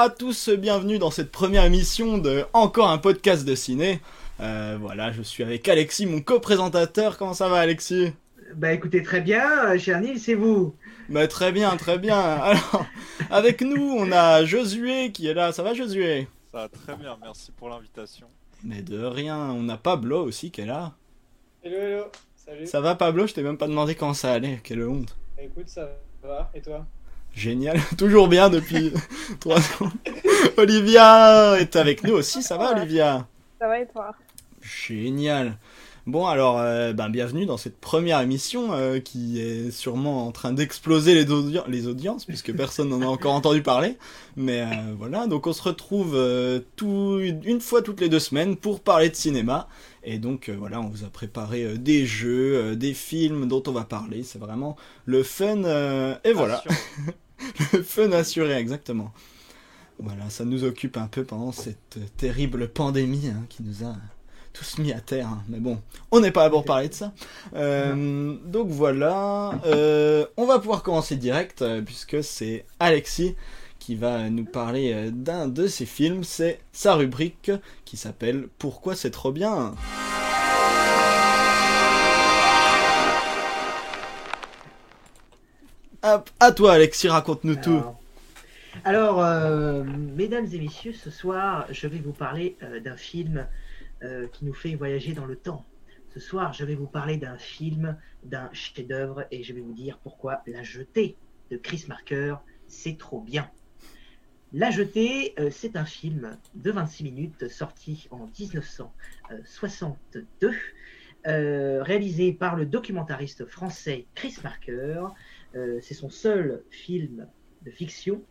à tous, bienvenue dans cette première émission de Encore un podcast de ciné. Euh, voilà, je suis avec Alexis, mon co-présentateur. Comment ça va, Alexis? Bah écoutez, très bien, cher Nils, c'est vous? Bah très bien, très bien. Alors, avec nous, on a Josué qui est là. Ça va, Josué? Ça va très bien, merci pour l'invitation. Mais de rien, on a Pablo aussi qui est là. Hello, hello, salut. Ça va, Pablo? Je t'ai même pas demandé comment ça allait. Quelle honte. Écoute, ça va, et toi? Génial, toujours bien depuis trois secondes. Olivia est avec nous aussi, ça va, Olivia? Ça va et toi? Génial. Bon alors, euh, ben, bienvenue dans cette première émission euh, qui est sûrement en train d'exploser les, audi- les audiences puisque personne n'en a encore entendu parler. Mais euh, voilà, donc on se retrouve tout, une fois toutes les deux semaines pour parler de cinéma. Et donc euh, voilà, on vous a préparé euh, des jeux, euh, des films dont on va parler. C'est vraiment le fun. et voilà, le fun assuré exactement. Voilà, ça nous occupe un peu pendant cette terrible pandémie hein, qui nous a tous mis à terre. hein. Mais bon, on n'est pas là pour parler de ça. Donc voilà, on va pouvoir commencer direct puisque c'est Alexis qui va nous parler euh, d'un de ses films. C'est sa rubrique qui s'appelle Pourquoi c'est trop bien? Hop, à toi Alexis, raconte-nous tout. Alors, euh, mesdames et messieurs, ce soir, je vais vous parler euh, d'un film qui nous fait voyager dans le temps. Ce soir, je vais vous parler d'un film, d'un chef-d'œuvre, et je vais vous dire pourquoi La Jetée de Chris Marker, c'est trop bien. La Jetée, euh, c'est un film de 26 minutes sorti en 1962, euh, réalisé par le documentariste français Chris Marker. Euh, c'est son seul film de fiction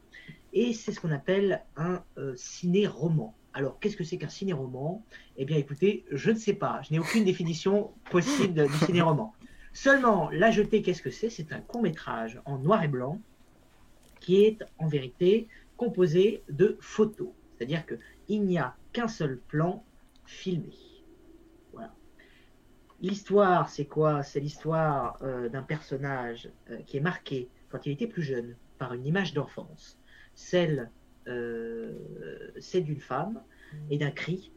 et c'est ce qu'on appelle un ciné-roman. Alors, qu'est-ce que c'est qu'un ciné-roman? Eh bien, écoutez, je ne sais pas. Je n'ai aucune définition possible du ciné-roman. Seulement, La Jetée, qu'est-ce que c'est? C'est un court-métrage en noir et blanc qui est en vérité composé de photos. C'est-à-dire qu'il n'y a qu'un seul plan filmé. Voilà. L'histoire, c'est quoi? C'est l'histoire euh, d'un personnage euh, qui est marqué quand il était plus jeune par une image d'enfance, celle, euh, d'une femme et d'un cri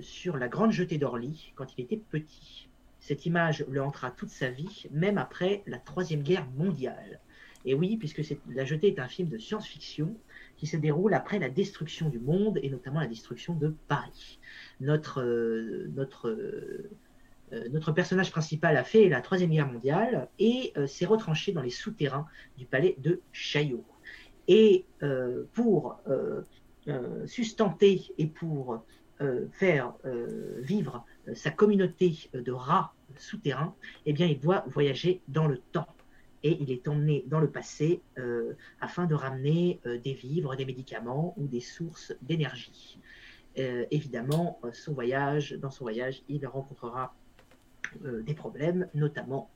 sur la grande jetée d'Orly quand il était petit. Cette image le hantera toute sa vie, même après la Troisième Guerre mondiale. Et oui, puisque La Jetée est un film de science-fiction qui se déroule après la destruction du monde et notamment la destruction de Paris. Notre, euh, euh, euh, personnage principal a fait la Troisième Guerre mondiale et s'est retranché dans les souterrains du palais de Chaillot. Et pour sustenter et pour faire vivre sa communauté de rats souterrains, eh bien, il doit voyager dans le temps. Et il est emmené dans le passé euh, afin de ramener euh, des vivres, des médicaments ou des sources d'énergie. Euh, évidemment, dans son voyage, il rencontrera des problèmes, notamment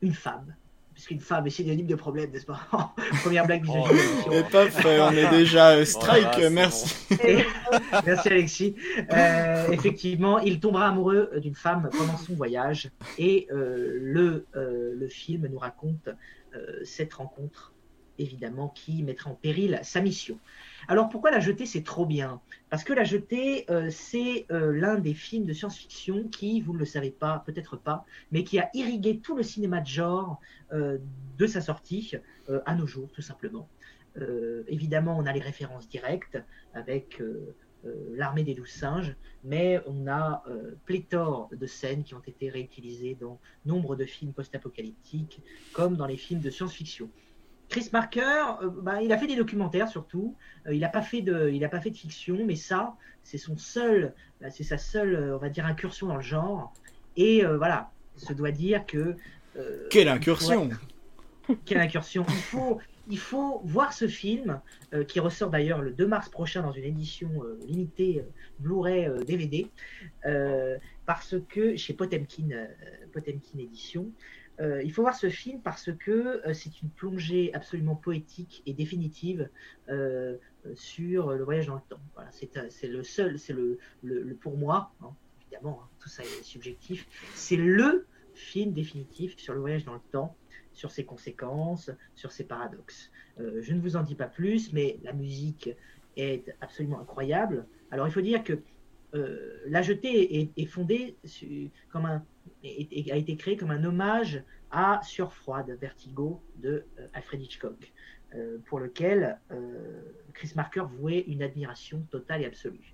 une femme. Puisqu'une femme est synonyme de problème, n'est-ce pas? Première blague du Oh, jeu. Et paf, on est déjà euh, strike, Voilà, c'est merci. Merci Alexis. Euh, effectivement, il tombera amoureux d'une femme pendant son voyage et euh, le, euh, le film nous raconte euh, cette rencontre, évidemment, qui mettra en péril sa mission. Alors pourquoi La Jetée, c'est trop bien? Parce que La Jetée, euh, c'est euh, l'un des films de science-fiction qui, vous ne le savez pas, peut-être pas, mais qui a irrigué tout le cinéma de genre euh, de sa sortie à nos jours, tout simplement. Évidemment, on a les références directes avec l'armée des douze singes, mais on a pléthore de scènes qui ont été réutilisées dans nombre de films post-apocalyptiques, comme dans les films de science-fiction. Chris Marker, euh, bah, il a fait des documentaires surtout. Euh, il n'a pas fait de, il a pas fait de fiction, mais ça, c'est son seul, bah, c'est sa seule, euh, on va dire, incursion dans le genre. Et voilà, se doit dire que Quelle incursion quelle incursion il faut, il faut voir ce film euh, qui ressort d'ailleurs le 2 mars prochain dans une édition euh, limitée euh, Blu-ray DVD parce que chez Potemkin, Potemkin édition euh, il faut voir ce film parce que euh, c'est une plongée absolument poétique et définitive euh, sur le voyage dans le temps. Voilà, c'est le seul, c'est le, le, pour moi, hein, évidemment, hein, tout ça est subjectif, c'est le film définitif sur le voyage dans le temps, sur ses conséquences, sur ses paradoxes. Je ne vous en dis pas plus, mais la musique est absolument incroyable. Alors il faut dire que La Jetée est, fondée comme un, a été créée comme un hommage à Surfroide, Vertigo de euh, Alfred Hitchcock, pour lequel Chris Marker vouait une admiration totale et absolue.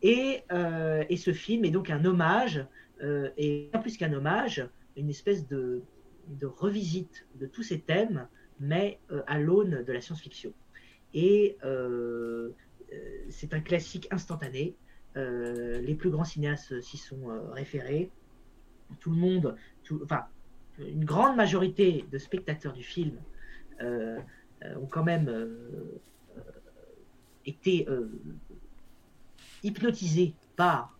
Et, ce film est donc un hommage, et pas plus qu'un hommage, une espèce de, revisite de tous ces thèmes, mais euh, à l'aune de la science-fiction. Et euh, euh, c'est un classique instantané. les plus grands cinéastes s'y sont référés. Tout le monde, enfin, une grande majorité de spectateurs du film ont quand même été hypnotisés par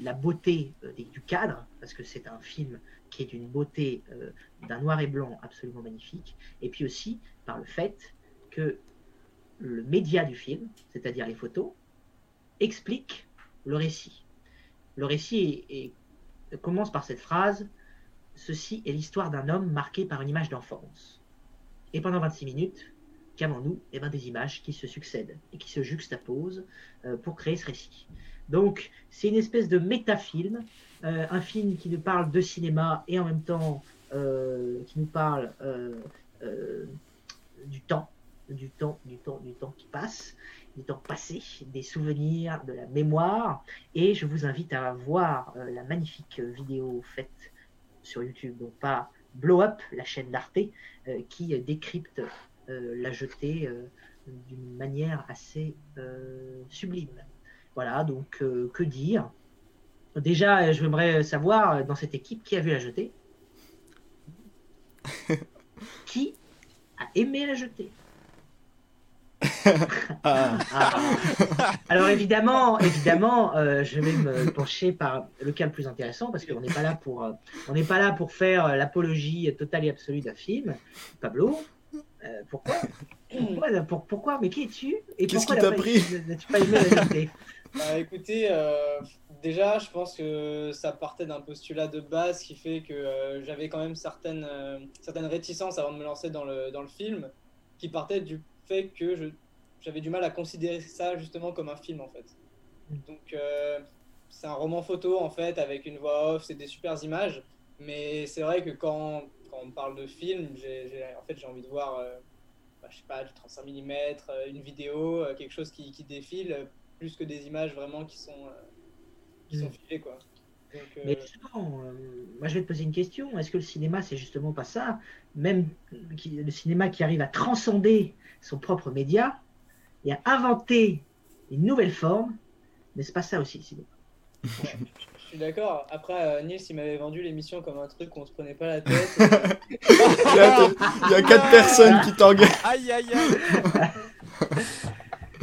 la beauté du cadre, parce que c'est un film qui est d'une beauté euh, d'un noir et blanc absolument magnifique, et puis aussi par le fait que le média du film, c'est-à-dire les photos, explique le récit. Le récit commence par cette phrase Ceci est l'histoire d'un homme marqué par une image d'enfance. Et pendant 26 minutes, qu'avons-nous eh ben, Des images qui se succèdent et qui se juxtaposent euh, pour créer ce récit. Donc, c'est une espèce de métafilm euh, un film qui nous parle de cinéma et en même temps euh, qui nous parle du temps, du temps, du temps, du temps qui passe, du temps passé, des souvenirs, de la mémoire. Et je vous invite à voir la magnifique vidéo faite sur YouTube, donc pas Blow Up, la chaîne d'Arte, qui décrypte la jetée d'une manière assez sublime. Voilà, donc que dire? Déjà, j'aimerais savoir dans cette équipe qui a vu la jetée? qui a aimé la jetée? Ah. Ah. Alors évidemment, évidemment, euh, je vais me pencher par le cas le plus intéressant parce qu'on n'est pas là pour, euh, on n'est pas là pour faire l'apologie totale et absolue d'un film. Pablo, euh, pourquoi, pourquoi, pourquoi, Mais qui es-tu? Et Qu'est-ce qui t'a pris? N'as-tu pas aimé la bah, Écoutez, déjà, je pense que ça partait d'un postulat de base qui fait que euh, j'avais quand même certaines, euh, certaines réticences avant de me lancer dans le, dans le film, qui partait du fait que j'avais du mal à considérer ça justement comme un film en fait. Donc euh, c'est un roman photo en fait avec une voix off, c'est des super images, mais c'est vrai que quand, quand, on parle de film, j'ai en fait j'ai envie de voir, bah, je sais pas, du 35 mm, une vidéo, quelque chose qui, qui, défile, plus que des images vraiment qui sont qui sont mm. filés, quoi. Mais euh, justement, euh, moi je vais te poser une question. Est-ce que le cinéma, c'est justement pas ça? Même le cinéma qui arrive à transcender son propre média et à inventer une nouvelle forme, mais c'est pas ça aussi le cinéma Je suis d'accord. Après, euh, Nils, il m'avait vendu l'émission comme un truc qu'on se prenait pas la tête. il, y a, quatre personnes qui t'engueulent. Aïe, aïe, aïe.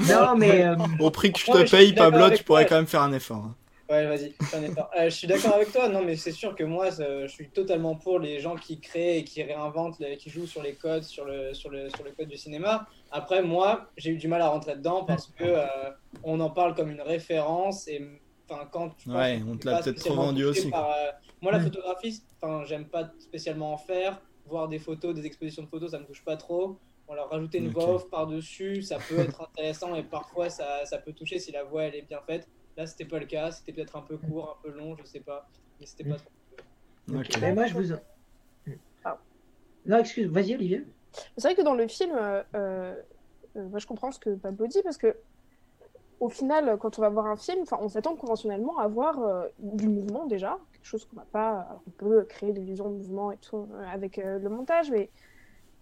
non, mais. Au prix que je te paye, Pablo, tu pourrais quand même faire un effort. Hein. Ouais, vas-y, euh, je suis d'accord avec toi. Non, mais c'est sûr que moi, je suis totalement pour les gens qui créent et qui réinventent, qui jouent sur les codes, sur le, sur le, sur le code du cinéma. Après, moi, j'ai eu du mal à rentrer dedans parce que euh, on en parle comme une référence et enfin quand ouais, on te l'a peut-être trop vendu aussi. Euh, moi, la photographie, enfin, j'aime pas spécialement en faire. Voir des photos, des expositions de photos, ça me touche pas trop. On leur rajouter une voix off par-dessus, ça peut être intéressant et parfois ça, ça peut toucher si la voix elle est bien faite. Là, c'était pas le cas. C'était peut-être un peu court, un peu long, je sais pas. Mais c'était pas trop. Mais moi, je vous. Ah. Non, excuse, vas-y, Olivier. C'est vrai que dans le film, euh, euh, moi, je comprends ce que Pablo dit parce que. Au final, quand on va voir un film, on s'attend conventionnellement à voir euh, du mouvement déjà, quelque chose qu'on n'a pas. on peut créer des visions de mouvement et tout avec le montage, mais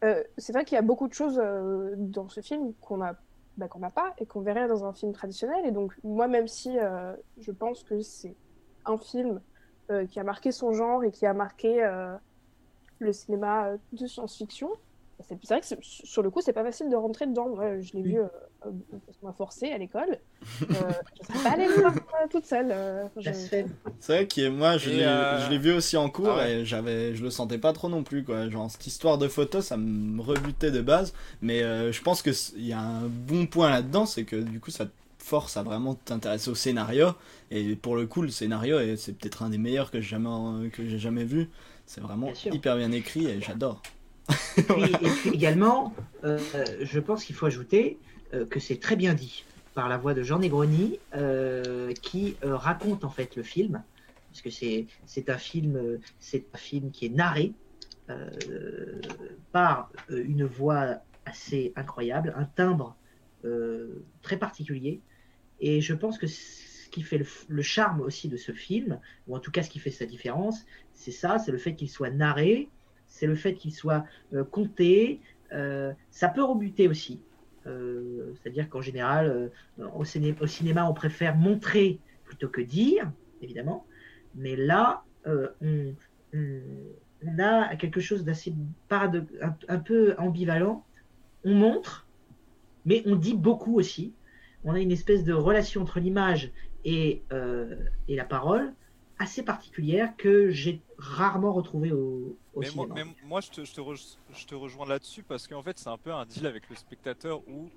c'est vrai qu'il y a beaucoup de choses dans ce film qu'on a bah, qu'on n'a pas et qu'on verrait dans un film traditionnel. Et donc, moi, même si euh, je pense que c'est un film euh, qui a marqué son genre et qui a marqué euh, le cinéma de science-fiction, c'est vrai que sur le coup, c'est pas facile de rentrer dedans. je l'ai vu parce qu'on m'a forcé à l'école. je ne pas allée le voir toute seule. C'est vrai que moi, je l'ai vu aussi en cours ah et j'avais, je le sentais pas trop non plus. Quoi. Genre, cette histoire de photo, ça me rebutait de base. Mais je pense qu'il y a un bon point là-dedans, c'est que du coup, ça force à vraiment t'intéresser au scénario. Et pour le coup, le scénario, c'est peut-être un des meilleurs que j'ai jamais, que j'ai jamais vu. C'est vraiment hyper bien écrit et j'adore. et, puis également, euh, je pense qu'il faut ajouter euh, que c'est très bien dit par la voix de Jean Negroni euh, qui raconte en fait le film, parce que c'est un film c'est un film qui est narré par une voix assez incroyable, un timbre très particulier, et je pense que ce qui fait le, charme aussi de ce film, ou en tout cas ce qui fait sa différence, c'est ça, c'est le fait qu'il soit narré, c'est le fait qu'il soit euh, compté. Euh, ça peut rebuter aussi. Euh, c'est-à-dire qu'en général, au, cinéma, on préfère montrer plutôt que dire, évidemment. Mais là, on, a quelque chose d'assez un, peu ambivalent. On montre, mais on dit beaucoup aussi. On a une espèce de relation entre l'image et, et la parole assez particulière que j'ai rarement retrouvée au, mais Moi, je te, je te, je te rejoins là-dessus parce qu'en fait, c'est un peu un deal avec le spectateur où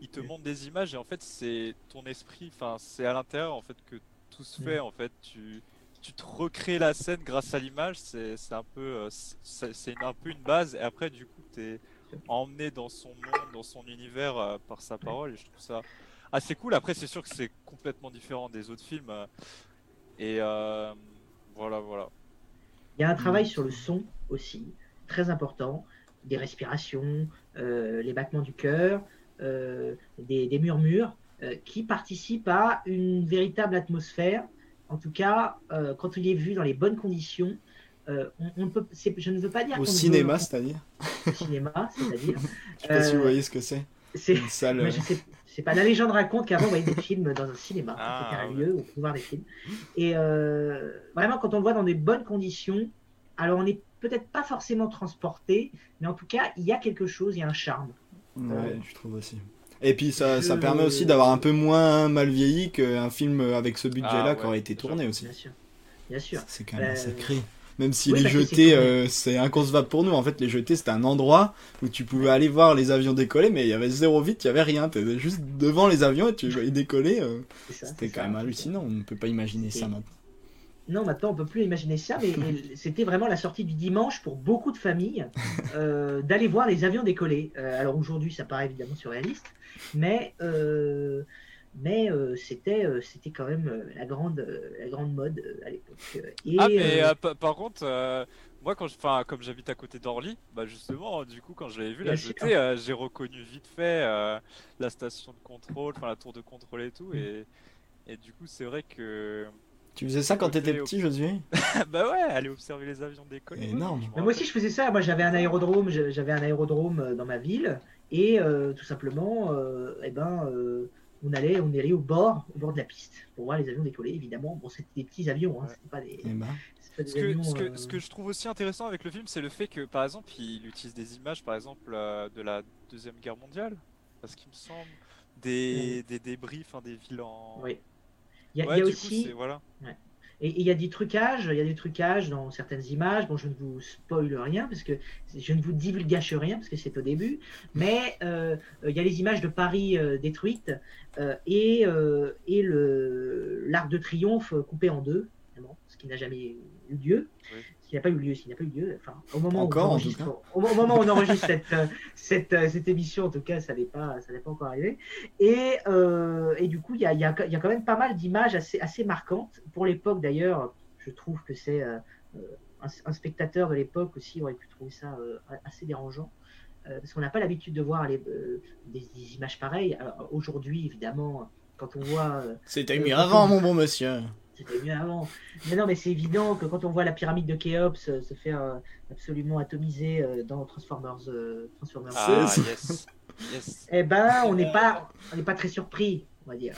il te montre des images et en fait, c'est ton esprit, enfin, c'est à l'intérieur en fait que tout se fait. En fait, tu, tu te recrées la scène grâce à l'image. C'est un peu, euh, c'est un peu une base. Et après, du coup, tu es emmené dans son monde, dans son univers euh, par sa parole. Et je trouve ça assez cool. Après, c'est sûr que c'est complètement différent des autres films. Euh, et voilà, voilà. Il y a un travail mm. sur le son aussi, très important, des respirations, euh, les battements du cœur, euh, des, murmures, euh, qui participent à une véritable atmosphère. En tout cas, quand il est vu dans les bonnes conditions, on, peut, je ne veux pas dire au cinéma, c'est-à-dire. Au cinéma, c'est-à-dire. je sais pas si vous voyez ce que c'est. C'est c'est pas la légende raconte qu'avant on voyait des films dans un cinéma, ah, un lieu où on pouvait voir des films. Et vraiment, quand on le voit dans des bonnes conditions, alors on n'est peut-être pas forcément transporté, mais en tout cas, il y a quelque chose, il y a un charme. Ouais, euh, je trouve aussi. Et puis ça, ça permet aussi d'avoir un peu moins mal vieilli qu'un film avec ce budget-là ah qui aurait été tourné aussi. Bien sûr. Bien sûr. C'est quand même euh... sacré. Même si les jetés, euh, c'est inconcevable pour nous. En fait, les jetés, c'était un endroit où tu pouvais aller voir les avions décoller, mais il y avait zéro vite, il y avait rien. Tu étais juste devant les avions et tu voyais décoller. Euh, c'était quand même hallucinant. On ne peut pas imaginer ça maintenant. Non, maintenant on peut plus imaginer ça, mais, c'était vraiment la sortie du dimanche pour beaucoup de familles euh, d'aller voir les avions décoller. Euh, alors aujourd'hui, ça paraît évidemment surréaliste, mais euh, mais c'était c'était quand même la grande la grande mode à l'époque. ah mais par contre, moi quand je, comme j'habite à côté d'Orly, bah justement, du coup quand je l'avais vu la jetée, j'ai reconnu vite fait la station de contrôle, enfin la tour de contrôle et tout, et et du coup c'est vrai que tu faisais ça quand t'étais petit, Josué? Bah ouais, aller observer les avions décoller. Énorme. Mais moi aussi, je faisais ça. Moi, j'avais un aérodrome, j'avais un aérodrome euh, dans ma ville, et euh, tout simplement, euh, eh ben, on allait, on allait au bord, au bord de la piste pour voir les avions décoller. Évidemment, bon, c'était des petits avions, hein, c'était pas des. Ce, que, ce, que, ce, que, je trouve aussi intéressant avec le film, c'est le fait que, par exemple, il utilise des images, par exemple, de la deuxième guerre mondiale, parce qu'il me semble des, des débris, enfin des villes en. Oui. Il y a, aussi. voilà. Et il y a des trucages, il y a des trucages dans certaines images. Bon, je ne vous spoil rien parce que je ne vous divulgage rien parce que c'est au début. Mais euh, il y a les images de Paris euh, détruites euh, et, et le l'arc de triomphe coupé en deux, ce qui n'a jamais eu lieu qui n'a pas eu lieu, s'il n'a pas eu lieu, enfin, au moment où on enregistre, au, moment où on enregistre cette, euh, cette, euh, cette, émission, en tout cas, ça n'est pas, ça n'est pas encore arrivé. Et, euh, et du coup, il y a, y, a, y a, quand même pas mal d'images assez, assez marquantes. Pour l'époque, d'ailleurs, je trouve que c'est un, spectateur de l'époque aussi aurait pu trouver ça assez dérangeant. parce qu'on n'a pas l'habitude de voir les, des, images pareilles. Aujourd'hui, évidemment, quand on voit. C'était mieux avant, mon bon monsieur. C'était mieux avant. Mais non, mais c'est évident que quand on voit la pyramide de Khéops euh, se faire euh, absolument atomiser euh, dans Transformers, Transformers ah, yes. eh ben, on n'est pas, on n'est pas très surpris, on va dire.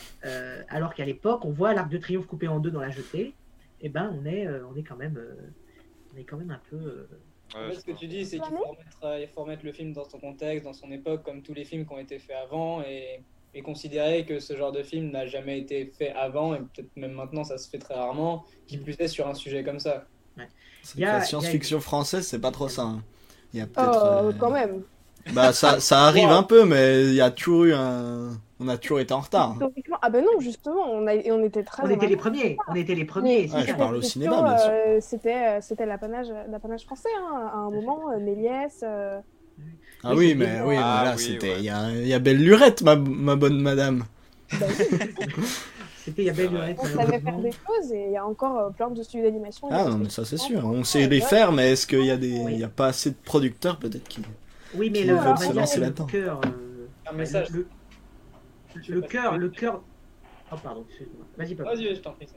alors qu'à l'époque, on voit l'arc de triomphe coupé en deux dans la jetée. Eh ben, on est, on est quand même, on est quand même un peu. ce que tu dis, c'est qu'il faut, faut, remettre le film dans son contexte, dans son époque, comme tous les films qui ont été faits avant, et et considérer que ce genre de film n'a jamais été fait avant, et peut-être même maintenant ça se fait très rarement, qui mm. plus est sur un sujet comme ça. La science-fiction française, c'est pas trop ça. Hein. Il y a peut-être. Oh, euh, quand même. Bah ça, ça arrive un peu, mais il y a toujours eu un... On a toujours été en retard. Ah ben non, justement, on, a... on était très... On était les premiers, on était les premiers. Ouais, je parle au cinéma, bien sûr. Euh, c'était, c'était l'apanage, l'apanage français, hein. à un moment, euh, Méliès... Euh, ah oui, mais oui, ah, là, c'était... Il y, a, y, a, belle lurette, ma, ma bonne madame. Bah c'était il y a belle lurette. On savait faire des choses et il y a encore plein de studios d'animation. Ah non, mais ça c'est sûr. On sait les faire, mais est-ce qu'il y a des... Il y a pas assez de producteurs peut-être qui... Oui, mais le, le cœur. un message. Le, le cœur, le cœur. Oh pardon, Vas-y, pas. Vas-y, je t'en prie.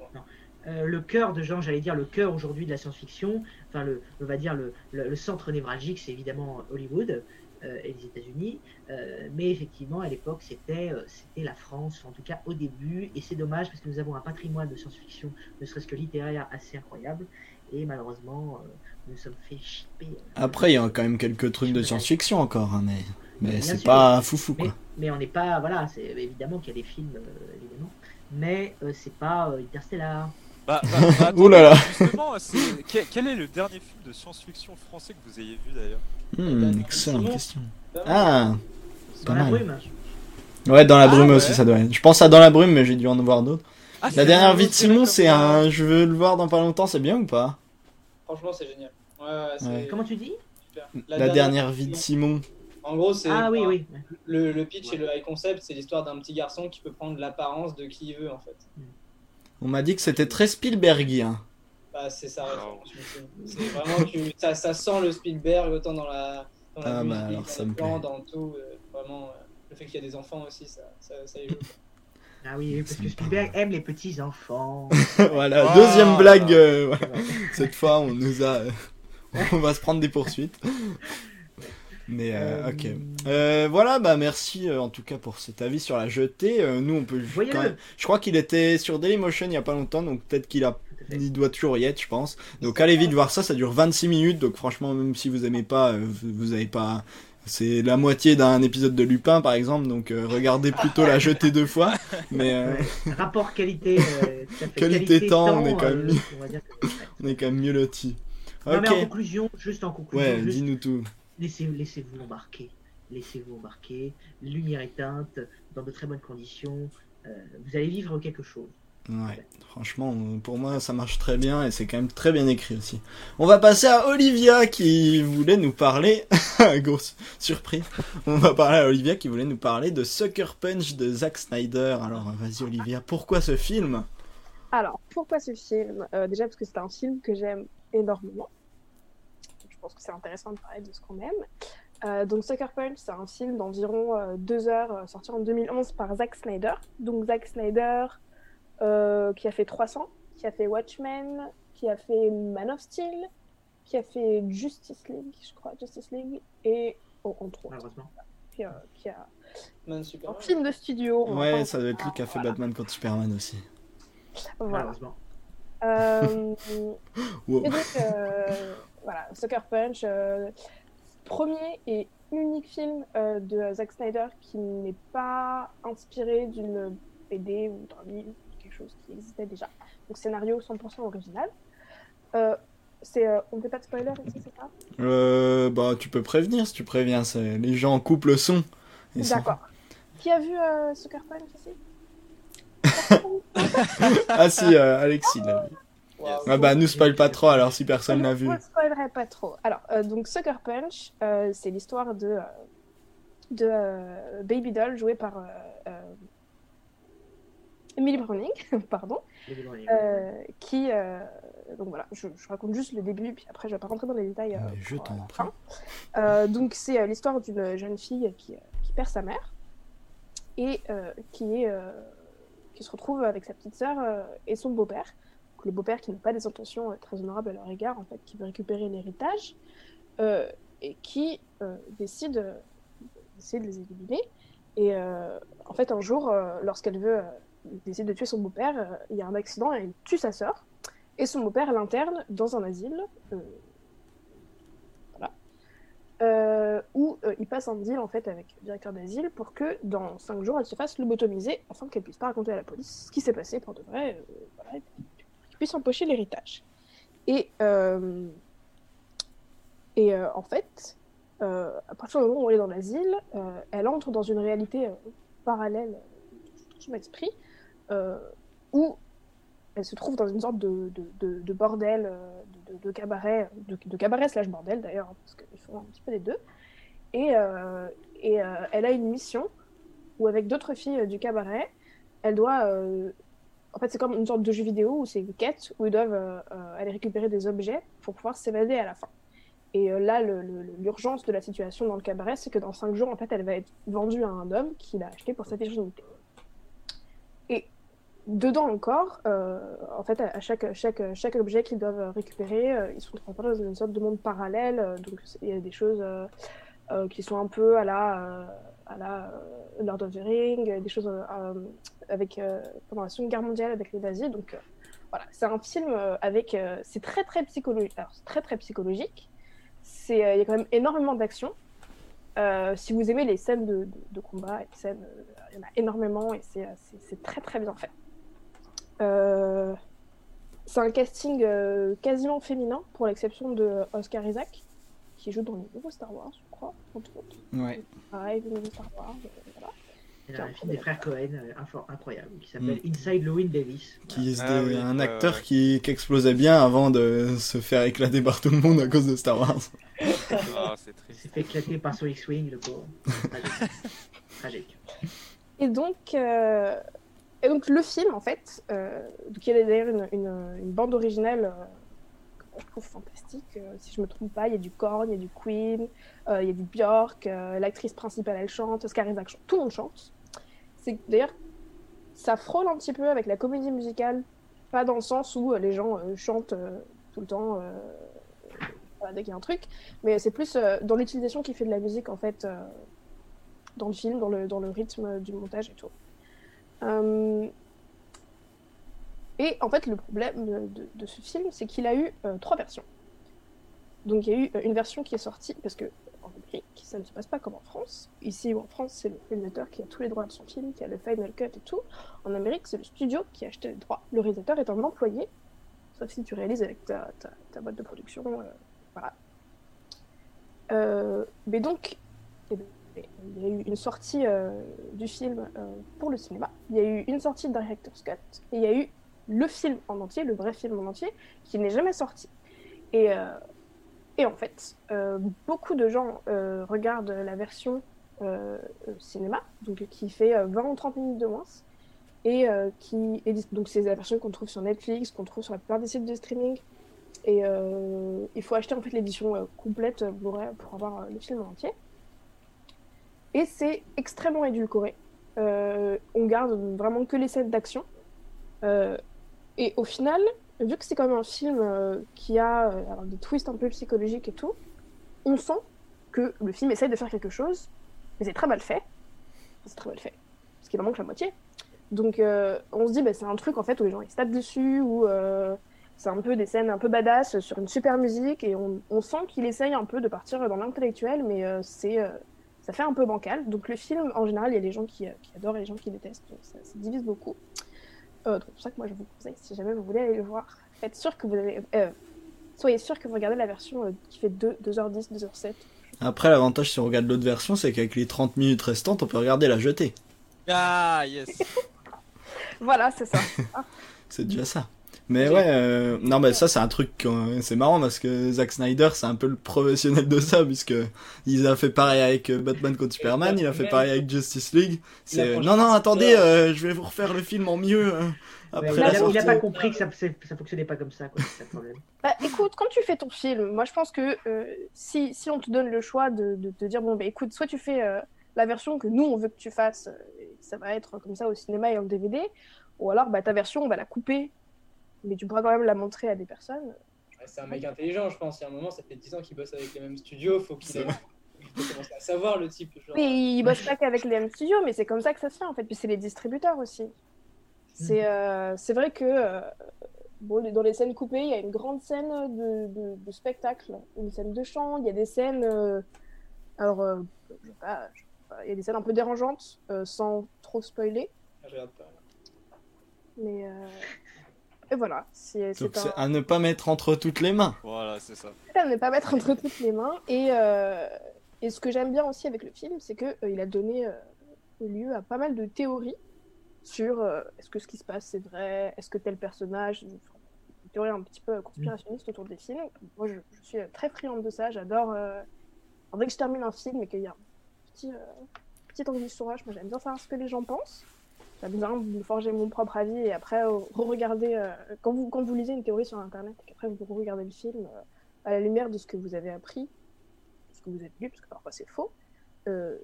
Euh, le cœur de genre, j'allais dire le cœur aujourd'hui de la science-fiction, enfin le, on va dire le, le, centre névralgique, c'est évidemment Hollywood euh, et les États-Unis, euh, mais effectivement à l'époque c'était c'était la France, en tout cas au début, et c'est dommage parce que nous avons un patrimoine de science-fiction, ne serait-ce que littéraire, assez incroyable, et malheureusement nous sommes fait chipper. Après il y a quand même quelques trucs de science-fiction encore, hein, mais mais c'est pas foufou quoi. Mais, on n'est pas, voilà, c'est évidemment qu'il y a des films, euh, évidemment, mais euh, c'est pas euh, Interstellar. Bah, bah, bah Ouh là là. Justement, quel est le dernier film de science-fiction français que vous ayez vu d'ailleurs hmm, Excellente question. Ah, dans la brume. Ouais, dans la brume ah, aussi, ça doit être. Je pense à Dans la brume, mais j'ai dû en voir d'autres. Ah, la dernière vie de Simon, c'est un. Je veux le voir dans pas longtemps, c'est bien ou pas? Franchement, c'est génial. Ouais, Comment tu dis? La, dernière vie de Simon. En gros, c'est ah, oui, oui. Le, pitch et le high concept, c'est l'histoire d'un petit garçon qui peut prendre l'apparence de qui il veut en fait. On m'a dit que c'était très Spielbergien. Bah, c'est ça, c'est vraiment que ça, ça, sent le Spielberg autant dans la, dans la ah, bah, musique, dans dans tout. Euh, vraiment, euh, le fait qu'il y a des enfants aussi, ça, ça, ça y joue. Ah oui, parce que Spielberg aime les petits enfants. voilà, oh. deuxième blague. Euh, Cette fois, on nous a. on va se prendre des poursuites. Mais euh, ok. Euh, voilà, bah merci euh, en tout cas pour cet avis sur la jetée. nous, on peut. Je crois qu'il était sur Dailymotion il y a pas longtemps, donc peut-être qu'il a. Il doit toujours y être, je pense. Donc allez vite voir ça, ça dure 26 minutes. Donc franchement, même si vous aimez pas, vous avez pas. C'est la moitié d'un épisode de Lupin, par exemple. Donc regardez plutôt la jetée deux fois. Mais rapport qualité. qualité, temps, on est quand même. mieux... on est quand même mieux loti. Mais en conclusion, juste en conclusion. Ouais, dis-nous tout laissez-vous embarquer. Laissez-vous embarquer. Lumière éteinte, dans de très bonnes conditions. Euh, vous allez vivre quelque chose. Ouais, franchement, pour moi, ça marche très bien et c'est quand même très bien écrit aussi. On va passer à Olivia qui voulait nous parler. Grosse surprise. On va parler à Olivia qui voulait nous parler de Sucker Punch de Zack Snyder. Alors, vas-y, Olivia, pourquoi ce film? Alors, pourquoi ce film? Euh, Déjà parce que c'est un film que j'aime énormément pense que c'est intéressant de parler de ce qu'on aime. Euh, donc Sucker Punch, c'est un film d'environ euh, deux heures, euh, sorti en 2011 par Zack Snyder. Donc Zack Snyder, qui a fait 300, qui a fait Watchmen, qui a fait Man of Steel, qui a fait Justice League, je crois, Justice League, et oh, entre autres. Qui, qui a un film de studio. Ouais, ça doit être lui qui a fait Batman contre Superman aussi. Voilà. Euh... wow. Et donc, voilà, Sucker Punch, euh, premier et unique film euh, de Zack Snyder qui n'est pas inspiré d'une BD ou d'un livre, quelque chose qui existait déjà. Donc scénario 100% original. Euh, c'est, on ne fait pas de spoiler ici, c'est ça? Euh, Bah, tu peux prévenir si tu préviens. Les gens coupent le son. D'accord. Qui a vu Sucker Punch ici? Ah si, Alexis vu. Ah bah nous spoil pas trop alors si personne l'a vu. Je ne spoilerai pas trop. Alors euh, donc Sucker Punch, euh, c'est l'histoire de euh, de Baby Doll jouée par Emily Browning, pardon, qui donc voilà, je, raconte juste le début puis après je vais pas rentrer dans les détails. je t'en prie. donc c'est l'histoire d'une jeune fille qui, qui, perd sa mère et qui est qui se retrouve avec sa petite sœur et son beau-père le beau-père qui n'a pas des intentions euh, très honorables à leur égard, en fait, qui veut récupérer l'héritage, euh, et qui euh, décide de les éliminer. Et en fait, un jour, lorsqu'elle veut décider de tuer son beau-père, il y a un accident et elle tue sa sœur. Et son beau-père l'interne dans un asile. voilà. où il passe un deal en fait avec le directeur d'asile pour que dans 5 jours elle se fasse lobotomiser afin qu'elle puisse pas raconter à la police ce qui s'est passé pour de vrai. Puisse empocher l'héritage. Et, euh, et euh, en fait, à partir du moment où elle est dans l'asile, elle entre dans une réalité parallèle son esprit, où elle se trouve dans une sorte de, de, bordel, de, cabaret, de, cabaret slash bordel d'ailleurs, hein, parce qu'ils font un petit peu les deux. Et, et elle a une mission où, avec d'autres filles du cabaret, elle doit en fait, c'est comme une sorte de jeu vidéo où c'est une quête où ils doivent euh, euh, aller récupérer des objets pour pouvoir s'évader à la fin. Et euh, là, l'urgence de la situation dans le cabaret, c'est que dans 5 jours, en fait, elle va être vendue à un homme qui l'a acheté pour sa virginité. Et dedans encore, en fait, à chaque, objet qu'ils doivent récupérer, ils sont transportés dans une sorte de monde parallèle. donc, il y a des choses qui sont un peu à la à la Lord of the Ring, des choses avec, euh, pendant la Seconde Guerre mondiale avec les nazis. Donc euh, voilà, c'est un film euh, avec. c'est très très psychologique. Très très psychologique. Il y a quand même énormément d'action. si vous aimez les scènes de, combat, il y en a énormément et c'est très très bien fait. c'est un casting quasiment féminin, pour l'exception de Oscar Isaac, qui joue dans les nouveaux Star Wars, crois, entre autres. Ouais. Pareil, Star Wars, voilà. Il y a un film des frères Cohen euh, incroyable qui s'appelle mm. Inside Llewyn Davis. Qui est ah un acteur qui, qui, explosait bien avant de se faire éclater par tout le monde à cause de Star Wars. oh, c'est triste. s'est fait éclater par son X-Wing, le pauvre. Tragique. Et donc, euh, et donc, le film, en fait, euh, donc il y a d'ailleurs une, une, une, bande originale euh, je trouve fantastique. si je me trompe pas, il y a du Korn, il y a du Queen, il y a du Björk, l'actrice principale elle chante, Oscar Isaac chante, tout le monde chante. C'est d'ailleurs, ça frôle un petit peu avec la comédie musicale, pas dans le sens où euh, les gens euh, chantent euh, tout le temps dès qu'il y a un truc, mais c'est plus dans l'utilisation qui fait de la musique en fait dans le film, dans le, dans le rythme du montage et tout. Et en fait, le problème de, ce film, c'est qu'il a eu trois versions. Donc il y a eu une version qui est sortie, parce que en Amérique, ça ne se passe pas comme en France. Ici en France, c'est le réalisateur qui a tous les droits de son film, qui a le final cut et tout. En Amérique, c'est le studio qui a acheté les droits. Le réalisateur est un employé, sauf si tu réalises avec ta, ta, boîte de production. Euh, voilà. Euh, mais donc, eh ben, il y a eu une sortie euh, du film pour le cinéma, il y a eu une sortie de Director's Cut, et il y a eu le film en entier, le vrai film en entier, qui n'est jamais sorti. Et et en fait, euh, beaucoup de gens euh, regardent la version euh, cinéma, donc qui fait 20 ou 30 minutes de moins, et qui donc c'est la version qu'on trouve sur Netflix, qu'on trouve sur la plupart des sites de streaming. Et il faut acheter en fait l'édition complète pour avoir le film entier. Et c'est extrêmement édulcoré. on garde vraiment que les scènes d'action. Et au final, vu que c'est quand même un film euh, qui a euh, des twists un peu psychologiques et tout, on sent que le film essaye de faire quelque chose, mais c'est très mal fait. C'est très mal fait, parce qu'il en manque la moitié. Donc euh, on se dit, bah, c'est un truc en fait où les gens ils se tapent dessus, ou c'est un peu des scènes un peu badass sur une super musique, et on, sent qu'il essaye un peu de partir dans l'intellectuel, mais c'est ça fait un peu bancal. Donc le film, en général, il y a les gens qui, adorent et les gens qui détestent, ça, ça divise beaucoup. Euh, c'est pour ça que moi je vous conseille, si jamais vous voulez aller le voir, faites sûr que vous avez, euh, soyez sûr que vous regardez la version euh, qui fait 2, 2h10, 2h07. Après, l'avantage si on regarde l'autre version, c'est qu'avec les 30 minutes restantes, on peut regarder la jetée. Ah, yes Voilà, c'est ça. c'est déjà ça. Mais ouais, euh, non, mais ça, c'est un truc, c'est marrant parce que Zack Snyder, c'est un peu le professionnel de ça, puisque il a fait pareil avec euh, Batman contre Superman, il a fait pareil avec Justice League. C'est, non, non, attendez, euh, je vais vous refaire le film en mieux. Après il, a, pas compris que ça, ça fonctionnait pas comme ça, quoi, c'est problème. Bah, écoute, quand tu fais ton film, moi je pense que si, si on te donne le choix de, de te dire, bon, bah écoute, soit tu fais la version que nous on veut que tu fasses, ça va être comme ça au cinéma et en DVD, ou alors bah, ta version on va la couper mais tu pourras quand même la montrer à des personnes. c'est un mec intelligent, je pense. Il y a un moment, ça fait 10 ans qu'il bosse avec les mêmes studios, faut qu'il commence à savoir le type. Genre... Mais il bosse pas qu'avec les mêmes studios, mais c'est comme ça que ça se fait en fait. Puis c'est les distributeurs aussi. C'est euh, vrai que euh, bon, dans les scènes coupées, il y a une grande scène de, de, spectacle, une scène de chant, il y a des scènes. Euh, alors, je sais pas, il y a des scènes un peu dérangeantes, sans trop spoiler. Ah, je regarde pas. Mais et voilà. C'est à ne pas mettre entre toutes les mains. Voilà, c'est ça. à ne pas mettre entre toutes les mains. Et, euh, Et ce que j'aime bien aussi avec le film, c'est qu'il il a donné lieu à pas mal de théories sur est-ce que ce qui se passe c'est vrai, est-ce que tel personnage, une théorie un petit peu conspirationniste autour des films. Moi, je, suis très friande de ça. J'adore. dès que je termine un film et qu'il y a un petit, petit angle moi j'aime bien savoir ce que les gens pensent. Bien me forger mon propre avis et après re-regarder. quand, vous, quand vous lisez une théorie sur Internet et qu'après vous regardez le film à la lumière de ce que vous avez appris, ce que vous avez lu, parce que parfois c'est faux, euh,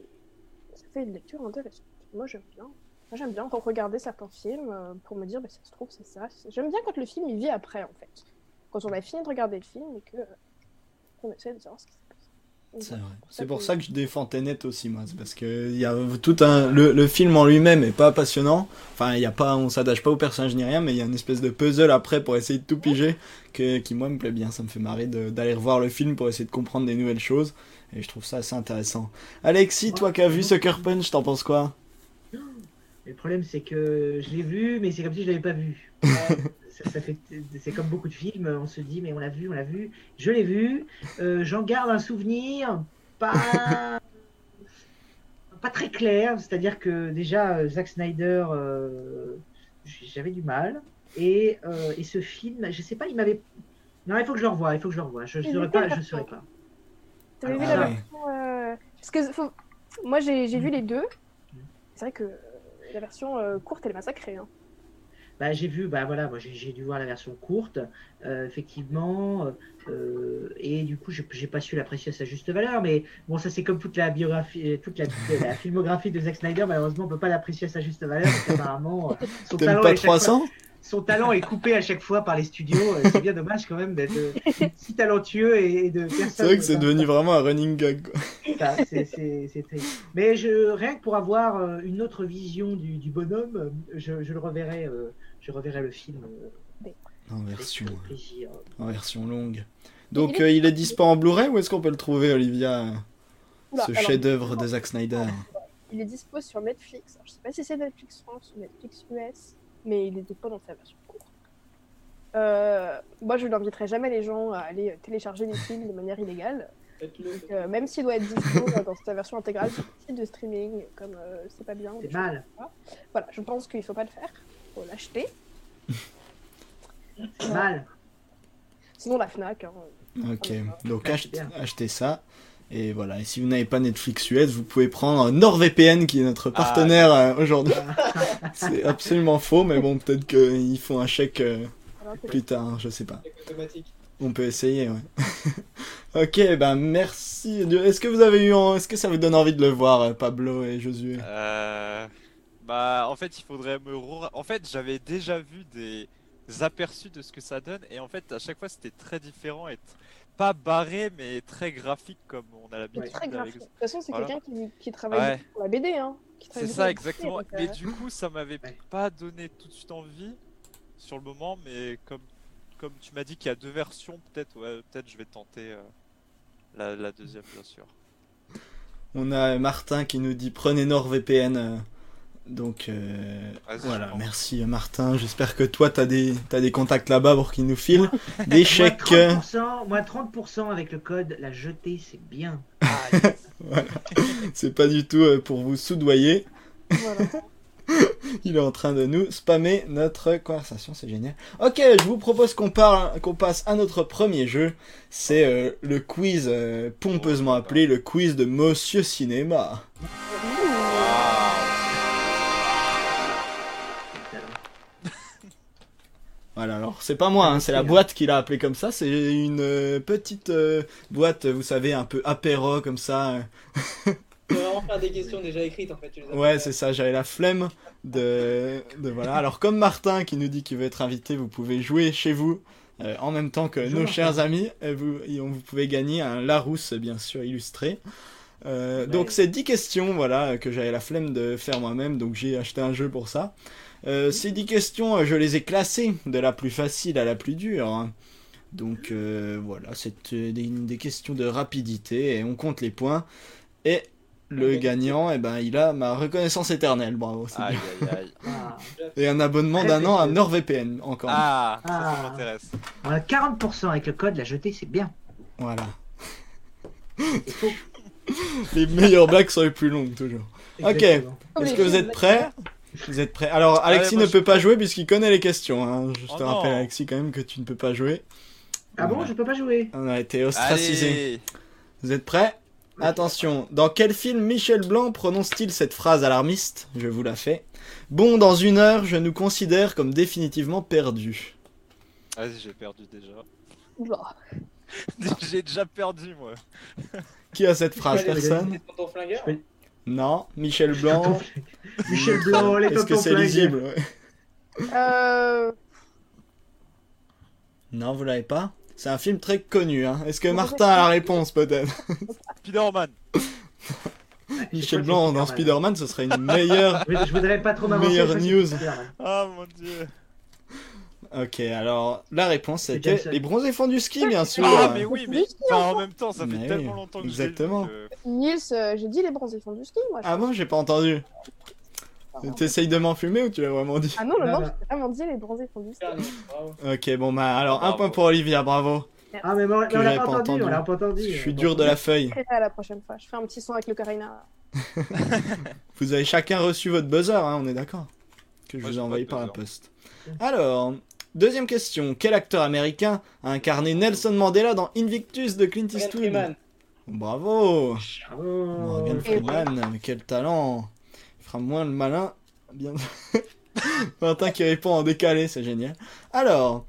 ça fait une lecture intéressante. Moi j'aime bien. Moi j'aime bien regarder certains films euh, pour me dire, bah, ça se trouve, c'est ça. J'aime bien quand le film il vit après en fait. Quand on a fini de regarder le film et qu'on essaie de savoir ce qui s'est vrai. C'est pour ça que je défends Tenet aussi, moi. Parce que y a tout un. Le, film en lui-même est pas passionnant. Enfin, il y a pas, on s'attache pas au personnage ni rien, mais il y a une espèce de puzzle après pour essayer de tout piger que, qui, moi, me plaît bien. Ça me fait marrer d'aller revoir le film pour essayer de comprendre des nouvelles choses. Et je trouve ça assez intéressant. Alexis, toi qui as vu Sucker Punch, t'en penses quoi? Le problème, c'est que je l'ai vu, mais c'est comme si je l'avais pas vu. ça, fait, c'est comme beaucoup de films, on se dit mais on l'a vu, on l'a vu. Je l'ai vu, euh, j'en garde un souvenir pas pas très clair, c'est-à-dire que déjà euh, Zack Snyder, euh, j'avais du mal et, et, ce film, je sais pas, il m'avait non, il faut que je le revoie, il faut que je le revoie. Je ne saurais pas, je saurais pas. vu la version Parce que moi j'ai vu les deux. C'est vrai que la version courte elle est massacrée. Hein. Bah, j'ai vu, bah voilà, moi j'ai dû voir la version courte, euh, effectivement, euh, et du coup j'ai pas su l'apprécier à sa juste valeur, mais bon ça c'est comme toute la biographie, toute la, filmographie de Zack Snyder, malheureusement on peut pas l'apprécier à sa juste valeur, parce qu'apparemment euh, son talent pas 300 son talent est coupé à chaque fois par les studios. C'est bien dommage quand même d'être si talentueux et de. C'est vrai que c'est devenu vraiment un running gag. C'est Mais je, rien que pour avoir une autre vision du, du bonhomme, je, je, le reverrai je reverrai le film euh, en version, en version longue. Donc il est, euh, dispo en Blu-ray ou est-ce qu'on peut le trouver, Olivia Ce chef-d'œuvre de Zack Snyder? Il est dispo sur Netflix. Alors, je sais pas si c'est Netflix France ou Netflix US, mais il est dispo dans sa version courte. Euh, moi, je n'inviterai jamais les gens à aller télécharger des films de manière illégale. même s'il doit être dispo dans sa version intégrale sur le site de streaming, comme c'est pas bien. C'est mal. Voilà, je pense qu'il faut pas le faire l'acheter. Mal. Sinon, la Fnac. Hein. Ok, donc achetez, ça. Et voilà, et si vous n'avez pas Netflix US, vous pouvez prendre NordVPN qui est notre ah, partenaire euh, aujourd'hui. C'est absolument faux, mais bon, peut-être qu'ils font un chèque euh, plus tard, je sais pas. On peut essayer, ouais. ok, ben merci. Est-ce que vous avez eu, est-ce que ça vous donne envie de le voir, euh, Pablo et Josué? Euh... Bah, en fait, il faudrait me. En fait, j'avais déjà vu des aperçus de ce que ça donne, et en fait, à chaque fois, c'était très différent et pas barré, mais très graphique comme on a l'habitude. Très graphique. De toute façon, c'est quelqu'un qui, travaille pour la BD, hein. C'est ça, exactement. Mais euh, du coup, ça m'avait pas donné tout de suite envie sur le moment, mais comme, comme tu m'as dit qu'il y a deux versions, peut-être, ouais, peut-être je vais tenter euh, la, la, deuxième, bien sûr. On a Martin qui nous dit prenez NordVPN. Euh, donc euh, voilà, merci Martin. J'espère que toi, tu as des, as des contacts là-bas pour qu'ils nous filent des chèques. Moins 30%, avec le code La Jetée, c'est bien. voilà. C'est pas du tout euh, pour vous soudoyer. Il est en train de nous spammer notre conversation, c'est génial. Ok, je vous propose qu'on qu'on passe à notre premier jeu. C'est euh, le quiz pompeusement appelé le quiz de Monsieur Cinéma. Voilà, alors c'est pas moi, hein, c'est la boîte qui l'a appelé comme ça. C'est une euh, petite euh, boîte, vous savez, un peu apéro comme ça. On va vraiment faire des questions déjà écrites en fait. ouais, c'est ça, j'avais la flemme de, de. Voilà, alors comme Martin qui nous dit qu'il veut être invité, vous pouvez jouer chez vous. Euh, en même temps que nos chers amis, vous, vous pouvez gagner un Larousse bien sûr illustré. Donc c'est 10 questions voilà que j'avais la flemme de faire moi-même donc j'ai acheté un jeu pour ça. Euh, ces 10 questions, euh, je les ai classées de la plus facile à la plus dure. Hein. Donc euh, voilà, c'est des, questions de rapidité et on compte les points. Et le gagnant, eh ben, il a ma reconnaissance éternelle. Bravo. Aïe, aïe, aïe. Ah. Et un abonnement d'un an à NordVPN encore. Ah, ça, ah. m'intéresse. On a 40% avec le code, la jetée, c'est bien. Voilà. Les meilleures blagues sont les plus longues, toujours. Ok. Exactement. Est-ce que vous êtes prêts? Vous êtes prêts Alors, Alexis moi, ne peut pas prêt. jouer puisqu'il connaît les questions. hein. Je Oh te non. rappelle, Alexis, quand même, que tu ne peux pas jouer. Ah bon, je peux pas jouer On a été ostracisés. Vous êtes prêts Attention, dans quel film Michel Blanc prononce-t-il cette phrase alarmiste? Je vous la fais. Bon, dans une heure, je nous considère comme définitivement perdus. Vas-y, j'ai perdu déjà. J'ai déjà perdu, moi. Qui a cette phrase Personne? Les tontons flingueurs Je peux- Non Michel Blanc Michel Blanc, les Est-ce que c'est lisible ouais. euh... Non, vous l'avez pas C'est un film très connu. Hein. Est-ce que Martin a la réponse peut-être Spider-Man je Michel Blanc dans Spider-Man. Spider-Man, ce serait une meilleure. Je je voudrais pas trop m'avancer. Meilleure news. Ah mon dieu Ok, alors la réponse C'est c'était les bronzés font du ski, bien sûr. Ah mais oui, mais enfin, en même temps, ça fait Mais tellement oui, longtemps que exactement. que- Nils, euh, j'ai dit les bronzés font du ski, moi. je Ah bon, j'ai pas entendu. crois. T'essayes de m'enfumer ou tu l'as vraiment dit? Ah non, non, Non, j'ai vraiment dit les bronzés font du. Ok, bon bah alors un point pour Olivia, bravo. Ah, mais Que on l'a pas pas entendu, entendu. on l'a pas entendu. Je suis dur de la feuille. Je à la prochaine fois. Je fais un petit son avec le Karina. Vous avez chacun reçu votre buzzer, hein, on est d'accord Que je Moi, vous ai envoyé par la poste. Alors, deuxième question. Quel acteur américain a incarné Nelson Mandela dans Invictus de Clint Eastwood Freeman. Bravo Bravo. Morgan Freeman, mais quel talent Il fera moins le malin. Bien... Martin qui répond en décalé, c'est génial. Alors,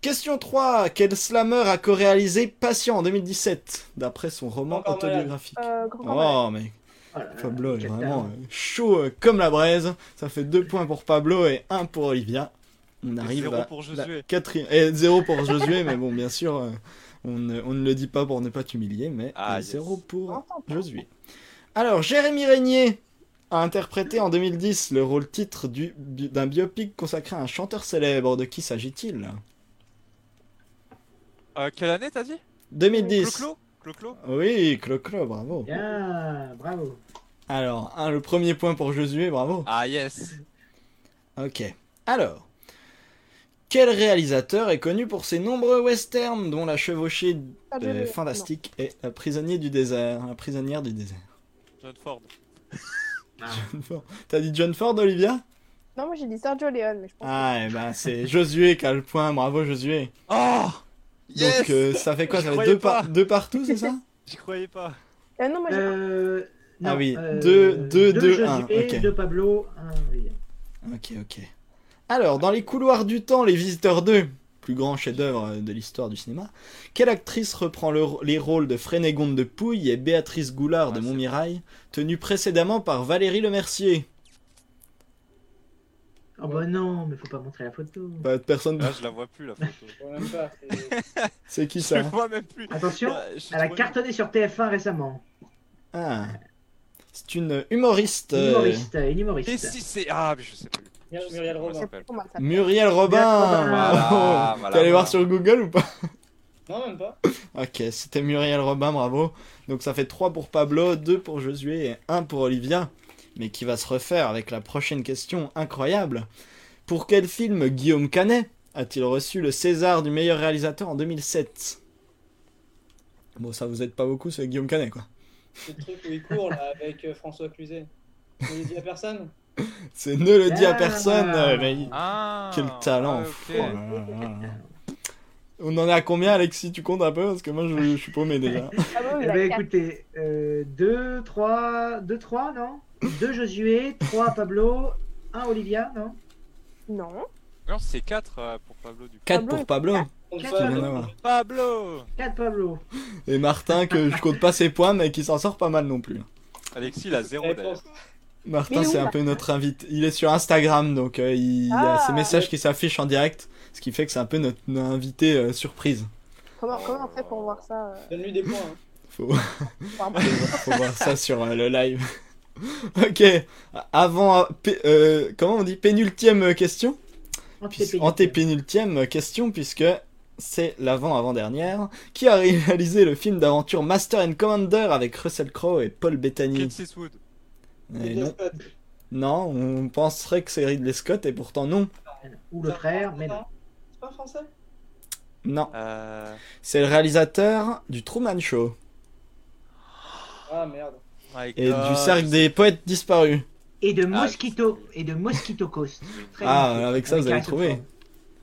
question 3. Quel slammer a co-réalisé Patient en 2017, d'après son roman malade. autobiographique? Euh, grand. Oh, mais Oh Pablo est vraiment euh, chaud euh, comme la braise. Ça fait 2 points pour Pablo et 1 pour Olivia. On arrive zéro à pour la Josué. quatrième. Et 0 pour Josué, mais bon, bien sûr, euh, on, ne, on ne le dit pas pour ne pas t'humilier, mais Ah, 0 yes. pour. Josué. Alors, Jérémy Régnier a interprété en 2010 le rôle titre du- d'un biopic consacré à un chanteur célèbre. De qui s'agit-il? Euh, quelle année t'as dit? 2010. Clo-Clo? Clo-Clo? Oui, Clo-Clo, bravo. Bien, bravo. Alors, le premier point pour Josué, bravo. Ah yes Ok. Alors, quel réalisateur est connu pour ses nombreux westerns, dont La chevauchée Ah, euh, fantastique et La prisonnier du désert, La prisonnière du désert. John Ford. John Ford. T'as dit John Ford, Olivia? Non, moi j'ai dit Sergio Leone, mais je pense Ah, et ben c'est Josué qui a le point, bravo Josué. Oh Yes Donc euh, ça fait quoi? Ça fait deux, par- deux partout, c'est ça? J'y croyais pas. que... Euh, non, moi j'ai... Euh, Ah oui, euh, deux- deux, deux deux, Pablo, un Olivia. Ok, ok. Alors, dans les couloirs du temps, Les Visiteurs 2, plus grand chef-d'œuvre de l'histoire du cinéma, quelle actrice reprend le- les rôles de Frénégonde de Pouille et Béatrice Goulard de Ouais, Montmirail, tenue précédemment par Valérie Lemercier? Oh bah non, mais faut pas montrer la photo. Bah, Personne. Là, je la vois plus la photo. Je vois même pas. c'est- qui je ça la vois même plus. Attention, Ah, je elle a trop cartonné sur TF1 récemment. Ah. C'est une humoriste. Une euh, humoriste, une humoriste. Et si c'est. Ah, mais je sais plus. Muriel Robin. Muriel Robin. Robin. Voilà, voilà, T'es allé voir sur Google ou pas Non, même pas. Ok, c'était Muriel Robin, bravo. Donc ça fait 3 pour Pablo, 2 pour Josué et 1 pour Olivia. Mais qui va se refaire avec la prochaine question incroyable. Pour quel film Guillaume Canet a-t-il reçu le César du meilleur réalisateur en 2007 Bon, ça vous aide pas beaucoup, c'est Guillaume Canet, quoi. C'est le truc où il court là avec euh, François Cluzet. Il dit à personne? C'est ne le dit à Ah. personne, euh, mais Ah quel talent. fou, ok. là là là là. On en est à combien, Alexis? Tu comptes un peu? Parce que moi, je, je suis paumé déjà. Ah bah Eh ben écoutez, 2, 3, 2, 3, non? 2 Josué, 3 Pablo, 1 Olivia, non? Non. Non, c'est 4 pour Pablo du coup. 4 Pablo pour Pablo. On Quatre fait- Rien à voir. Pablo 4 Pablo. Et Martin, que je compte pas ses points, mais qui s'en sort pas mal non plus. Alexis, il a 0 d'ailleurs. Martin, c'est un peu notre invité. Il est sur Instagram, donc euh, il y a Ah. ses messages qui s'affichent en direct, ce qui fait que c'est un peu notre, notre invité euh, surprise. Comment, comment on fait pour voir ça euh, Donne-lui des points. hein. Faut, voir ça sur euh, le live. ok, avant, euh, euh, comment on dit, pénultième question? Antépénultième. Antépénultième question, puisque c'est l'avant-avant-dernière. Qui a réalisé le film d'aventure Master and Commander avec Russell Crowe et Paul Bettany? Clint Eastwood. Ridley non. Scott. non, on penserait que c'est Ridley Scott, et pourtant non. Ou le frère, mais non. C'est pas français? Non, Euh... c'est le réalisateur du Truman Show. Ah merde. My Et God. du cercle des poètes disparus. Et de Ah, Mosquito, et de Mosquito Coast. Très Ah, bien. avec ça, vous trouvé.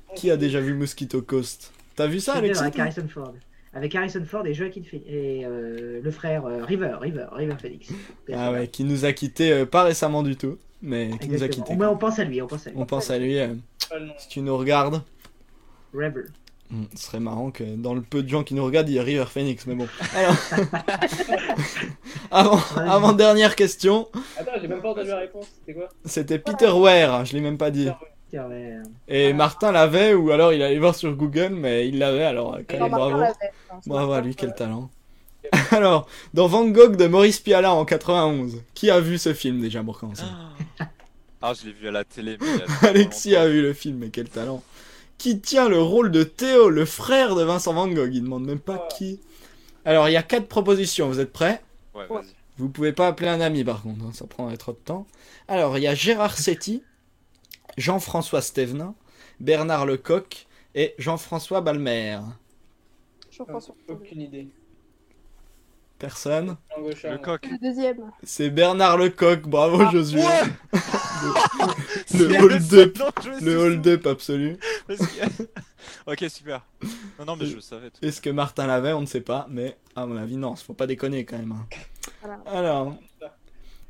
Ford. Qui a déjà vu Mosquito Coast? T'as vu ça, avec Harrison Ford. Avec Harrison Ford et Joaquin Phoenix. Et euh, le frère euh, River, River, River Phoenix. Ah ouais, qui nous a quittés euh, pas récemment du tout, mais qui nous a quittés. Mais on pense à lui, on pense à lui. On pense à lui. euh, si tu nous regardes, River. hmm, ce serait marrant que dans le peu de gens qui nous regardent, il y ait River Phoenix, mais bon. Alors, avant, avant dernière question, Attends, j'ai même pas entendu la réponse. C'était quoi? C'était Peter Ware, je l'ai même pas dit. Ouais. Et Martin l'avait, ou alors il allait voir sur Google, mais il l'avait, alors quand même bravo. Bravo à lui, quel talent. Alors, dans Van Gogh de Maurice Pialat en 91, qui a vu ce film déjà pour commencer? Ah, Ah, je l'ai vu à la télé. mais a Alexis a vu le film, mais quel talent. Qui tient le rôle de Théo, le frère de Vincent Van Gogh? Il demande même pas qui. Alors, il y a quatre propositions, vous êtes prêts? Ouais, Ouais. vas-y. Vous pouvez pas appeler un ami par contre, hein, ça prendrait trop de temps. Alors, il y a Gérard Setti, Jean-François Stevenin, Bernard Lecoq et Jean-François Balmer. Jean-François. Aucune idée. Personne? Gauchard, Le. Le deuxième. C'est Bernard Lecoq, bravo Ah, Josué. C'est Le hold-up. je me Le suis hold-up absolu. ok, super. Non, non, mais je le savais. tout. Est-ce que Martin l'avait? On ne sait pas, mais à mon avis, non, faut pas déconner quand même. hein. Voilà. Alors,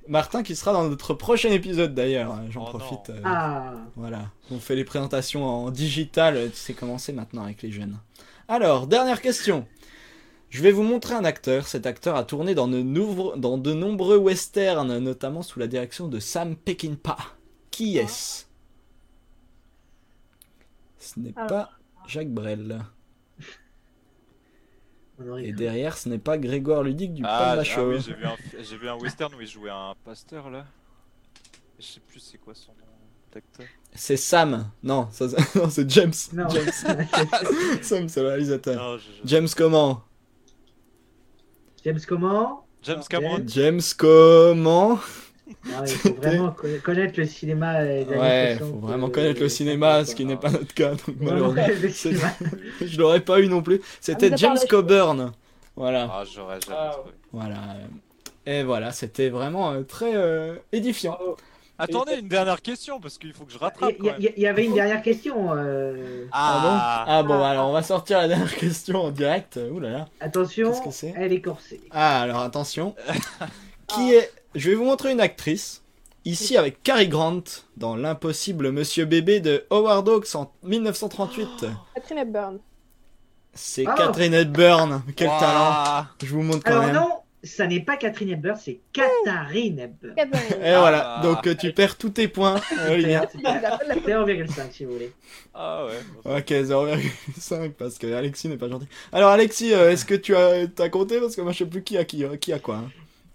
Martin qui sera dans notre prochain épisode d'ailleurs, j'en Oh profite. euh, Ah, Voilà, on fait les présentations en digital, tu sais comment c'est maintenant avec les jeunes. Alors, dernière question. Je vais vous montrer un acteur. Cet acteur a tourné dans de, nouveau- dans de nombreux westerns, notamment sous la direction de Sam Peckinpah. Qui est-ce? Ce n'est Alors. pas Jacques Brel. Et derrière, ce n'est pas Grégoire Ludic du Ah, Pan ah Macho. oui, j'ai vu, un... j'ai vu un western où il jouait un pasteur là. Je sais plus c'est quoi son nom d'acteur. C'est Sam. Non, ça, non, c'est James. Non. James. Sam, c'est le réalisateur. Non, je- je- James comment James comment James. Cameron. James comment Il faut vraiment co- connaître le cinéma. Ouais, 60, faut vraiment connaître le cinéma, ce qui n'est pas notre cas, donc malheureusement. Je l'aurais pas eu non plus. C'était Ah, James Coburn. Voilà, Ah, j'aurais jamais Ah, trouvé. voilà. Et voilà, c'était vraiment euh, très euh, édifiant. Bravo. Attendez, une dernière question parce qu'il faut que je rattrape Il y, même. il y- il y avait une dernière question. euh, Ah bon Ah bon, Ah. alors on va sortir la dernière question en direct. Ouh là là. Attention, Qu'est-ce que c'est elle est corsée. Ah, alors attention. Qui est. Je vais vous montrer une actrice. Ici avec Cary Grant dans L'impossible Monsieur Bébé de Howard Hawks en 1938. Catherine Hepburn. C'est Ah. Catherine Hepburn. Quel Ouah. talent. Je vous montre quand Alors même. non, ça n'est pas Catherine Hepburn, c'est Katharine Hepburn. Catherine. Et Ah. voilà, donc euh, tu perds tous tes points, Olivier. C'est 0,5 si vous voulez. Ah ouais. Ok, 0,5 parce que Alexis n'est pas gentil. Alors Alexis, euh, est-ce que tu as, t'as compté? Parce que moi je sais plus qui a qui, qui a quoi. hein.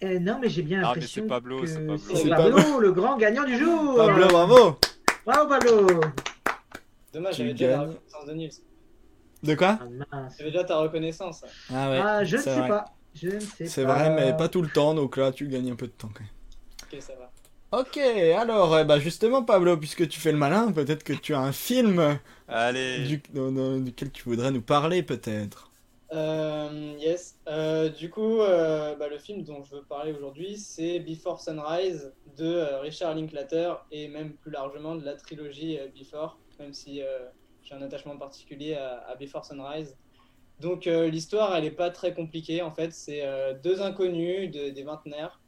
Euh, non, mais j'ai bien Ah, l'impression c'est Pablo, que c'est Pablo. c'est Pablo, le grand gagnant du jour. Pablo, bravo Bravo Pablo. Dommage, j'avais déjà la reconnaissance de Nils. De quoi Ah. J'avais déjà ta reconnaissance. Ah ouais, Ah, je ne c'est sais vrai. pas. Je ne sais C'est vrai, mais pas tout le temps, donc là tu gagnes un peu de temps quand même. Ok, ça va. Ok, alors, eh bah justement Pablo, puisque tu fais le malin, peut-être que tu as un film Allez. du- dans- duquel tu voudrais nous parler peut-être. Euh, yes. Euh, du coup, euh, bah, le film dont je veux parler aujourd'hui, c'est Before Sunrise de euh, Richard Linklater et même plus largement de la trilogie Before, même si j'ai un attachement particulier à, à Before Sunrise. Donc l'histoire, elle n'est pas très compliquée en fait. C'est deux inconnus, de- des vingtenaires.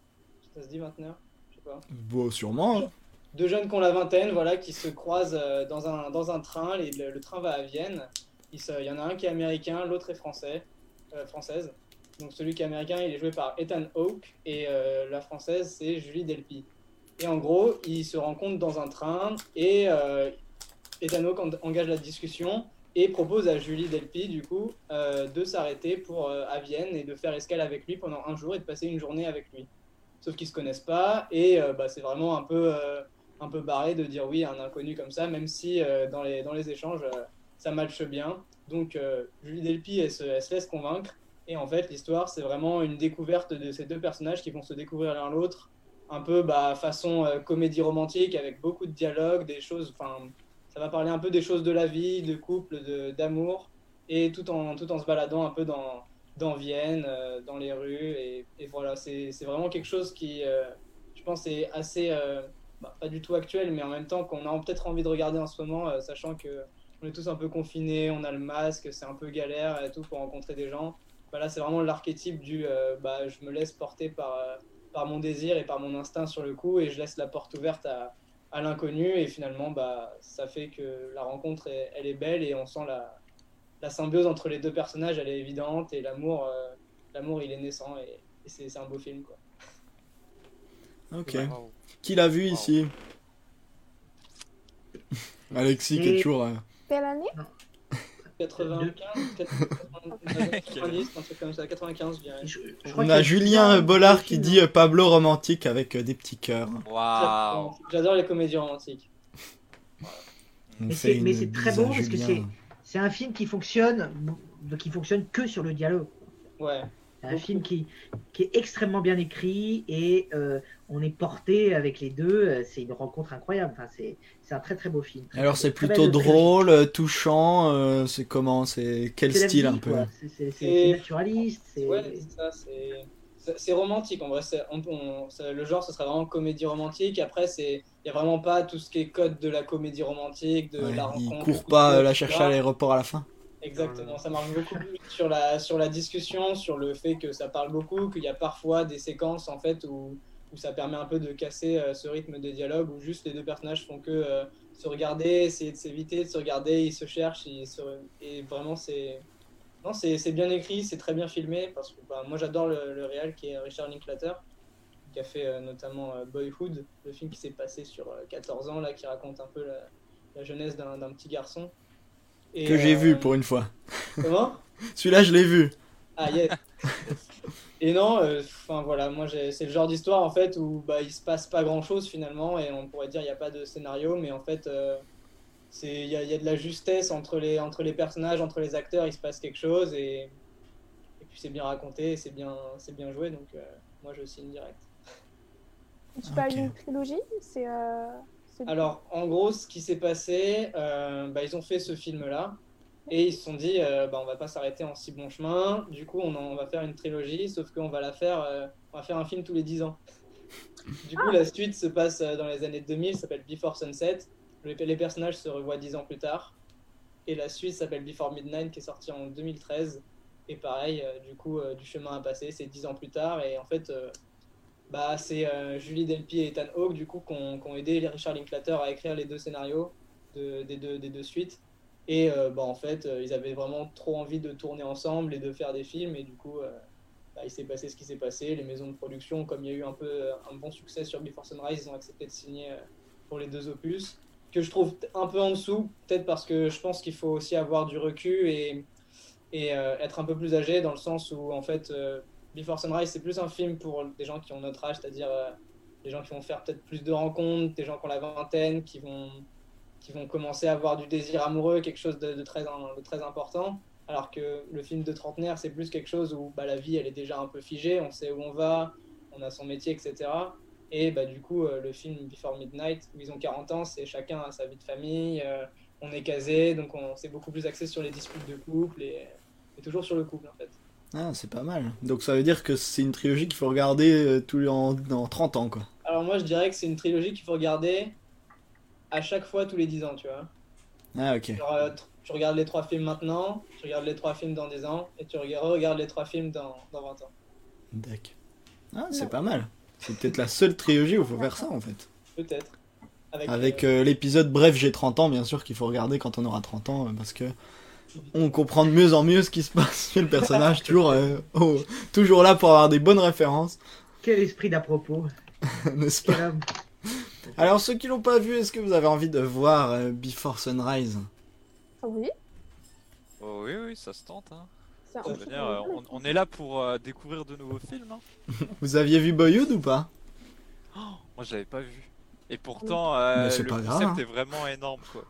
Ça se dit vingtenaires Je sais pas. Bon, sûrement. hein. deux jeunes qui ont la vingtaine, voilà, qui se croisent dans un, dans un train. Les- le, le train va à Vienne. Il, y en a un qui est américain, l'autre est français, euh, française. Donc celui qui est américain, il est joué par Ethan Hawke et euh, la française, c'est Julie Delpy. Et en gros, ils se rencontrent dans un train et euh, Ethan Hawke en- engage la discussion et propose à Julie Delpy, du coup, de s'arrêter pour à Vienne et de faire escale avec lui pendant un jour et de passer une journée avec lui. Sauf qu'ils se connaissent pas et bah, c'est vraiment un peu, un peu barré de dire oui à un inconnu comme ça, même si dans, les, dans les échanges, ça matche bien. Donc euh, Julie Delpy, elle se, laisse convaincre. Et en fait, l'histoire, c'est vraiment une découverte de ces deux personnages qui vont se découvrir l'un l'autre, un peu bah, façon euh, comédie romantique, avec beaucoup de dialogues, des choses, enfin, ça va parler un peu des choses de la vie, de couple, de- d'amour, et tout en, tout en se baladant un peu dans, dans Vienne, dans les rues. Et, voilà, c'est vraiment quelque chose qui, je pense, est assez, bah, pas du tout actuel, mais en même temps qu'on a peut-être envie de regarder en ce moment, sachant que on est tous un peu confinés, on a le masque, c'est un peu galère et tout pour rencontrer des gens. Bah, là, c'est vraiment l'archétype du bah, je me laisse porter par, par mon désir et par mon instinct sur le coup et je laisse la porte ouverte à, à l'inconnu et finalement bah, ça fait que la rencontre elle est belle et on sent la, la symbiose entre les deux personnages elle est évidente et l'amour euh, l'amour il est naissant et, c'est un beau film quoi. Ok. Qui l'a vu ici? Alexis qui est toujours. Euh, Quelle année? 95, 90, un truc comme ça, 95, On a Julien Bollard qui dit euh, Pablo romantique avec euh, des petits cœurs. Waouh J'adore les comédies romantiques. Mais c'est très beau parce que c'est un film qui fonctionne, qui fonctionne que sur le dialogue. Ouais. Un film qui, qui est extrêmement bien écrit et euh, on est porté avec les deux. Euh, c'est une rencontre incroyable. Enfin, c'est, c'est un très très beau film. Alors c'est plutôt drôle, euh, touchant. c'est comment C'est quel style un peu? C'est, naturaliste. C'est... Ouais, c'est ça. C'est... romantique en vrai. le genre, ce serait vraiment comédie romantique. Après, c'est il y a vraiment pas tout ce qui est code de la comédie romantique, de la rencontre. Il court pas la chercher à l'aéroport à la fin. Exactement, ça marche beaucoup sur la, sur la discussion, sur le fait que ça parle beaucoup, qu'il y a parfois des séquences en fait où, où ça permet un peu de casser euh, ce rythme des dialogues, où juste les deux personnages font que euh, se regarder, essayer de s'éviter, de se regarder, ils se cherchent, et vraiment c'est non, c'est bien écrit, c'est très bien filmé, parce que bah, moi j'adore le, le réal qui est Richard Linklater, qui a fait euh, notamment Boyhood, le film qui s'est passé sur 14 ans, là, qui raconte un peu la, la jeunesse d'un petit garçon que j'ai vu euh, pour une fois. Comment? Celui-là, je l'ai vu. Ah, yes. et non, euh, enfin voilà, moi c'est le genre d'histoire en fait où bah, il se passe pas grand chose finalement et on pourrait dire il n'y a pas de scénario, mais en fait euh, il y, y, a de la justesse entre les, entre les personnages, entre les acteurs, il se passe quelque chose et, et puis c'est bien raconté, c'est bien, bien joué donc moi je signe direct. Tu parles d'une trilogie? C'est alors, en gros, ce qui s'est passé, euh, bah, ils ont fait ce film-là. Et ils se sont dit, euh, bah, on va pas s'arrêter en si bon chemin. Du coup, on, va faire une trilogie, sauf qu'on va la faire, euh, on va faire un film tous les 10 ans. Du coup, la suite se passe dans les années 2000, s'appelle Before Sunset. Les, personnages se revoient 10 ans plus tard. Et la suite s'appelle Before Midnight, qui est sortie en 2013. Et pareil, du coup, du chemin à passer, c'est 10 ans plus tard. Et en fait, bah, c'est euh, Julie Delpy et Ethan Hawke du coup qui ont, aidé Richard Linklater à écrire les deux scénarios de, des, deux, des deux suites. Et euh, bah, en fait, euh, ils avaient vraiment trop envie de tourner ensemble et de faire des films. Et du coup, bah, il s'est passé ce qui s'est passé. Les maisons de production, comme il y a eu un peu un bon succès sur Before Sunrise, ils ont accepté de signer pour les deux opus. Que je trouve un peu en dessous, peut-être parce que je pense qu'il faut aussi avoir du recul et, et être un peu plus âgé, dans le sens où en fait Before Sunrise, c'est plus un film pour des gens qui ont notre âge, c'est-à-dire euh, des gens qui vont faire peut-être plus de rencontres, des gens qui ont la vingtaine, qui vont, qui vont commencer à avoir du désir amoureux, quelque chose de, très, très important. Alors que le film de trentenaire, c'est plus quelque chose où bah, la vie, elle est déjà un peu figée, on sait où on va, on a son métier, etc. Et bah, du coup, euh, le film Before Midnight, où ils ont 40 ans, c'est chacun a sa vie de famille, euh, on est casé, donc on s'est beaucoup plus axé sur les disputes de couple et toujours sur le couple en fait. Ah, c'est pas mal. Donc ça veut dire que c'est une trilogie qu'il faut regarder euh, tous en, 30 ans, quoi. Alors moi, je dirais que c'est une trilogie qu'il faut regarder à chaque fois tous les 10 ans, tu vois. Ah, ok. Euh, tu regardes les trois films maintenant, tu regardes les trois films dans 10 ans, et tu regardes les trois films dans, dans 20 ans. D'accord. Ah, c'est pas mal. C'est peut-être la seule trilogie où il faut faire ça, en fait. Peut-être. Avec, euh, l'épisode Bref, j'ai 30 ans, bien sûr, qu'il faut regarder quand on aura 30 ans, parce que on comprend de mieux en mieux ce qui se passe chez le personnage, toujours, euh, toujours là pour avoir des bonnes références. Quel esprit d'à propos. N'est-ce pas Alors, ceux qui l'ont pas vu, est-ce que vous avez envie de voir euh, Before Sunrise? Oui. Oh, oui, oui, ça se tente. Hein. Euh, on, est là pour découvrir de nouveaux films. Hein. vous aviez vu Boyhood ou pas? Oh, Moi, je l'avais pas vu. Et pourtant, le concept hein. est vraiment énorme, quoi.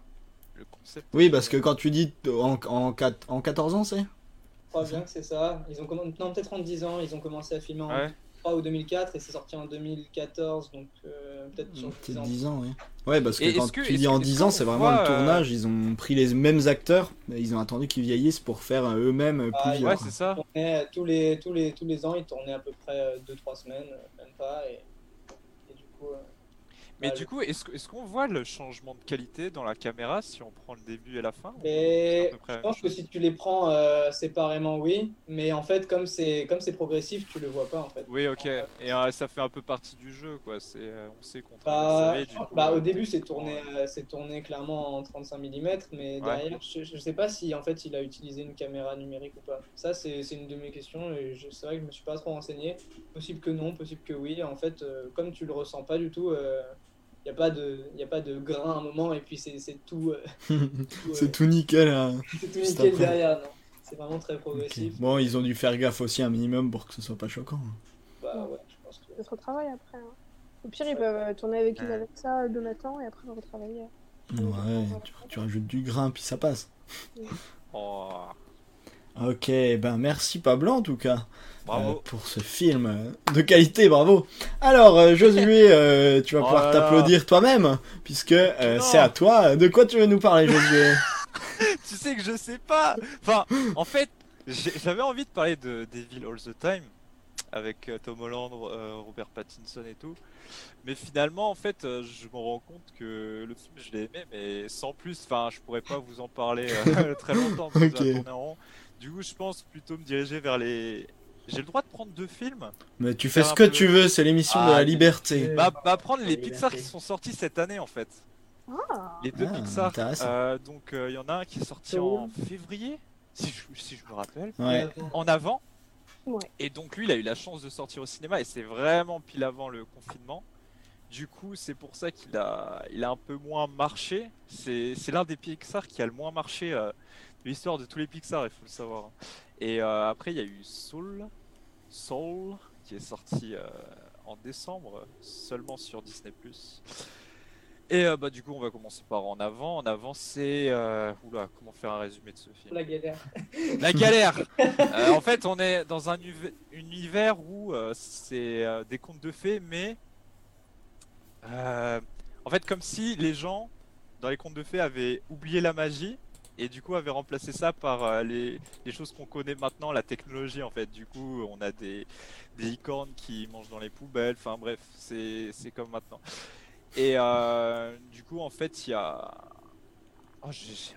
Oui, parce que quand tu dis en, en, en 14 ans, c'est? Je crois bien que c'est ça. Ils ont Non, peut-être en 10 ans, ils ont commencé à filmer en 2003 ou 2004 et c'est sorti en 2014, donc euh, peut-être sur 10 ans. 10 ans, oui. Ouais, parce que Et quand que- tu dis que- en est-ce 10 qu'on ans, c'est vraiment voit, le tournage. Ils ont pris les mêmes acteurs, mais ils ont attendu qu'ils vieillissent pour faire euh, eux-mêmes euh, plus Ah, vieux. Ouais, c'est ça. Tournaient tous les, tous, les, tous les ans, ils tournaient à peu près 2-3 semaines, euh, même pas. Et, et du coup, euh, Mais bah, du coup, est-ce qu'on voit le changement de qualité dans la caméra si on prend le début et la fin je pense que si tu les prends euh, séparément, oui. Mais en fait, comme c'est comme c'est progressif, tu le vois pas en fait. Oui, ok. Et euh, ça fait un peu partie du jeu, quoi. C'est, euh, on sait qu'on Bah, coup, bah, euh, au début, c'est tourné, euh, euh, c'est tourné clairement en 35 mm, mais Ouais. derrière, je, je sais pas si en fait il a utilisé une caméra numérique ou pas. Ça, c'est une de mes questions et c'est vrai que je me suis pas trop renseigné. Possible que non, possible que oui. En fait, euh, comme tu le ressens pas du tout, il n'y a pas de, y a pas de grain à un moment et puis c'est c'est tout, euh, tout, euh, c'est tout nickel. hein. c'est tout nickel après. derrière. Non, c'est vraiment très progressif. Bon, ils ont dû faire gaffe aussi un minimum pour que ce soit pas choquant. Bah ouais, je pense que. Ça se retravaille après. hein. Au pire, ils peuvent euh, tourner avec Ouais. Alexa et Jonathan et après le retravailler. Ouais, tu, tu rajoutes du grain puis ça passe. oh, Ok, ben merci Pablo en tout cas. Bravo. Euh, pour ce film de qualité, bravo. Alors, euh, Josué, euh, tu vas Oh pouvoir là là. t'applaudir toi-même, puisque euh, c'est à toi. De quoi tu veux nous parler, Josué tu sais que je sais pas. Enfin, en fait, j'avais envie de parler de Devil All the Time avec Tom Holland, euh, Robert Pattinson et tout. Mais finalement, en fait, je me rends compte que le film, je l'ai aimé, mais sans plus. Enfin, je pourrais pas vous en parler euh, très longtemps. Parce que en rond. Du coup, je pense plutôt me diriger vers les. J'ai le droit de prendre deux films. Mais tu fais ce que peu- tu veux, c'est l'émission de Ah, la mais- liberté. Euh, Bah, bah prendre les La Pixar qui sont sortis cette année, en fait. Ah, Les deux Ah, Pixar. Euh, donc, il y en a un qui est sorti en février, si je, si je me rappelle. Ouais. en avant. Ouais. Et donc lui, il a eu la chance de sortir au cinéma et c'est vraiment pile avant le confinement. Du coup, c'est pour ça qu'il a, il a un peu moins marché. C'est, c'est l'un des Pixar qui a le moins marché euh, de l'histoire de tous les Pixar, il faut le savoir. Et euh, après, il y a eu Soul, Soul, qui est sorti euh, en décembre seulement sur Disney+. Et euh, bah du coup, on va commencer par en avant. En avant, c'est euh... oula, comment faire un résumé de ce film? La galère. la galère. Euh, en fait, on est dans un univers où c'est des contes de fées, mais en fait, comme si les gens dans les contes de fées avaient oublié la magie et du coup avaient remplacé ça par euh, les, les choses qu'on connaît maintenant, la technologie. En fait, du coup, on a des, des licornes qui mangent dans les poubelles. Enfin bref, c'est comme maintenant. Et euh, du coup, en fait, il y a Oh,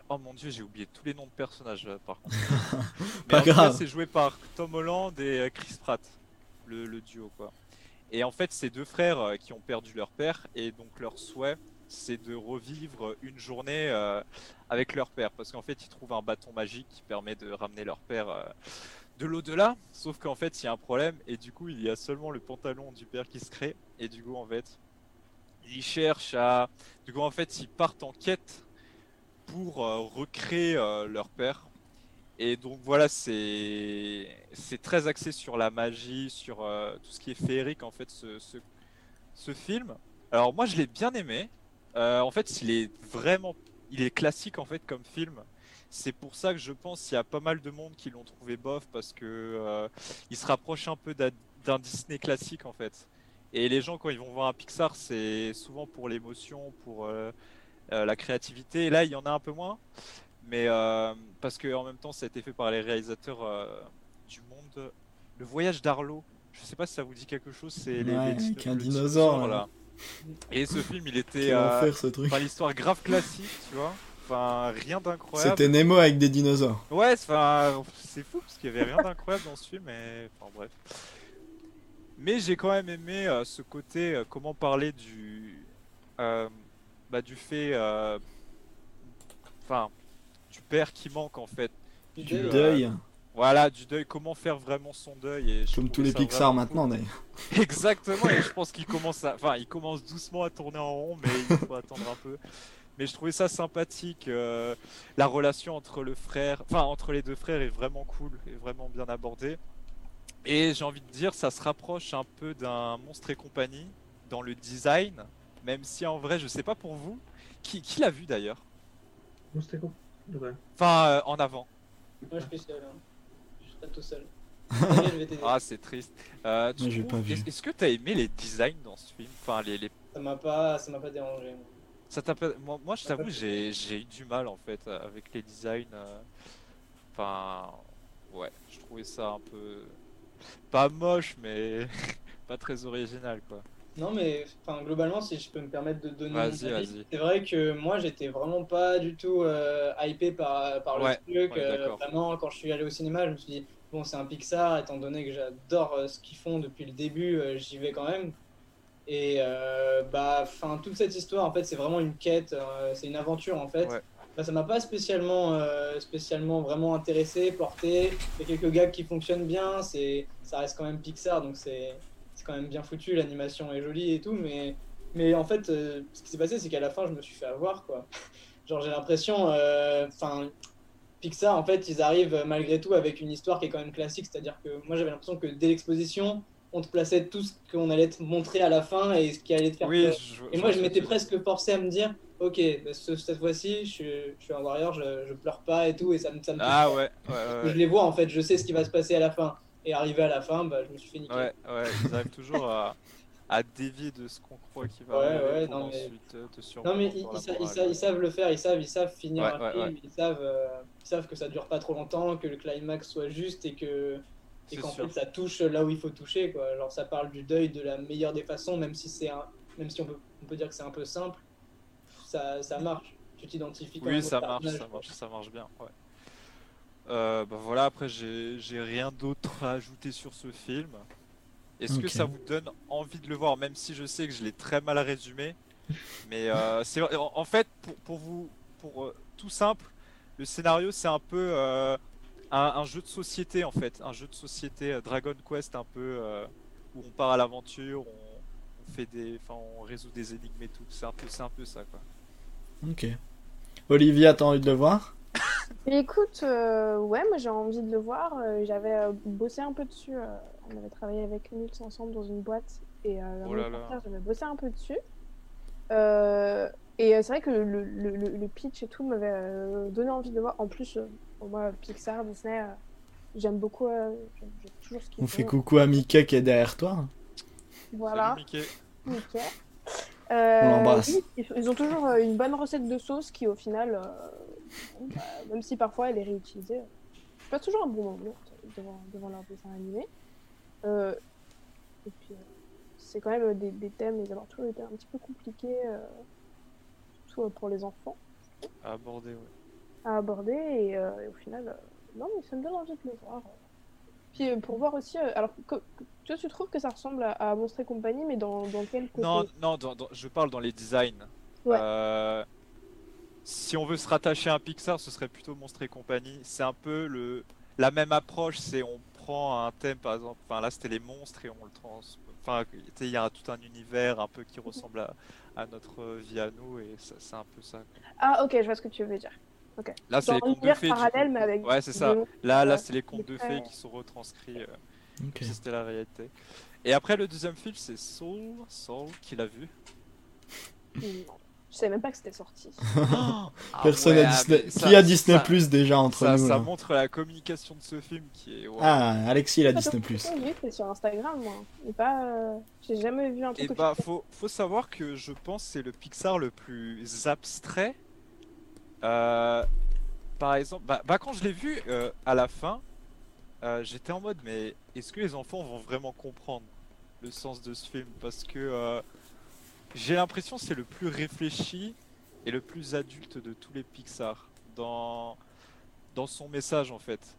oh mon dieu, j'ai oublié tous les noms de personnages euh, par contre. Mais Pas en grave. c'est joué par Tom Holland et Chris Pratt, le, le duo quoi. Et en fait, c'est deux frères qui ont perdu leur père et donc leur souhait, c'est de revivre une journée euh, avec leur père parce qu'en fait, ils trouvent un bâton magique qui permet de ramener leur père euh, de l'au-delà. Sauf qu'en fait, il y a un problème et du coup, il y a seulement le pantalon du père qui se crée et du coup, en fait, ils cherchent à, du coup, en fait, ils partent en quête pour euh, recréer leur père. Et donc voilà, c'est très axé sur la magie, sur tout ce qui est féerique en fait, ce, ce film. Alors moi je l'ai bien aimé. Euh, en fait, il est vraiment, il est classique en fait comme film. C'est pour ça que je pense qu'il y a pas mal de monde qui l'ont trouvé bof parce que euh, il se rapproche un peu d'un Disney classique en fait. Et les gens quand ils vont voir un Pixar, c'est souvent pour l'émotion, pour euh, la créativité. Et là, il y en a un peu moins, mais parce que en même temps, ça a été fait par les réalisateurs du monde. Le voyage d'Arlo. Je sais pas si ça vous dit quelque chose. C'est les, Ouais, les avec un le dinosaure, là. Et ce film, il était. Euh, enfer ce truc. Enfin, l'histoire grave classique, tu vois. Enfin, rien d'incroyable. C'était Nemo avec des dinosaures. Ouais, c'est- enfin, c'est fou parce qu'il y avait rien d'incroyable dans ce film, mais enfin bref. Mais j'ai quand même aimé euh, ce côté, euh, comment parler du, euh, bah, du fait, euh, enfin, du père qui manque en fait. Du Du Euh, deuil, Voilà, du deuil, comment faire vraiment son deuil. Et comme tous les Pixar vraiment maintenant d'ailleurs. Exactement, et je pense qu'il commence, à... enfin, il commence doucement à tourner en rond, mais il faut attendre un peu. Mais je trouvais ça sympathique. euh, la relation entre le frère, enfin entre les deux frères est vraiment cool, est vraiment bien abordée. Et j'ai envie de dire, ça se rapproche un peu d'un Monstre et compagnie dans le design, même si en vrai, je sais pas pour vous, qui, qui l'a vu d'ailleurs? C'était con. Ouais. Enfin, euh, en avant. Moi, je suis seul. hein. Tout seul. ah, c'est triste. Euh, pas vu. Est-ce que tu as aimé les designs dans ce film? Enfin, les, les... Ça m'a pas, ça m'a pas dérangé. Ça moi, moi, je t'avoue, j'ai eu du mal en fait avec les designs. Euh, enfin, ouais, je trouvais ça un peu pas moche, mais pas très original quoi. Non, mais globalement, si je peux me permettre de donner mon avis, c'est vrai que moi, j'étais vraiment pas du tout euh, hypé par, par le truc. Euh, vraiment, quand je suis allé au cinéma, je me suis dit, bon, c'est un Pixar, étant donné que j'adore euh, ce qu'ils font depuis le début, j'y vais quand même. Et bah, enfin, toute cette histoire, en fait, c'est vraiment une quête, c'est une aventure, en fait. Bah, ça m'a pas spécialement, spécialement vraiment intéressé, porté. Il y a quelques gags qui fonctionnent bien, c'est, ça reste quand même Pixar, donc c'est quand même bien foutu, l'animation est jolie et tout, mais, mais en fait, euh, ce qui s'est passé, c'est qu'à la fin, je me suis fait avoir, quoi. Genre, j'ai l'impression, euh, enfin, Pixar, en fait, ils arrivent malgré tout avec une histoire qui est quand même classique, c'est-à-dire que moi, j'avais l'impression que dès l'exposition, on te plaçait tout ce qu'on allait te montrer à la fin et ce qui allait te faire oui, et moi, je m'étais presque forcé à me dire, ok, bah, cette fois-ci, je, je, suis un warrior, je, pleure pas et tout, et ça, ça me. Ah ouais, ouais, Je les vois en fait, je sais ce qui va se passer à la fin. Et arrivé à la fin, bah, je me suis fait niquer. Ouais, ouais, ils arrivent toujours à, à dévier de ce qu'on croit qu'il va ouais, ouais, non, mais... ensuite te Non, mais ils, ils, savent le faire, ils savent, ils savent finir un film, ils savent, euh, ils savent que ça dure pas trop longtemps, que le climax soit juste et que et qu'en fait ça touche là où il faut toucher quoi. Genre ça parle du deuil de la meilleure des façons, même si c'est un, même si on peut, on peut dire que c'est un peu simple, ça, ça marche. Tu t'identifies. Oui, ça marche, ça marche, ça marche bien. Ouais. Euh, bah voilà, après j'ai rien d'autre à ajouter sur ce film. Est-ce que ça vous donne envie de le voir, même si je sais que je l'ai très mal résumé Mais euh, c'est en fait pour, pour vous, pour euh, tout simple, le scénario c'est un peu un, jeu de société en fait, un jeu de société Dragon Quest un peu où on part à l'aventure, on, on, fait des, enfin on résout des énigmes et tout. C'est un peu, c'est un peu ça quoi. Ok. Olivia, t'as envie de le voir? Écoute, euh, ouais, moi j'ai envie de le voir. Euh, j'avais euh, bossé un peu dessus. on avait travaillé avec Nils ensemble dans une boîte et oh j'avais bossé un peu dessus. et c'est vrai que le, le, le, pitch et tout m'avait donné envie de le voir. En plus, pour moi, Pixar, Disney, j'aime beaucoup. toujours ce On fait coucou à Mickey qui est derrière toi. Voilà. Mickey. Mickey. On l'embrasse. ils ont toujours une bonne recette de sauce qui, au final, bah, même si parfois elle est réutilisée, je passe toujours un bon moment devant, devant leur dessin animé. Euh, et puis, euh, c'est quand même des, des thèmes, ils ont toujours été un petit peu compliqués, euh, surtout pour les enfants. À aborder, oui. À aborder, et, au final, non, mais ça me donne envie de le voir. Puis pour voir aussi, alors, toi, tu trouves que ça ressemble à, Monstre et compagnie, mais dans, dans quel côté? Non, non, je parle dans les designs. Ouais si on veut se rattacher à un Pixar, ce serait plutôt Monstre et compagnie. C'est un peu le la même approche, c'est on prend un thème par exemple, enfin là c'était les monstres et on le trans enfin il y a tout un univers un peu qui ressemble à, notre vie à nous et c'est un peu ça. Ah OK, je vois ce que tu veux dire. OK. Là c'est les contes de fées. Parallèle, mais avec ouais, c'est ça. Là là c'est les contes de fées qui sont retranscrits euh, c'était la réalité. Et après le deuxième film, c'est Soul, Soul qui l'a vu. Je savais même pas que c'était sorti. Ah Personne à Disney. qui a Disney Plus déjà entre nous Ça montre la communication de ce film qui est. Ah, Alexis il a Disney Plus. c'est sur Instagram moi. Et pas. Euh, j'ai jamais vu un truc. Et bah faut, faut savoir que je pense c'est le Pixar le plus abstrait. Euh, par exemple, bah, bah, quand je l'ai vu euh, à la fin, j'étais en mode mais est-ce que les enfants vont vraiment comprendre le sens de ce film? Parce que j'ai l'impression que c'est le plus réfléchi et le plus adulte de tous les Pixar dans dans son message en fait.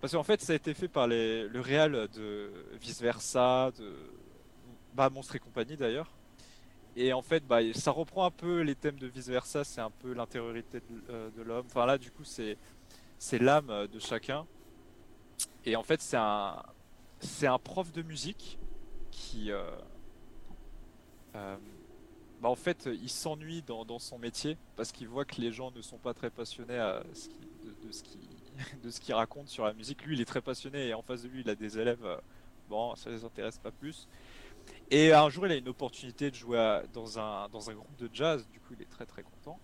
Parce qu'en fait ça a été fait par le réal de Vice Versa, de bah, Monstre et compagnie d'ailleurs. Et en fait bah, ça reprend un peu les thèmes de Vice Versa, c'est un peu l'intériorité de, euh, de l'homme. Enfin là du coup c'est c'est l'âme de chacun. Et en fait c'est un c'est un prof de musique qui euh, bah en fait, il s'ennuie dans, dans, son métier parce qu'il voit que les gens ne sont pas très passionnés à ce de, ce qu'il de ce qu'il raconte sur la musique. Lui, il est très passionné et en face de lui, il a des élèves. Euh, bon, ça les intéresse pas plus. Et un jour, il a une opportunité de jouer dans, un, dans un groupe de jazz. Du coup, il est très très content.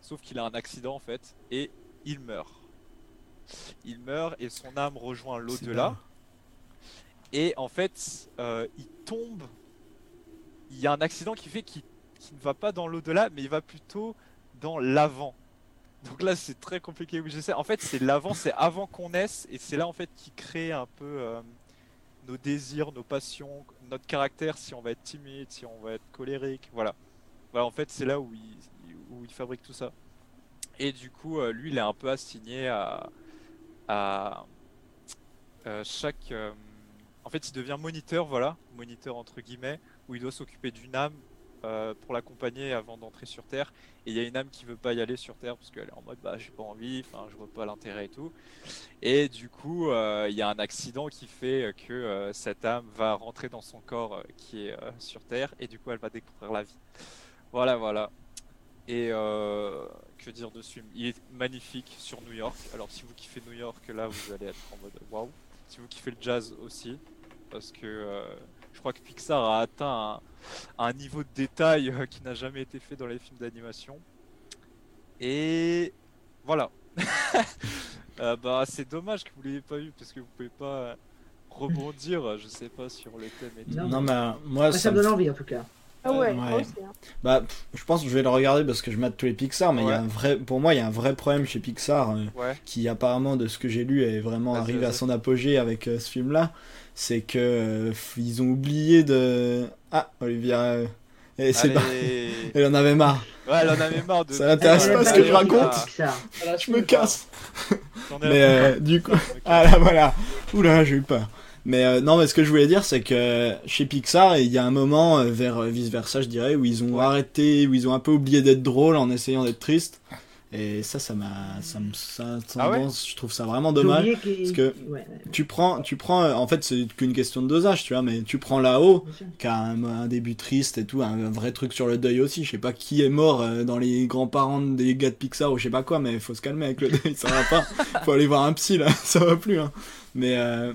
Sauf qu'il a un accident en fait et il meurt. Il meurt et son âme rejoint l'au-delà. Et en fait, euh, il tombe. Il y a un accident qui fait qu'il qu'il ne va pas dans l'au-delà, mais il va plutôt dans l'avant. Donc là, c'est très compliqué. Oui, je sais. En fait, c'est l'avant, c'est avant qu'on naisse, et c'est là en fait qui crée un peu euh, nos désirs, nos passions, notre caractère, si on va être timide, si on va être colérique, voilà. En fait, c'est là où il, fabrique tout ça. Et du coup, euh, lui, il est un peu assigné à, euh, chaque. en fait, il devient moniteur, voilà, moniteur entre guillemets, où il doit s'occuper d'une âme euh, pour l'accompagner avant d'entrer sur Terre. Et il y a une âme qui veut pas y aller sur Terre parce qu'elle est en mode bah j'ai pas envie, enfin je vois pas l'intérêt et tout. Et du coup, euh, il y a un accident qui fait que euh, cette âme va rentrer dans son corps qui est sur Terre et du coup elle va découvrir la vie. Voilà, voilà. Et que dire dessus Il est magnifique sur New York. Alors si vous kiffez New York, là vous allez être en mode waouh. Si vous kiffez le jazz aussi, parce que je crois que Pixar a atteint un, un niveau de détail euh, qui n'a jamais été fait dans les films d'animation. Et voilà. Euh, bah c'est dommage que vous l'ayez pas vu parce que vous pouvez pas rebondir, je sais pas, sur le thème et tout. Non. Mais euh, moi, ça me me donne envie en tout cas. Ah ouais, Ouais. moi aussi, hein. Bah, pff, je pense que je vais le regarder parce que je mate tous les Pixar, mais il y a un vrai, pour moi, il y a un vrai problème chez Pixar euh, Ouais. qui, apparemment, de ce que j'ai lu, est vraiment Vas-y, arrivé à son apogée avec euh, ce film-là. C'est que euh, ils ont oublié de. Ah, Olivia. euh, et c'est pas... Allez. Elle en avait marre. Ouais, elle en avait marre de. Ça l'intéresse pas ce que je raconte. Voilà, Je me casse. Mais euh, du coup. Ah là, voilà. Oula, j'ai eu peur. Mais euh, non, mais ce que je voulais dire, c'est que chez Pixar, il y a un moment, euh, vers vice versa, je dirais, où ils ont Ouais. arrêté, où ils ont un peu oublié d'être drôles en essayant d'être tristes. Et ça, ça m'a, ça me, ça, Ah ouais tendance, je trouve ça vraiment dommage. parce que- Ouais, ouais, Tu prends, tu prends, euh, en fait, c'est qu'une question de dosage, tu vois, mais tu prends là-haut, qui a un, un début triste et tout, un, un vrai truc sur le deuil aussi. Je sais pas qui est mort euh, dans les grands-parents des gars de Pixar ou je sais pas quoi, mais faut se calmer avec le deuil, ça va pas. Faut aller voir un psy là, ça va plus. Hein. Mais, euh,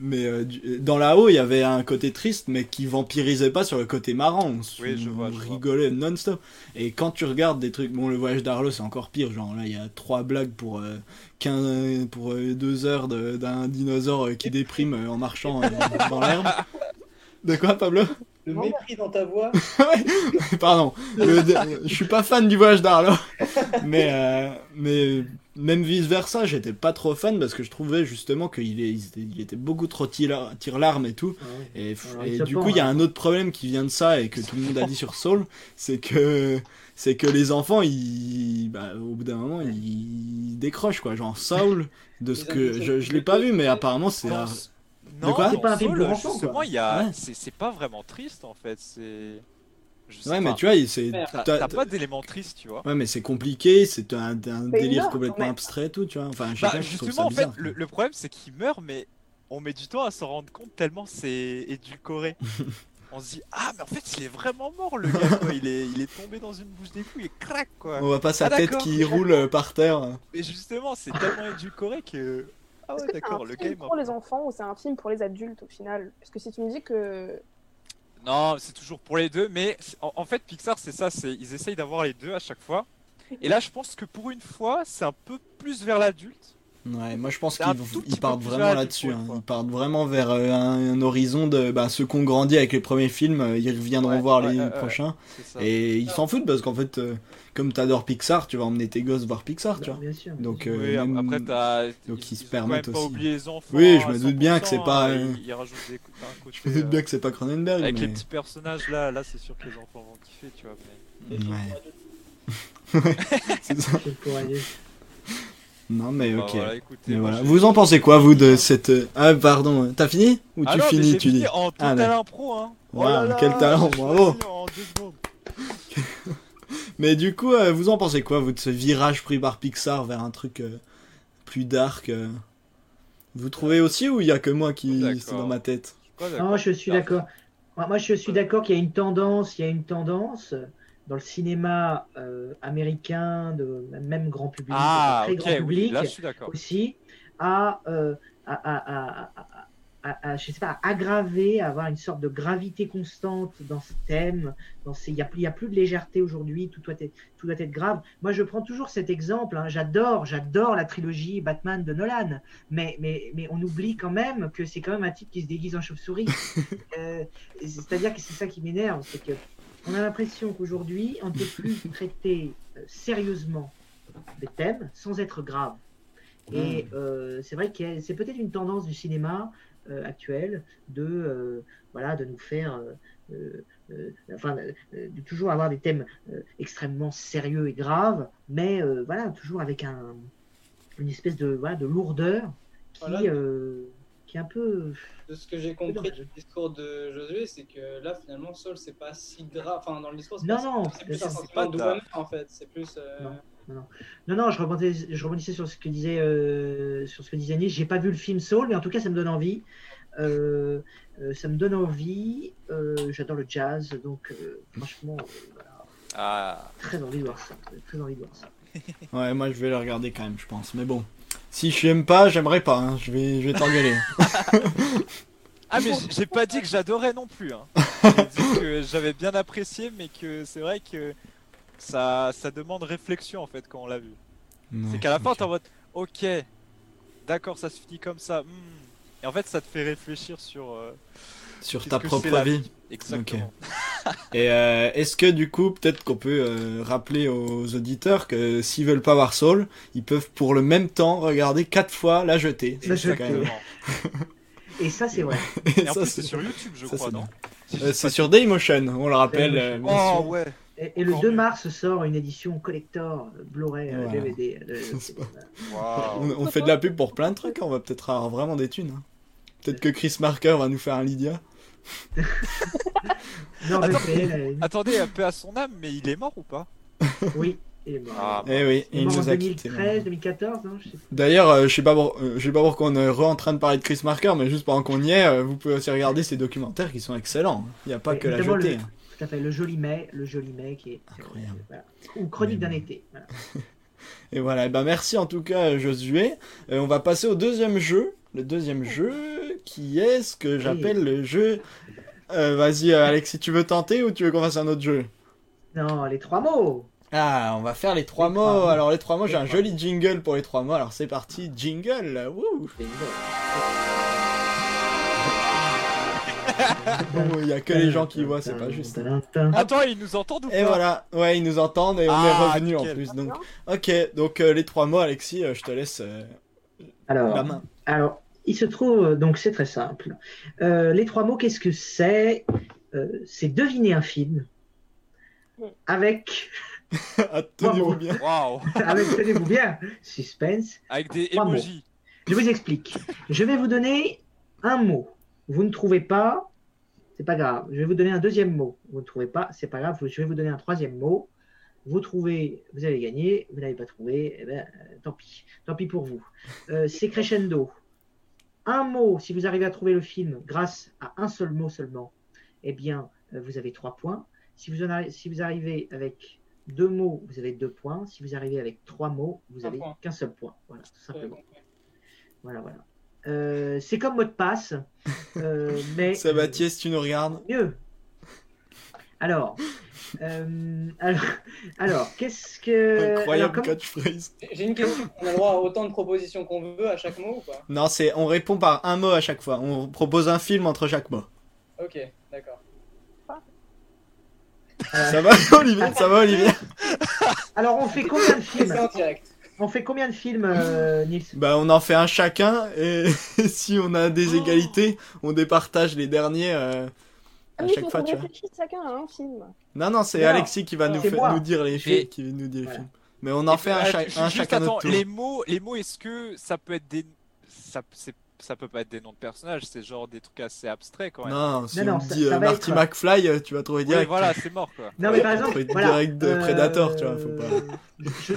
mais euh, du- dans là-haut, il y avait un côté triste, mais qui vampirisait pas sur le côté marrant. On, Oui, je on je rigolait non-stop. Et quand tu regardes des trucs, bon, le voyage d'Arlo, c'est encore pire. Genre là, il y a trois blagues pour euh, 15, pour euh, deux heures de- d'un dinosaure qui déprime euh, en marchant euh, dans l'herbe. De quoi, Pablo? Le mépris dans ta voix. Pardon, le- je suis pas fan du voyage d'Arlo, mais euh, mais même vice versa, j'étais pas trop fan parce que je trouvais justement qu'il il était, il était beaucoup trop tire- tire-larme et tout. Ouais. Et, du coup, il y a hein. un autre problème qui vient de ça et que tout le monde a dit sur Soul, c'est que c'est que les enfants, ils, bah, au bout d'un moment, ils décrochent quoi. Genre Soul, de ce que je, je l'ai pas vu, mais apparemment c'est un- Non, C'est pas un film pour enfants, quoi. justement, il y a... Ouais. c'est c'est pas vraiment triste en fait. C'est. Je ouais, mais pas. tu vois, il- c'est T'as pas d'éléments tristes, tu vois. Ouais, mais c'est compliqué, c'est un, un Mais délire complètement abstrait et tout, tu vois. Enfin, Bah, pas, je trouve justement, en fait, le, le problème c'est qu'il meurt, mais on met du temps à s'en rendre compte tellement c'est édulcoré. on se dit, ah, mais en fait, il est vraiment mort le gars, quoi. Il est, il est tombé dans une bouche d'égout et crac, quoi. On voit pas sa Ah, tête d'accord. qui roule euh, par terre. Et justement, c'est tellement édulcoré que. Ah ouais, que c'est d'accord, un le film game. pour les enfants ou c'est un film pour les adultes au final? Parce que si tu me dis que Non, c'est toujours pour les deux, mais en fait, Pixar, c'est ça, c'est ils essayent d'avoir les deux à chaque fois. Et là, je pense que pour une fois, c'est un peu plus vers l'adulte. Ouais, moi je pense qu'ils partent vraiment là-dessus. hein. Ils partent vraiment vers euh, un, un horizon de bah, ceux qui ont grandi avec les premiers films, euh, ils reviendront Ouais, voir ouais, les ouais, ouais. prochains. Et ils s'en foutent parce qu'en fait, euh, comme t'adores Pixar, tu vas emmener tes gosses voir Pixar, tu vois. Bien sûr. Donc, bien euh, Oui, même- après, t'as. donc ils se permettent pas aussi. oublié les enfants. Oui, je me doute bien que c'est 100%, pas, hein, euh, Ils, ils rajoutent des, un côté. Je me doute euh, bien que c'est pas Cronenberg, Avec les petits personnages là, là c'est sûr que les enfants vont kiffer, tu vois. Mais... Ouais, c'est ça. Non, mais Bah, ok. voilà, écoutez, Mais moi, voilà. Vous en pensez quoi, vous, de cette... euh, Ah, pardon, t'as fini? Ou Ah tu non, mais finis, tu fini dis en Ah, total impro, hein. Waouh, oh là là, quel talent, bravo. En deux. Mais du coup, euh, vous en pensez quoi, vous, de ce virage pris par Pixar vers un truc euh, plus dark euh? Vous trouvez aussi ou il y a que moi qui c'est dans ma tête? Non, je suis d'accord. Moi, moi, je suis d'accord qu'il y a une tendance, il y a une tendance dans le cinéma euh, américain, de même grand public, Ah, très grand oui, public là aussi, à, euh, à, à- à- à- je sais pas, aggraver, à avoir une sorte de gravité constante dans ce thème. Dans ces... Il n'y a, plus, a plus de légèreté aujourd'hui, tout doit, être, tout doit être grave. Moi, je prends toujours cet exemple. Hein. J'adore, j'adore la trilogie Batman de Nolan, mais, mais, mais on oublie quand même que c'est quand même un type qui se déguise en chauve-souris. euh, C'est-à-dire que c'est ça qui m'énerve, c'est que on a l'impression qu'aujourd'hui, on ne peut plus traiter euh, sérieusement des thèmes sans être grave. Et euh, c'est vrai que c'est peut-être une tendance du cinéma euh, actuel de, euh, voilà, de nous faire, enfin, de, toujours avoir des thèmes extrêmement sérieux et graves, mais voilà, toujours avec un, une espèce de, voilà, de lourdeur qui, qui est un peu. De ce que j'ai compris du discours de Josué, c'est que là, finalement, Saul, c'est pas si grave. Enfin, dans le discours, c'est non, pas non, c'est plus un sentiment de en fait. C'est plus. Non. Non, non, non, je rebondissais, je rebondissais sur ce que disait, euh, sur ce que disait Nice. J'ai pas vu le film Soul, mais en tout cas, ça me donne envie. Euh, euh, ça me donne envie. J'adore le jazz, donc franchement, voilà. ah. très envie de voir ça. Très envie de voir ça. ouais, moi je vais le regarder quand même, je pense. Mais bon, si je n'aime pas, j'aimerais pas. Hein. Je vais, je vais t'engueuler. ah mais j'ai pas dit que j'adorais non plus. Hein. J'ai dit que j'avais bien apprécié, mais que c'est vrai que ça, ça demande réflexion en fait quand on l'a vu. C'est qu'à la fin, t'es en mode, ok, d'accord, ça se finit comme ça. Hmm. Et en fait, ça te fait réfléchir sur. Euh, sur ta propre vie. Exactement. Et euh, est-ce que du coup, peut-être qu'on peut, euh, rappeler aux auditeurs que s'ils veulent pas voir Soul, ils peuvent pour le même temps regarder quatre fois La Jetée. Et ça, c'est vrai. Et, en plus, c'est sur YouTube, je crois, non C'est sur Daymotion, on le rappelle. oh ouais. Et, le 2 mars sort une édition collector Blu-ray DVD. On, fait de la pub pour plein de trucs, hein. on va peut-être avoir vraiment des thunes. Hein. Peut-être que Chris Marker va nous faire un Lydia. non, Attendez, un peu à son âme, mais il est mort ou pas? Oui. Il est mort. Ah, eh oui, il, nous a 2013, 2014, D'ailleurs, euh, je sais pas, euh, je sais pas pourquoi on est re en train de parler de Chris Marker, mais juste pendant qu'on y est, euh, vous pouvez aussi regarder ces documentaires qui sont excellents. Il n'y a pas que la jetée. Hein fait Le Joli Mai, Le Joli Mai qui est. Incroyable. Ou Chronique d'un été. et voilà, et ben merci en tout cas Josué. Euh, on va passer au deuxième jeu. Le deuxième jeu qui est ce que j'appelle le jeu. Euh, vas-y euh, Alex, si tu veux tenter ou tu veux qu'on fasse un autre jeu? Non, les trois mots. Ah, on va faire les trois mots. Alors les trois mots, j'ai un joli jingle pour les trois mots. Alors c'est parti, jingle. Wouh. Il n'y a que les gens qui voient, c'est pas juste. Attends, ils nous entendent ou pas Et voilà, ouais, ils nous entendent et on est ah, revenu en plus. Donc, ok, donc euh, les trois mots, Alexis, euh, je te laisse euh, alors, la main. Alors, il se trouve, donc c'est très simple. les trois mots, qu'est-ce que c'est? C'est deviner un film avec. Ah, tenez-vous bien. avec, tenez-vous bien, suspense. Avec des emojis. Je vous explique. Je vais vous donner un mot. Vous ne trouvez pas, c'est pas grave. Je vais vous donner un deuxième mot. Vous ne trouvez pas, c'est pas grave. Je vais vous donner un troisième mot. Vous trouvez, vous avez gagné. Vous n'avez pas trouvé, eh ben, euh, tant pis. Tant pis pour vous. Euh, c'est crescendo. Un mot, si vous arrivez à trouver le film grâce à un seul mot seulement, eh bien, euh, vous avez trois points. Si vous, si vous arrivez avec deux mots, vous avez deux points. Si vous arrivez avec trois mots, vous n'avez qu'un seul point. Voilà, tout simplement. Voilà, voilà. Euh, c'est comme mot de passe. Euh, mais Sabatier, si tu nous regardes. Mieux. Alors, euh, alors, qu'est-ce que. Incroyable catchphrase. J'ai une question. On a le droit à autant de propositions qu'on veut à chaque mot ou pas? Non, c'est on répond par un mot à chaque fois. On propose un film entre chaque mot. Ok, d'accord. Ça va, Olivier? Ça va, Olivier? Alors, on fait combien de films? En direct. On fait combien de films, euh, Nils? Bah, on en fait un chacun, et si on a des oh. égalités, on départage les derniers euh, à ah chaque fois. Tu vois. chacun à un film. Non, non, c'est Alexis qui va nous, nous, dire les films, qui nous dit les films. Mais on en fait un, un chacun attends, Les mots, les mots, est-ce que ça peut être des, ça, c'est ça peut pas être des noms de personnages, c'est genre des trucs assez abstraits quand même. Non, si on dit euh, Marty McFly, euh, tu vas trouver direct. Oui, voilà, c'est mort quoi. Non, mais par exemple, voilà, direct de Predator, tu vois, faut pas. Euh,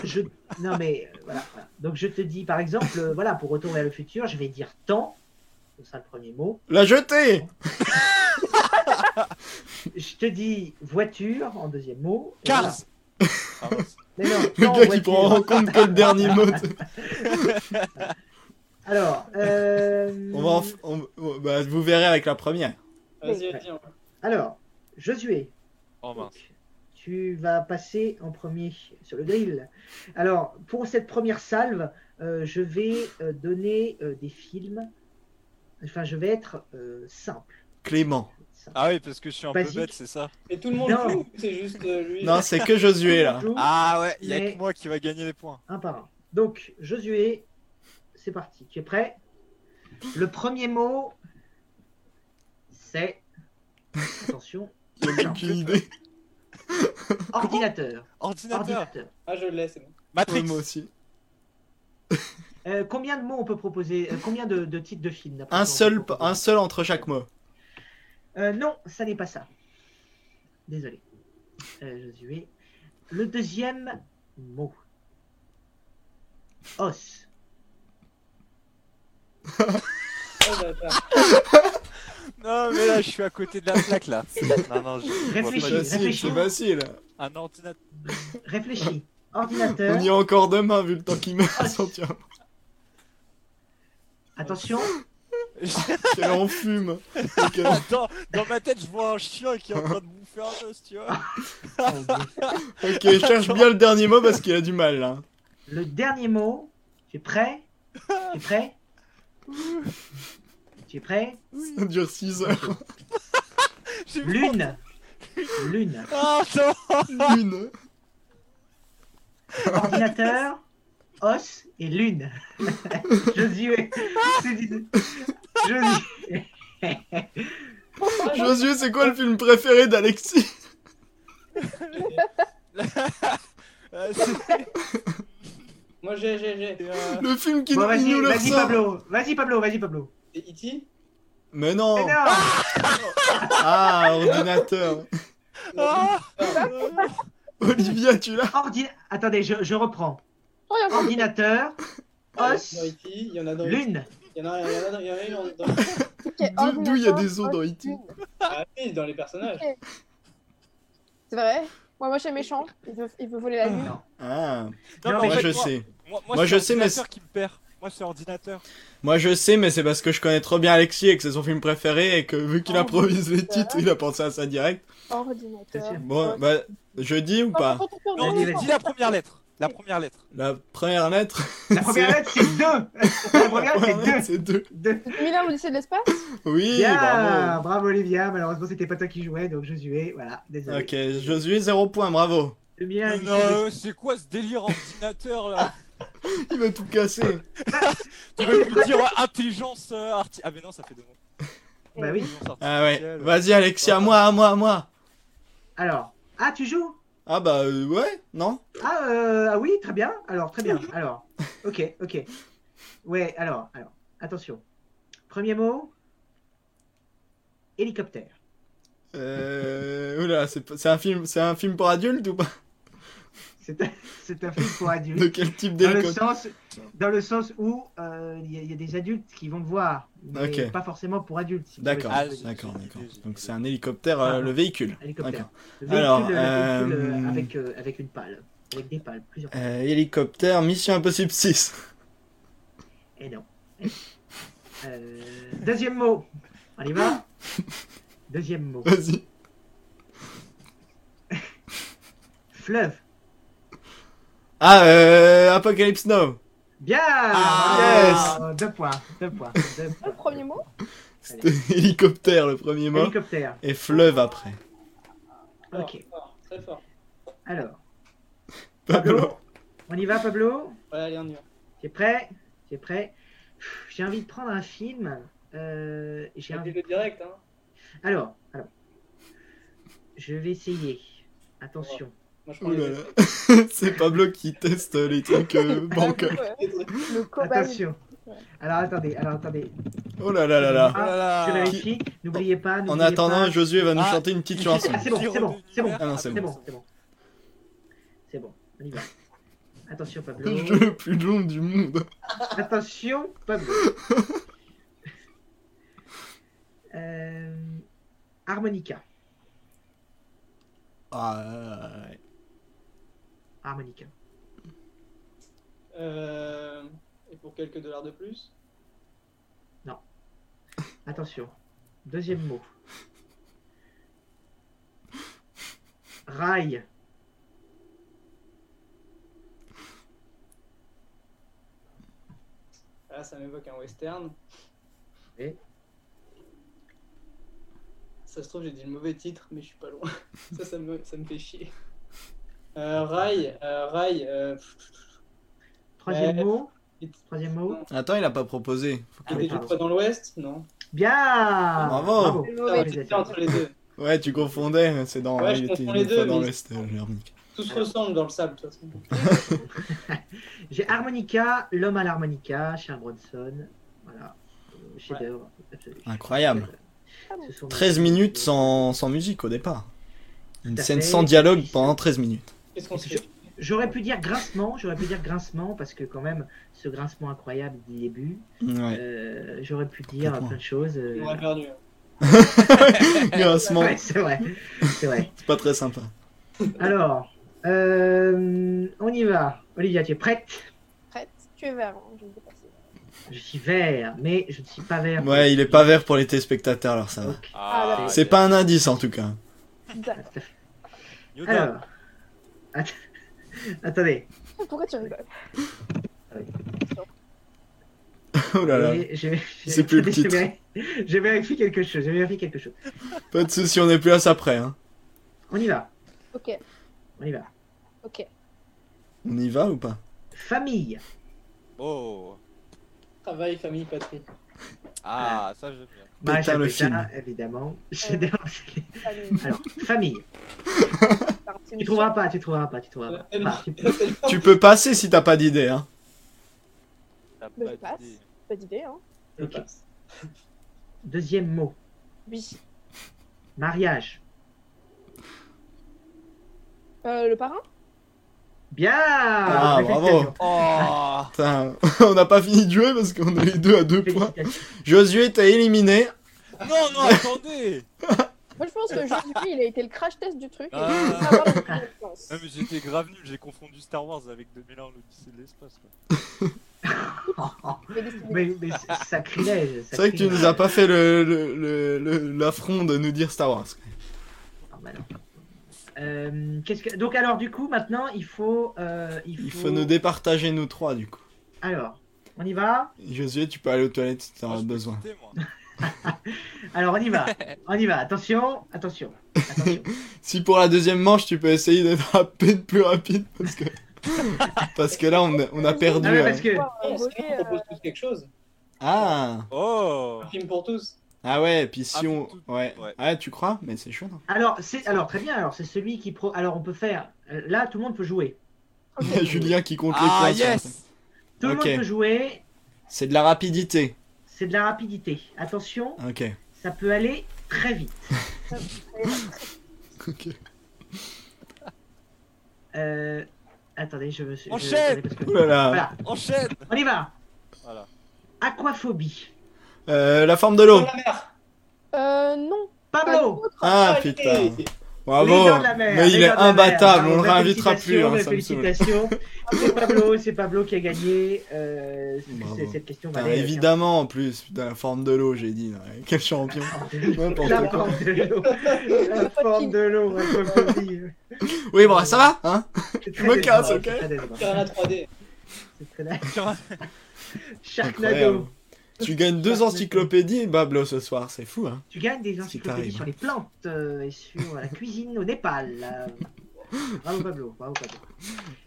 je, Non, mais voilà, Donc je te dis, par exemple, voilà, pour retourner à le futur, je vais dire temps, c'est ça le premier mot. La jetée Je te dis voiture en deuxième mot. Cars Mais non, le gars qui prend en compte que le dernier mot. Alors, euh... on va en f- on- on- bah, vous verrez avec la première. Vas-y, Ouais. Alors, Josué, Oh mince. donc, tu vas passer en premier sur le grill. Alors, pour cette première salve, euh, je vais euh, donner euh, des films. Enfin, je vais être euh, simple. Clément. Simple. Ah oui, parce que je suis un peu bête, c'est ça Et tout le monde Non. joue ou c'est juste euh, lui Non, c'est que Josué là. Ah ouais, il y a Mais- que moi qui va gagner les points. Un par un. Donc, Josué, c'est parti. Tu es prêt? Le premier mot, c'est. Attention. Aucune idée. Ordinateur. Ordinateur Ordinateur. Ah, je l'ai, c'est bon. Matrix Moi aussi. Euh, combien de mots on peut proposer euh, Combien de, de titres de films Un seul, un seul entre chaque mot. Euh, non, ça n'est pas ça. Désolé. Euh, Josué. Le deuxième mot. Os. Oh. Non, mais là, je suis à côté de la plaque là. Non, non, je Réfléchis. réfléchis. c'est facile. Un ordinateur. Réfléchis. On Ordinateur. y est encore demain vu le temps qu'il met à sortir. Attention. Quel en fume. Quel dans, dans ma tête, je vois un chien qui est en train de bouffer un os, tu vois. Ok, je cherche bien le dernier mot parce qu'il a du mal là. Le dernier mot. Tu es prêt? Tu es prêt? Tu es prêt? Ça dure 6 heures. Lune. Lune. Ah non Une. Ordinateur. Os et lune. Josué. Josué. Josué, c'est quoi le film préféré d'Alexis? Euh, Moi, j'ai, j'ai, j'ai. c'est, euh, Le film qui Bon, nous, le vas-y. Pablo. Vas-y Pablo, vas-y Pablo. C'est E.T. Mais non. Mais non Ah, ordinateur. Ah Olivia, tu l'as Ordi- Attendez, je, je reprends. Oh, y a Ordinateur, os, Dans E.T. Il y en a dans lune. Il y en a, il y en a, il y en a une dans- D'où- il y a des os dans os, E.T. Ah oui, dans les personnages. C'est vrai? Moi, moi, je suis méchant. Il veut, il veut voler la lune. Non. Ah, Non, Non, mais moi fait, je moi- sais. Moi, Moi, moi, je c'est sais, mais ordinateur qui me perd. Moi, c'est ordinateur. Moi je sais, mais c'est parce que je connais trop bien Alexis et que c'est son film préféré et que vu qu'il Oh, improvise les titres, il a pensé à ça direct. Ordinateur. C'est. Bon, bah, je dis ou pas Non, dis la première lettre. La première lettre. La première lettre. La première lettre, c'est deux. La première, lettre, c'est c'est deux. deux. deux. 2001 l'Odyssée de l'espace? Oui, bravo. bravo Olivia. Malheureusement, c'était pas toi qui jouais, donc Josué, voilà, désolé. Ok, Josué, zéro point, bravo. 2001, Non, euh, c'est quoi ce délire ordinateur là? Il va tout casser. Tu veux me dire ouais, intelligence euh, arti... Ah, mais non, ça fait deux mots. Bah oui. Ah ouais, artificielle. vas-y Alexis, à moi, à moi, à moi. Alors, ah, tu joues? Ah bah euh, ouais, non ah, euh, ah oui, très bien. Alors, très bien. Alors, ok, ok. Ouais, alors, alors, attention. Premier mot, hélicoptère. Euh... Oula, c'est un film, c'est un film pour adultes ou pas? C'est un, c'est un film pour adultes. De quel type Dans le, d'hélicoptère sens, dans le sens où euh, il y, a- il y a des adultes qui vont le voir, mais pas forcément pour adultes. D'accord, Ah, d'accord, j'ai d'accord. Donc c'est un hélicoptère, euh, Ah. le véhicule. Hélicoptère. Le véhicule, Alors, le véhicule, euh, euh, avec, euh, avec une pale. Avec des pales, plusieurs pales. Euh, hélicoptère, Mission Impossible 6. Et non. Euh, deuxième mot. On y va? Deuxième mot. Vas-y. Fleuve. Ah, euh, Apocalypse Now. Bien Ah. Deux points. Deux points. Deux Le premier mot C'était hélicoptère le premier mot. Hélicoptère. Et fleuve après. Fort, Ok. fort, très fort. Alors, Pablo. Pablo. On y va, Pablo? Ouais, allez, on y va. Tu es prêt? Tu es prêt? J'ai envie de prendre un film. Euh, J'ai envie... le direct, hein. Alors, alors. Je vais essayer. Attention. Là là. C'est Pablo qui teste les trucs euh, bancaires. Le. Attention. Alors attendez, alors attendez. Oh là là là là. Oh là là. Je vérifie. N'oubliez pas. En attendant, pas. Josué va nous Ah. chanter une petite Ah, chanson. c'est bon, c'est bon, c'est bon. Ah non, c'est bon. bon, c'est bon. C'est bon, on y va. Attention Le Pablo. jeu le plus long du monde. Attention Pablo. Euh, Harmonica. Ah, ouais. Harmonica. Euh, Et pour quelques dollars de plus? Attention. Deuxième mot. Rail. Ah, ça m'évoque un western. Et Ça se trouve, j'ai dit le mauvais titre, mais je suis pas loin. ça, ça me, ça me fait chier. Euh, rail, euh, rail. euh, Troisième mot. Troisième mot. Attends, il a pas proposé. Faut Ah C'était pardon. pas dans l'ouest Non. Bien Bravo. Ah, j'étais entre les deux. Ouais, tu confondais, c'est dans. Ouais, je il était confonds les deux, dans l'Est. Tout se ressemble dans le sable, de toute façon. J'ai harmonica, l'homme à l'harmonica, chez Bronson. Voilà. Incroyable. Ce sont 13 des- minutes sans, sans musique au départ. Une scène fait. sans dialogue pendant 13 minutes. Qu'est-ce qu'on J'aurais pu dire grincement, j'aurais pu dire grincement parce que quand même ce grincement incroyable du début, Ouais. euh, j'aurais pu dire plein de choses. euh, On aurait perdu. Grincement, Ouais, c'est vrai, c'est vrai. c'est pas très sympa. Alors, euh, on y va. Olivia, tu es prête? Prête Tu es vert, hein, je ne sais pas si. Je suis vert, mais je ne suis pas vert. Ouais, il est pas vert pour les téléspectateurs, alors ça va. Ah. C'est pas un indice en tout cas. D'accord. Alors, att- attendez. Pourquoi tu rigoles Oh là là. C'est plus le j'ai- titre. j'ai- J'ai vérifié quelque chose. J'ai vérifié quelque chose. Pas de soucis, on est plus à ça près. Hein. On y va. Ok, On y va. ok. On y va ou pas? Famille. Oh. Travail, famille, patrie. Ah, ça j'aime bien. Maréchal le film. évidemment. Chef-d'œuvre. Famille. Alors, famille. Tu trouveras pas, tu trouveras pas, tu trouveras pas. Enfin, tu peux- tellement- Tu peux passer si t'as pas d'idée. Hein. T'as pas je d'idée. Pas d'idée, hein Je. Deuxième mot. Oui. Mariage. Euh, le parrain? Bien Ah, Félicitations. Oh. Putain, on n'a pas fini de jouer parce qu'on est les deux à deux points. Josué, t'as éliminé. Non, non, attendez Moi, je pense que Josué, il a été le crash test du truc. et Ah. il avoir. Non, mais j'étais grave nul, j'ai confondu Star Wars avec 2001, l'Odyssée de l'espace. Mais, mais c'est sacrilège. C'est vrai que tu nous as pas fait le- le- le- le- l'affront de nous dire Star Wars. Ah, bah non. Euh, qu'est-ce que... Donc alors du coup maintenant il faut, euh, il faut... Il faut nous départager nous trois du coup. Alors on y va? Josué, tu peux aller aux toilettes si t'en Moi, as besoin. Alors on y va On y va Attention Attention Attention Si pour la deuxième manche, tu peux essayer d'être un peu plus rapide parce que parce que là on a, on a perdu. Ah euh. parce que Euh, Est-ce voler, qu'on propose tous quelque chose? Ah Oh Un film pour tous ah ouais, et puis si Ah, on tout- ouais ouais. ah tu crois? Mais c'est chaud. alors c'est alors très bien alors c'est celui qui pro alors on peut faire euh, là tout le monde peut jouer Il y a Julien qui compte les Ah, points. yes tout le monde peut jouer C'est de la rapidité. c'est de la rapidité attention Ok. ça peut aller très vite Ok. euh, attendez je me suis je- Enchaîne parce que- là. voilà Enchaîne on y va Voilà. aquaphobie Euh, la forme de l'eau. Euh, non. Pablo Ah Allez putain. Les Bravo. dents de la mer, Mais il est imbattable. On le réinvitera plus. félicitations, hein, félicitations. c'est Pablo, c'est Pablo qui a gagné. Euh, cette question Putain, valait, évidemment en plus. Putain, la forme de l'eau, j'ai dit. là. Quel champion. La forme de l'eau. La forme de l'eau. Oui, bon, ça va, hein C'est Je me très casse, ok c'est très décevant. Piranha 3D. C'est très. Sharknado. Tu gagnes deux encyclopédies, Bablo, ce soir. C'est fou, hein Tu gagnes des encyclopédies sur les plantes euh, et sur la cuisine au Népal. Euh, Bravo Pablo, bravo Pablo.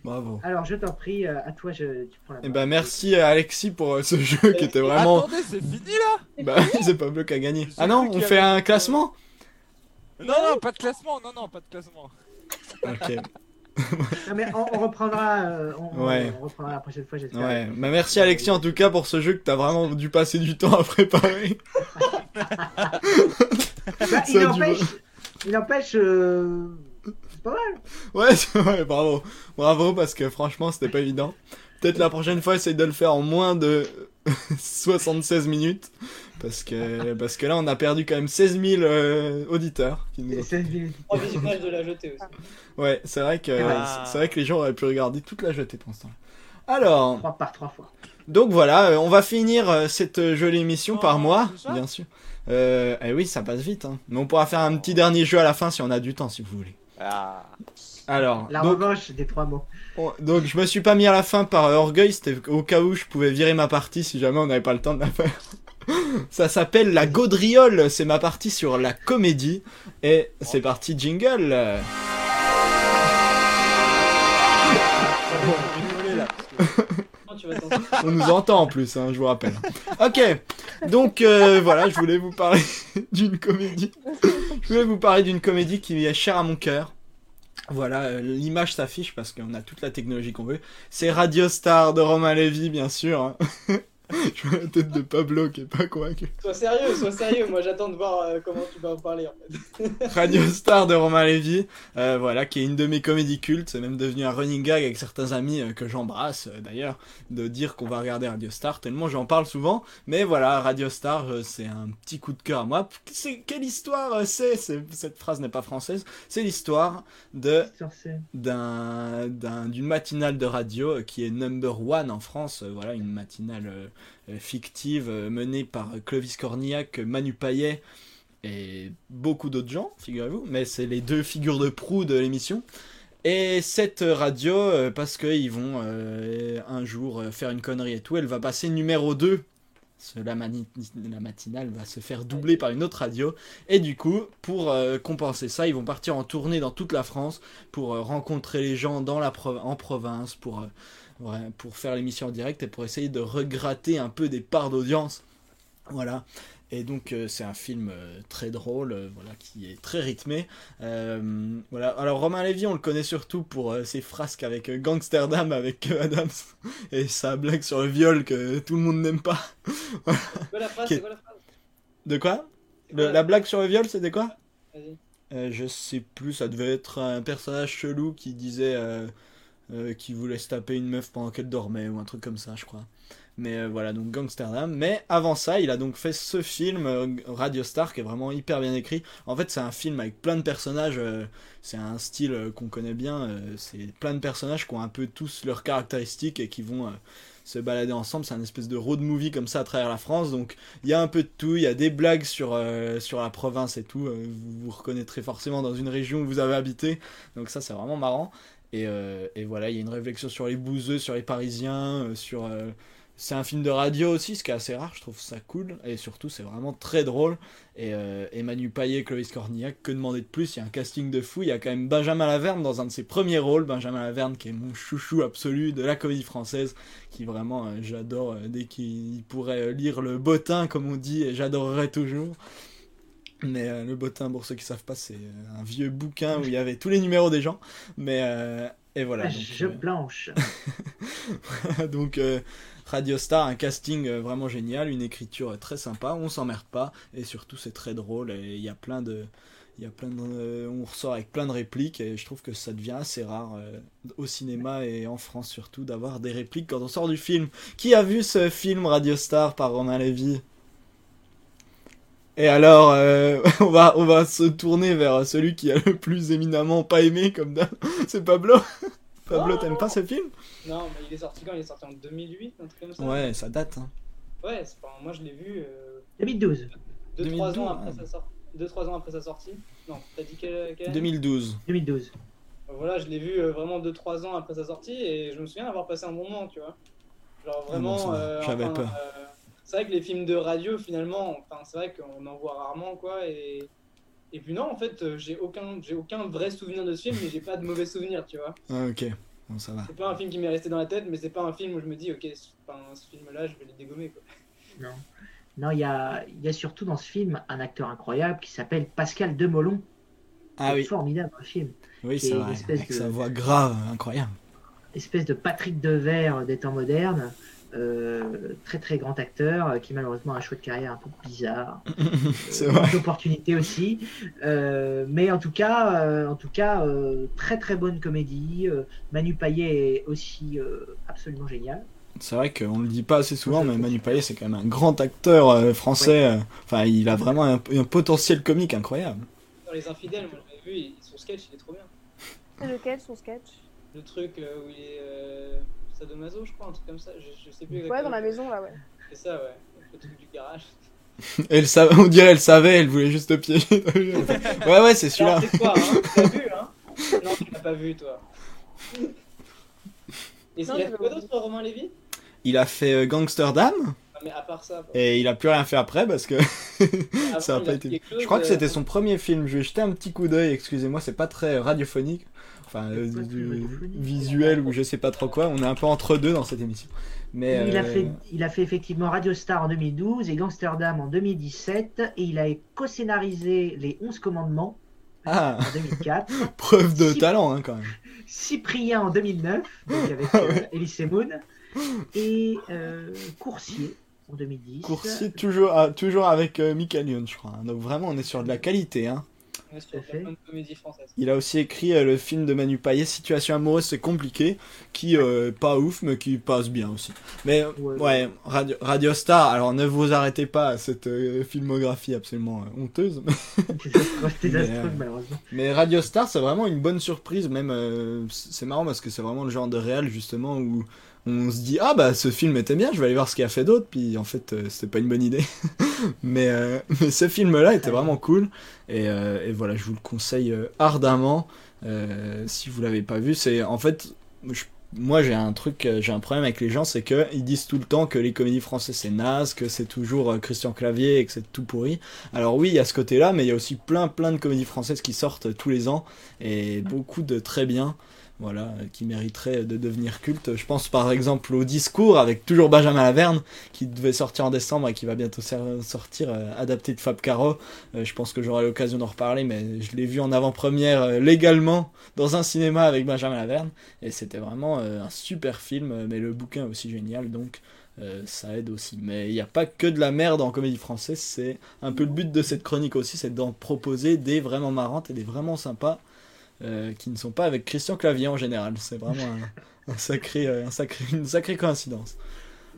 Bravo. Alors je t'en prie, euh, à toi je, tu prends la Eh ben, merci à Alexis pour euh, ce jeu qui était vraiment. Attendez, c'est fini là Bah, c'est Pablo qui a gagné. Ah non, on fait un classement? Non, non, pas de classement, non, non, pas de classement. Ok. Non, mais on, on reprendra, euh, on, Ouais. on reprendra la prochaine fois j'espère. Ouais. Bah, merci Alexis en tout cas pour ce jeu que t'as vraiment dû passer du temps à préparer. Bah, il empêche, il empêche, euh, c'est pas mal. Ouais, ouais, bravo. Bravo parce que franchement, c'était pas évident. Peut-être la prochaine fois, essaye de le faire en moins de 76 minutes. Parce que, parce que là, on a perdu quand même 16 000 euh, auditeurs. Qui nous c'est- Trois visionnages de la jetée aussi. Ouais, c'est vrai que, Ah. c'est vrai que les gens auraient pu regarder toute la jetée pour l'instant. Alors, Trois par trois fois. donc voilà, euh, on va finir euh, cette jolie émission Oh, par mois, déjà bien sûr. Euh, eh oui, ça passe vite. Hein. Mais on pourra faire un petit dernier jeu à la fin si on a du temps, si vous voulez. Ah. Alors, La donc, revanche des trois mots. on- donc je me suis pas mis à la fin par euh, orgueil, c'était au cas où je pouvais virer ma partie si jamais on n'avait pas le temps de la faire. Ça s'appelle la gaudriole, c'est ma partie sur la comédie. Et c'est parti, jingle. On nous entend en plus, hein, je vous rappelle. Ok, donc euh, voilà, je voulais vous parler d'une comédie. Je voulais vous parler d'une comédie qui est chère à mon cœur. Voilà, euh, l'image s'affiche parce qu'on a toute la technologie qu'on veut. C'est Radio Star de Romain Lévy, bien sûr. Je vois la tête de Pablo qui est pas convaincu. Sois sérieux, sois sérieux. Moi, j'attends de voir euh, comment tu vas en parler en fait. Radio Star de Romain Lévy, euh, voilà, qui est une de mes comédies cultes. C'est même devenu un running gag avec certains amis euh, que j'embrasse euh, d'ailleurs, de dire qu'on va regarder Radio Star, tellement j'en parle souvent. Mais voilà, Radio Star, euh, c'est un petit coup de cœur à moi. C'est, quelle histoire euh, c'est, c'est Cette phrase n'est pas française. C'est l'histoire de d'un, d'un- d'une matinale de radio euh, qui est number one en France. euh, voilà, une matinale fictive euh, menée par Clovis Cornillac, Manu Payet et beaucoup d'autres gens, figurez-vous. Mais c'est les deux figures de proue de l'émission. Et cette radio, euh, parce qu'ils vont euh, un jour euh, faire une connerie et tout, elle va passer numéro 2. Ce- La, la matinale va se faire doubler par une autre radio. Et du coup, pour euh, compenser ça, ils vont partir en tournée dans toute la France pour euh, rencontrer les gens dans la en province, pour, euh, ouais, pour faire l'émission en direct et pour essayer de regratter un peu des parts d'audience. Voilà. Et donc euh, c'est un film euh, très drôle, euh, voilà, qui est très rythmé. Voilà. Alors Romain Lévy, on le connaît surtout pour ses frasques avec Gangsterdam, avec Adams, et sa blague sur le viol que tout le monde n'aime pas. C'est quoi la phrase quoi la De quoi? Le- La blague sur le viol, c'était quoi? Je sais plus, ça devait être un personnage chelou qui disait euh, qu'il voulait se taper une meuf pendant qu'elle dormait ou un truc comme ça, je crois. Mais euh, voilà, donc Gangsterdam. Mais avant ça, il a donc fait ce film, euh, Radio Star, qui est vraiment hyper bien écrit. En fait, c'est un film avec plein de personnages. c'est un style qu'on connaît bien. c'est plein de personnages qui ont un peu tous leurs caractéristiques et qui vont se balader ensemble. C'est un espèce de road movie comme ça à travers la France. Donc il y a un peu de tout. Il y a des blagues sur, sur la province et tout. vous vous reconnaîtrez forcément dans une région où vous avez habité. Donc ça, c'est vraiment marrant. Et, euh, et voilà, il y a une réflexion sur les bouseux, sur les Parisiens, euh, sur... euh, c'est un film de radio aussi, ce qui est assez rare, je trouve ça cool. Et surtout, c'est vraiment très drôle. Et, et Manu Payet, Clovis Cornillac, que demander de plus? Il y a un casting de fou. Il y a quand même Benjamin Laverne dans un de ses premiers rôles. Benjamin Laverne, qui est mon chouchou absolu de la comédie française, qui vraiment, j'adore. dès qu'il pourrait lire le bottin, comme on dit, et j'adorerais toujours. Mais euh, le bottin, pour ceux qui savent pas, c'est euh, un vieux bouquin où il y avait tous les numéros des gens. Mais euh, et voilà. donc, Je euh, blanche. donc Radio Star, un casting vraiment génial, une écriture très sympa, on s'emmerde pas et surtout c'est très drôle et il y a plein de il y a plein de, on ressort avec plein de répliques et je trouve que ça devient assez rare euh, au cinéma et en France surtout d'avoir des répliques quand on sort du film. Qui a vu ce film Radio Star par Romain Lévy? Et alors, euh, on va on va se tourner vers celui qui a le plus éminemment pas aimé comme d'hab. C'est Pablo. Pablo, Oh t'aimes pas ce film? Non, mais il est sorti quand? Il est sorti en 2008, un truc comme ça Ouais, ça date. Hein. Ouais, c'est pas... moi je l'ai vu 2012. 2-3 2012, ans, après ouais. sa sor- deux, trois ans après sa sortie. Non, t'as dit quelle, quelle année 2012. 2012. Voilà, je l'ai vu euh, vraiment 2-3 ans après sa sortie et je me souviens avoir passé un bon moment, tu vois. Genre vraiment. Ah bon, euh, J'avais enfin, peur. Euh, c'est vrai que les films de radio, finalement, enfin, c'est vrai qu'on en voit rarement, quoi. Et, et puis non, en fait, euh, j'ai aucun, j'ai aucun vrai souvenir de ce film, mais j'ai pas de mauvais souvenirs, tu vois. Ah, ok, bon, ça va. C'est pas un film qui m'est resté dans la tête, mais c'est pas un film où je me dis, ok, ce, enfin, ce film-là, je vais le dégommer, quoi. Non. Non, il y a, il y a surtout dans ce film un acteur incroyable qui s'appelle Pascal Demolon. Ah oui, Formidable un film. oui c'est une vrai. espèce Avec de- sa voix grave, incroyable. Espèce de Patrick Devers des temps modernes. Euh, très très grand acteur euh, qui malheureusement a un choix de carrière un peu bizarre. c'est Euh, vrai. aussi. Euh, mais en tout cas, euh, en tout cas euh, très très bonne comédie. Euh, Manu Payet est aussi euh, absolument génial. C'est vrai qu'on le dit pas assez souvent, mais Manu Payet, c'est quand même un grand acteur euh, français. Enfin, il a vraiment un, un potentiel comique incroyable. Dans Les Infidèles, moi, je l'avais vu, son sketch, il est trop bien. C'est lequel son sketch? Le truc où il est. euh, Sadomaso, je crois, un truc comme ça. Je, sais plus exactement. Ouais, dans la maison, là, ouais. C'est ça, ouais. Le truc du garage. Elle savait, on dirait elle savait, elle voulait juste te piéger. ouais, ouais, c'est celui-là. C'est quoi, hein Tu l'as vu, hein Non, tu l'as pas vu, toi. Et il a fait quoi d'autre, Romain Lévy? Il a fait euh, Gangsterdam. Ah, mais à part ça. Et il a plus rien fait après parce que ça a pas été. Je crois que c'était son premier film. Je vais jeter un petit coup d'œil. Excusez-moi, c'est pas très radiophonique enfin euh, visuel ou je sais pas trop quoi. On est un peu entre deux dans cette émission. Mais il, a euh, fait, il a fait effectivement Radio Star en 2012 et Gangsterdam en 2017 et il a co-scénarisé les 11 commandements ah. en 2004. Preuve de talent hein, quand même. Cyprien en 2009 donc avec ah euh, Elise Moon et Coursier en 2010. Coursier toujours, toujours avec Michael Youn je crois. Hein. Donc vraiment on est sur de la qualité. Hein. Il a aussi écrit euh, le film de Manu Payet, Situation amoureuse, c'est compliqué, qui euh, pas ouf, mais qui passe bien aussi. Mais ouais, Radio, Star, alors ne vous arrêtez pas à cette euh, filmographie absolument honteuse. mais, Radio Star, c'est vraiment une bonne surprise, même c'est marrant parce que c'est vraiment le genre de réel justement où on se dit ah bah ce film était bien, je vais aller voir ce qu'il a fait d'autre, puis en fait euh, c'était pas une bonne idée. mais, euh, mais ce film-là était vraiment cool et, euh, voilà, je vous le conseille ardemment si vous l'avez pas vu. C'est en fait, moi j'ai un truc, j'ai un problème avec les gens, c'est que ils disent tout le temps que les comédies françaises c'est naze, que c'est toujours Christian Clavier et que c'est tout pourri. Alors oui, il y a ce côté-là, mais il y a aussi plein plein de comédies françaises qui sortent tous les ans et beaucoup de très bien voilà, qui mériterait de devenir culte. Je pense par exemple au discours avec toujours Benjamin Laverne, qui devait sortir en décembre et qui va bientôt sortir, euh, adapté de Fab Caro. Euh, je pense que j'aurai l'occasion d'en reparler, mais je l'ai vu en avant-première euh, légalement dans un cinéma avec Benjamin Laverne, et c'était vraiment un super film, mais le bouquin aussi génial, donc ça aide aussi. Mais il n'y a pas que de la merde en comédie française, c'est un peu le but de cette chronique aussi, c'est d'en proposer des vraiment marrantes et des vraiment sympas euh, qui ne sont pas avec Christian Clavier en général. C'est vraiment un, sacré, euh, un sacré, une sacrée coïncidence.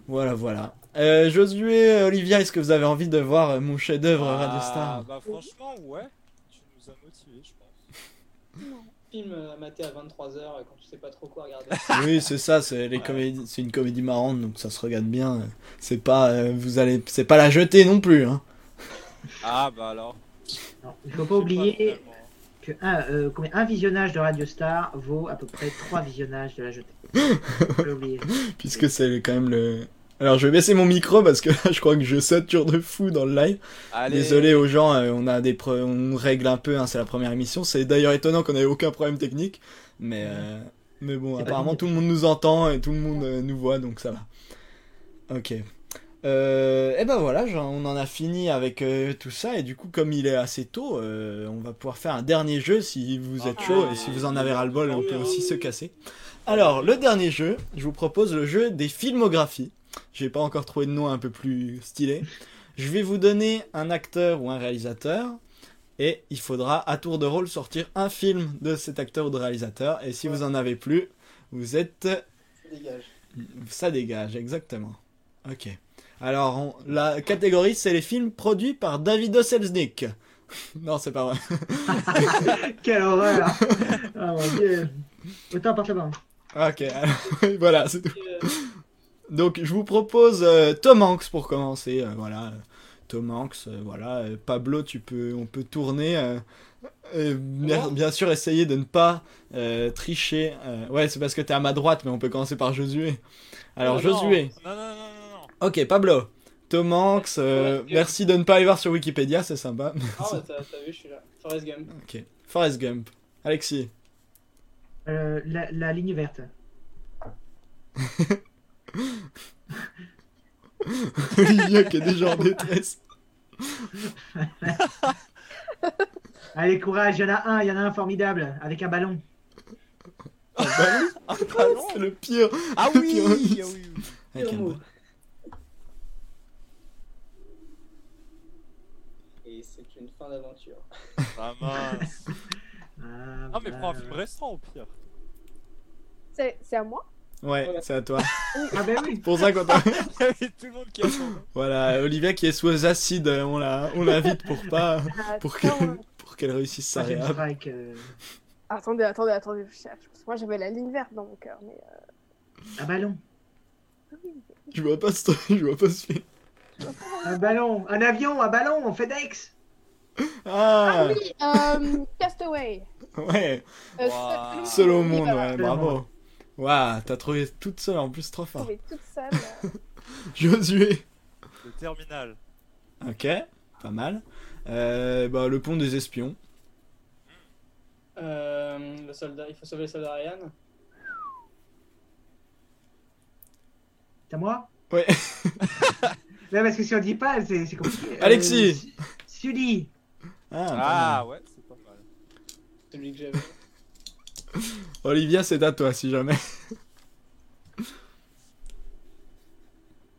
Voilà, voilà. Euh, Josué, Olivia, est-ce que vous avez envie de voir mon chef-d'œuvre ah, Radio Star Bah franchement, ouais. Tu nous as motivés, je pense. Film à mater à 23h quand tu sais pas trop quoi regarder. oui, c'est ça, c'est les comédies, c'est une comédie marrante donc ça se regarde bien. C'est pas vous allez c'est pas la jeter non plus hein. Ah bah alors. Non, il faut pas oublier que un, euh, un visionnage de Radio Star vaut à peu près trois visionnages de la jetée. Puisque c'est quand même le. Alors je vais baisser mon micro parce que je crois que je sature de fou dans le live. Désolé aux gens, euh, on a des on règle un peu, hein, c'est la première émission. C'est d'ailleurs étonnant qu'on ait aucun problème technique, mais euh, mais bon, apparemment tout le monde nous entend et tout le monde nous voit, donc ça va. Ok. Euh, et ben voilà, on en a fini avec euh, tout ça et du coup comme il est assez tôt, euh, on va pouvoir faire un dernier jeu si vous êtes chaud et si vous en avez ras-le-bol, on peut aussi se casser. Alors le dernier jeu, je vous propose le jeu des filmographies. J'ai pas encore trouvé de nom un peu plus stylé. Je vais vous donner un acteur ou un réalisateur et il faudra à tour de rôle sortir un film de cet acteur ou de réalisateur et si vous en avez plus, vous êtes... Ça dégage. Ça dégage, exactement. Ok. Alors, la catégorie, c'est les films produits par David Selznick. non, c'est pas vrai. Quelle horreur Ah mon dieu Autant part là-bas. Ok, voilà, c'est tout. Donc, je vous propose euh, Tom Hanks pour commencer. Euh, voilà, Tom Hanks, euh, voilà. Pablo, tu peux, on peut tourner. Bien, bien, sûr, essayer de ne pas tricher. ouais, c'est parce que t'es à ma droite, mais on peut commencer par Josué. Alors, oh Josué. Non, non, non, Ok, Pablo. Tom Hanks, euh, merci de ne pas aller voir sur Wikipédia, c'est sympa. Ah, t'as vu, je suis là. Forrest Gump. Ok. Forrest Gump. Alexis. Euh, la, la, ligne verte. Olivier qui est déjà en détresse. Allez, courage, il y en a un, il y en a un formidable, avec un ballon. Un ballon Un ballon C'est le pire. Ah oui, ah oui, oui. Avec un d'aventure. Ah mince. ah, mais prends un film récent au pire. C'est à moi? Ouais, c'est à toi. ah ben oui. Pour ça qu'on a... tout le monde qui Voilà, Olivia qui est sous acide, on la, on l'invite pour pas, pour qu'elle, pour qu'elle réussisse sa réhab. Euh. Attendez, attendez, attendez. Moi j'avais la ligne verte dans mon cœur, mais. Euh... Un ballon. Je vois pas ce, je vois pas ce film. Un ballon. Un avion, un ballon, FedEx. Ah, Oui, euh, Castaway. ouais. Euh, Wow. seul- au monde, ouais, bravo. Waouh, t'as trouvé toute seule en plus, trop fort. Trouvé toute seule. euh, Josué. Le terminal. Ok, pas mal. Euh, bah, le pont des espions. Euh, le soldat, il faut sauver le soldat Ryan. C'est à moi? Ouais. Non, parce que si on dit pas, c'est compliqué. Euh, Alexis. Su- Sully. Ah, Ah ouais, c'est pas mal. Celui que j'avais. Olivia, c'est à toi si jamais.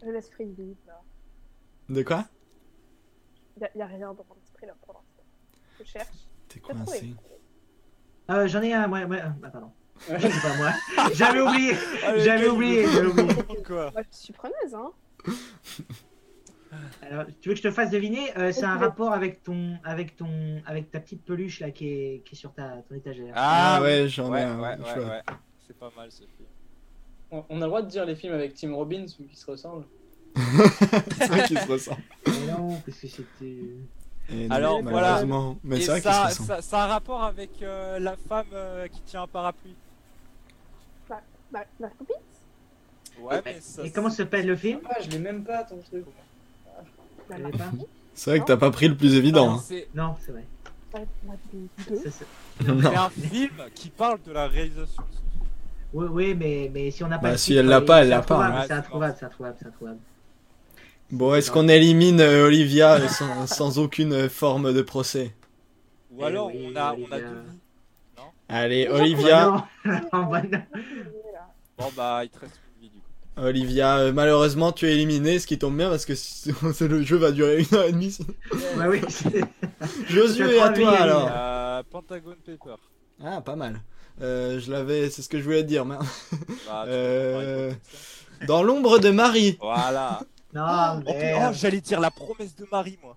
Je laisse vivre. là. De quoi? Y a, y a rien dans mon esprit là pour l'instant. Je cherche. T'es coincé. Euh, J'en ai un, moi. moi ah, pardon. C'est pas moi. J'avais oublié. J'avais oublié. J'avais oublié. Quoi? Moi, je suis preneuse, hein. Alors, tu veux que je te fasse deviner Euh, C'est un rapport avec ton, avec ton, avec ta petite peluche là qui est, qui est sur ta, ton étagère. Ah ouais, j'en ai ouais, un. ouais. C'est pas mal ce film. On on a le droit de dire les films avec Tim Robbins ou qui se ressemblent. c'est vrai qu'ils se ressemblent. Mais non, parce que c'était. Et Alors, non, voilà. malheureusement. Mais c'est vrai qu'ils se ça, ressemblent. ça, ça a un rapport avec euh, la femme euh, qui tient un parapluie. Ma, ma copine Ouais, mais ça. Et comment s'appelle le film? Ah, je l'ai même pas ton truc. Pas. C'est vrai que t'as pas pris le plus évident. hein. C'est Non, c'est vrai. C'est Non. un film qui parle de la réalisation. Oui, oui, mais, mais si on n'a pas. Bah, le si titre, elle l'a pas, c'est elle l'a pas, introuvable, hein. C'est introuvable, c'est introuvable, c'est introuvable. Bon, est-ce qu'on élimine euh, Olivia euh, sans, sans aucune euh, forme de procès? Ou alors Eh oui, on a, on a Olivia. deux vies. Allez, Oh, Olivia. Oh, non. Bah, non. Bon bah il te reste une vie du coup. Olivia, euh, malheureusement, tu es éliminé, ce qui tombe bien parce que le jeu va durer une heure et demie. Bah oui. Josué, à toi alors. Euh, Pentagon Paper. Ah, pas mal. Euh, je l'avais, c'est ce que je voulais te dire. merde. Bah, Euh. Dans l'ombre de Marie. Voilà. Non, Oh, oh, merde. j'allais dire la promesse de Marie moi.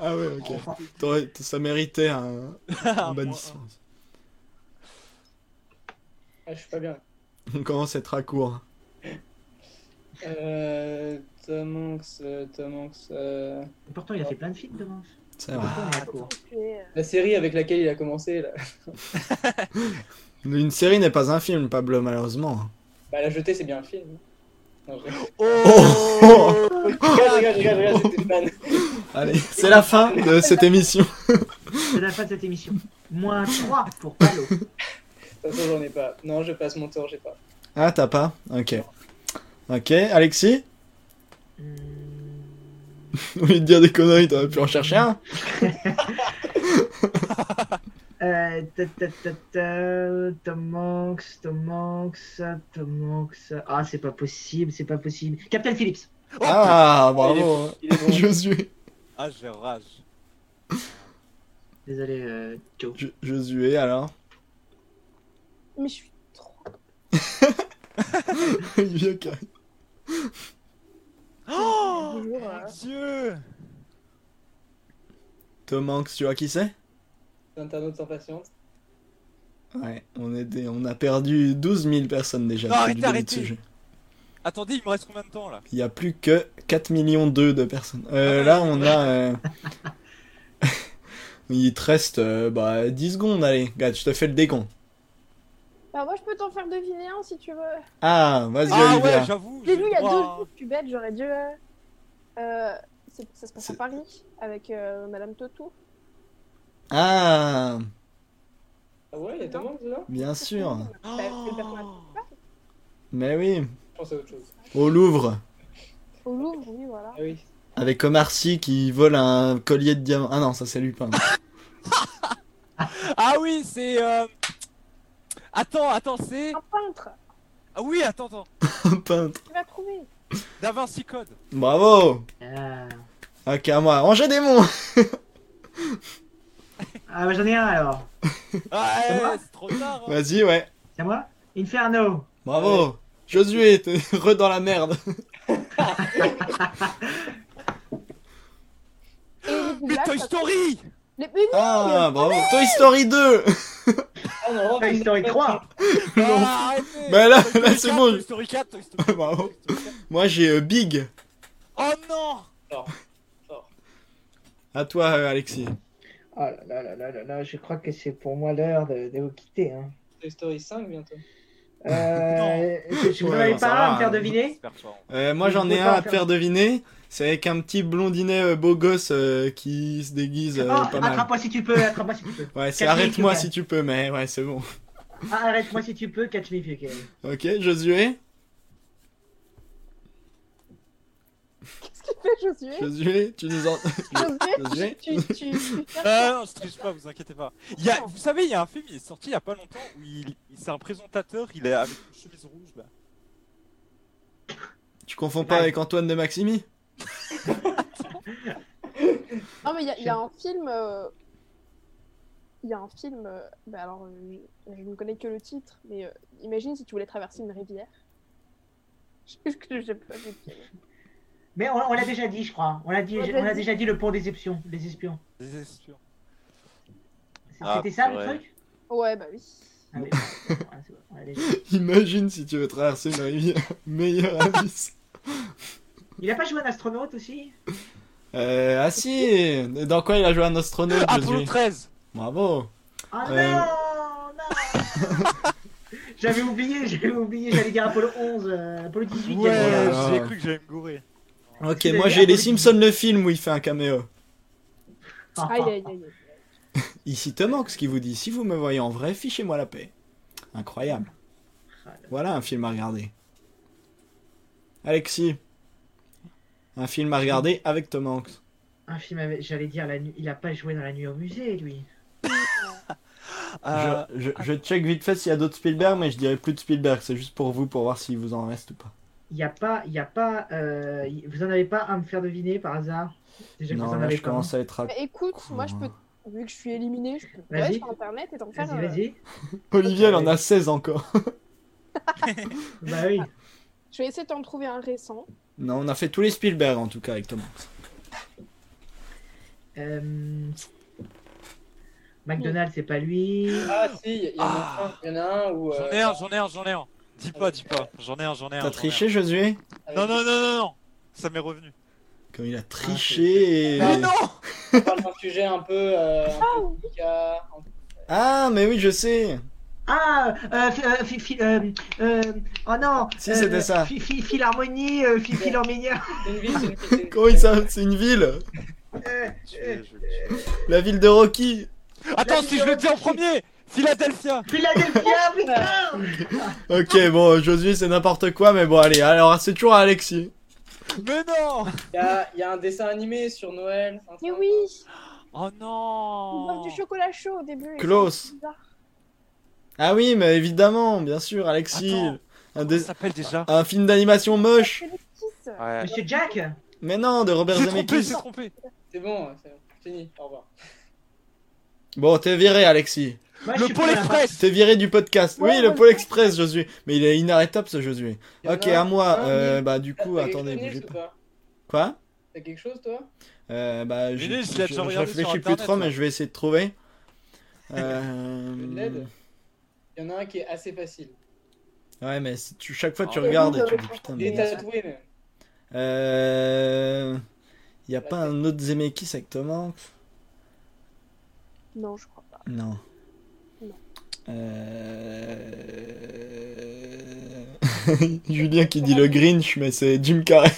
ah ouais, ok. Ça méritait un, un bannissement. Ah, je suis pas bien. On commence à être à court. Euh, Tom Hanks, euh, Tom Hanks, euh, Pourtant, il a fait plein de films, Thomas. C'est vrai. Euh, la série avec laquelle il a commencé là. Une série n'est pas un film, Pablo, malheureusement. Bah, la jetée, c'est bien un film. Non, je rigole, Oh j'étais fan. Allez, c'est la fin de cette émission. C'est la fin de cette émission. Moins 3 pour Palo. De toute façon, j'en ai pas. Non, je passe mon tour, j'ai pas. Ah, t'as pas Ok. Ok, Alexis Hmm, Au lieu de dire des conneries, t'aurais pu en chercher un Euh, ta, ta, ta, ta, Tom Hanks, Tom Hanks, Tom Hanks. Ah, c'est pas possible, c'est pas possible. Captain Phillips. Ah, bravo Il est bon. Josué. Ah j'ai rage. Désolé, euh, Joe. Jo- Josué, alors Mais je suis trop. Vieux cas. Oh mon euh, dieu Tom Hanks, tu vois qui c'est? Internaute sans patience. Ouais, on, est des- on a perdu 12 000 personnes déjà Non, depuis le arrêtez, début de ce arrêtez. jeu. Attendez, il me reste combien de temps là? Il y a plus que 4 millions 2 de personnes. Euh, là, on a... euh, Il te reste euh, bah, 10 secondes, allez. Je te fais le décompte. Bah, moi, je peux t'en faire deviner un si tu veux. Ah, vas-y, Ah Olivia. ouais, j'avoue. J'ai le il y a deux jours, je suis bête, j'aurais dû. euh, euh, c'est- ça se passe C'est- à Paris avec euh, Madame Totou. Ah, Ah ouais, il y a Tom Hanks dedans bien sûr. Bah, c'est le personnage Mais oui, Je pensais à autre chose. au Louvre. Au Louvre, oui, voilà. Ah oui. Avec Omar Sy qui vole un collier de diamants. Ah non, ça c'est Lupin. Ah oui, c'est. euh, Attends, attends, c'est. Un peintre, Ah oui, attends, attends. Un peintre. tu vas trouver. Da Vinci Code. Bravo Ah, Ok, à moi. Rangez des mots ah bah, j'en ai un alors. Ah, C'est c'est trop tard. hein. Vas-y, ouais. C'est à moi? Inferno. Bravo Josué, t'es re dans la merde. Mais Toy Story Les... Ah, bravo Toy Story 2 Ah non, Toy Story 3 Non. Ah, arrêtez Bah là- là, c'est 4, bon. Toy Story 4, Toy Story Bravo. 4, Toy Story 4. Moi j'ai euh, Big. Oh non À toi, euh, Alexis. Oh là là là là là là, je crois que c'est pour moi l'heure de, de vous quitter. Hein. Toy Story 5 bientôt. Euh, je, vous en pas va, un à me faire hein. deviner. Euh, moi j'en ai un à te faire deviner. C'est avec un petit blondinet euh, beau gosse euh, qui se déguise euh, Oh, pas mal. attrape-moi si tu peux, attrape-moi si tu peux. Ouais, c'est arrête-moi si tu peux, mais ouais, c'est bon. Ah, arrête-moi si tu peux, catch me if you can. Ok, Josué. Qu'est-ce qu'il fait, Josué? Josué, tu nous en. Josué, Josué tu, tu, tu, tu- Ah non, je triche pas, vous inquiétez pas. Il y a, vous savez, il y a un film, il est sorti il y a pas longtemps où il, il- c'est un présentateur, il est avec une chemise rouge là. Tu confonds pas Ouais. avec Antoine de Maximi? Non, mais il y, a- il y a un film. euh, Il y a un film. euh, bah alors, euh, je, je ne connais que le titre, mais euh, imagine si tu voulais traverser une rivière. Je que j'ai pas vu. quel- Mais on, on l'a déjà dit, je crois. On l'a dit, On a déjà dit le pont des espions. Des espions. Des espions. C'était Ah, ça le ouais. truc Ouais, bah oui. ah, mais, ouais. Imagine si tu veux traverser une rivière. Meilleur indice. Il a pas joué un astronaute aussi? Euh, ah si Dans quoi il a joué un astronaute, Apollo Josué 13 Bravo Ah Euh. non, non J'avais oublié, j'avais oublié, j'allais dire Apollo 11, euh, Apollo 18. Ouais, Ah. j'ai cru que j'allais me gourer. Ok, moi j'ai les Simpsons le film où il fait un caméo. Aïe, aïe, aïe. aïe. Ici Tomox qui vous dit si vous me voyez en vrai, fichez-moi la paix. Incroyable. Voilà un film à regarder. Alexis. Un film à regarder avec Tom Hanks. Un film avec, j'allais dire, la nuit, il a pas joué dans la nuit au musée, lui. Euh, Je, je, je check vite fait s'il y a d'autres Spielberg, mais je dirais plus de Spielberg. C'est juste pour vous, pour voir s'il vous en reste ou pas. Il y a pas, il y a pas, euh, y- vous en avez pas à me faire deviner par hasard? Déjà que vous Non, en là avez je pas. commence à être à... Écoute, moi je peux. Vu que je suis éliminée, je peux Vas-y. aller sur internet et t'en faire. Vas-y, euh, vas-y. Olivier, elle en a 16 encore. Bah oui. Je vais essayer de t'en trouver un récent. Non, on a fait tous les Spielberg en tout cas avec Tom Hanks. Euh... McDonald's, c'est pas lui. Ah si, il y, en a Ah. un- il y en a un où... J'en ai un, j'en ai un, j'en ai un. Dis pas, dis pas. J'en ai un, j'en ai un. T'as triché, Josué. Non, non, non, non, non. Ça m'est revenu. Comme il a triché et... Ah, Mais non On parle d'un sujet un peu... Euh, un Ah, peu délicat, Ah, mais oui, je sais Ah, euh, fi- euh, fi- euh, euh, oh non. Si, euh, c'était ça. fi- fi- Philharmonie, euh, fi- Philharmonia. C'est une ville, c'est une- c'est une- Comment il s'appelle? C'est une ville Euh, La ville de Rocky Attends, si je le dis en premier Philadelphia Philadelphia, putain Ok, bon, Josué, c'est n'importe quoi, mais bon, allez, alors c'est toujours Alexis. Mais non Il y a, il y a un dessin animé sur Noël. Mais oui Oh Ils non du chocolat chaud au début. c'est bizarre. Ah oui, mais évidemment, bien sûr, Alexis. Attends. Un, s'appelle déjà? un film d'animation moche. C'est. Ouais. Monsieur Jack? Mais non, de Robert J'ai trompé, Zemeckis. j'ai trompé C'est bon, c'est bon. fini, au revoir. Bon, t'es viré, Alexis. Moi, je Le Pôle Express T'es viré du podcast. Ouais, oui, le ouais, Pôle ouais. Express, Josué. Mais il est inarrêtable, ce Josué. Il Ok, à moi. Euh, bah, du coup, attendez, bougez pas. Quoi? T'as quelque chose, toi? Euh, Bah, je, il je- je sur réfléchis plus Internet, trop, là. mais je vais essayer de trouver. Euh... Il y en a un qui est assez facile. Ouais, mais si tu, chaque fois tu Ah, regardes et tu dis putain, Il est mais. même. Euh. Y a pas un autre Zemeckis avec Tom Hanks Non, je crois pas. Non. Euh... Julien qui dit le Grinch, mais c'est Jim Carrey.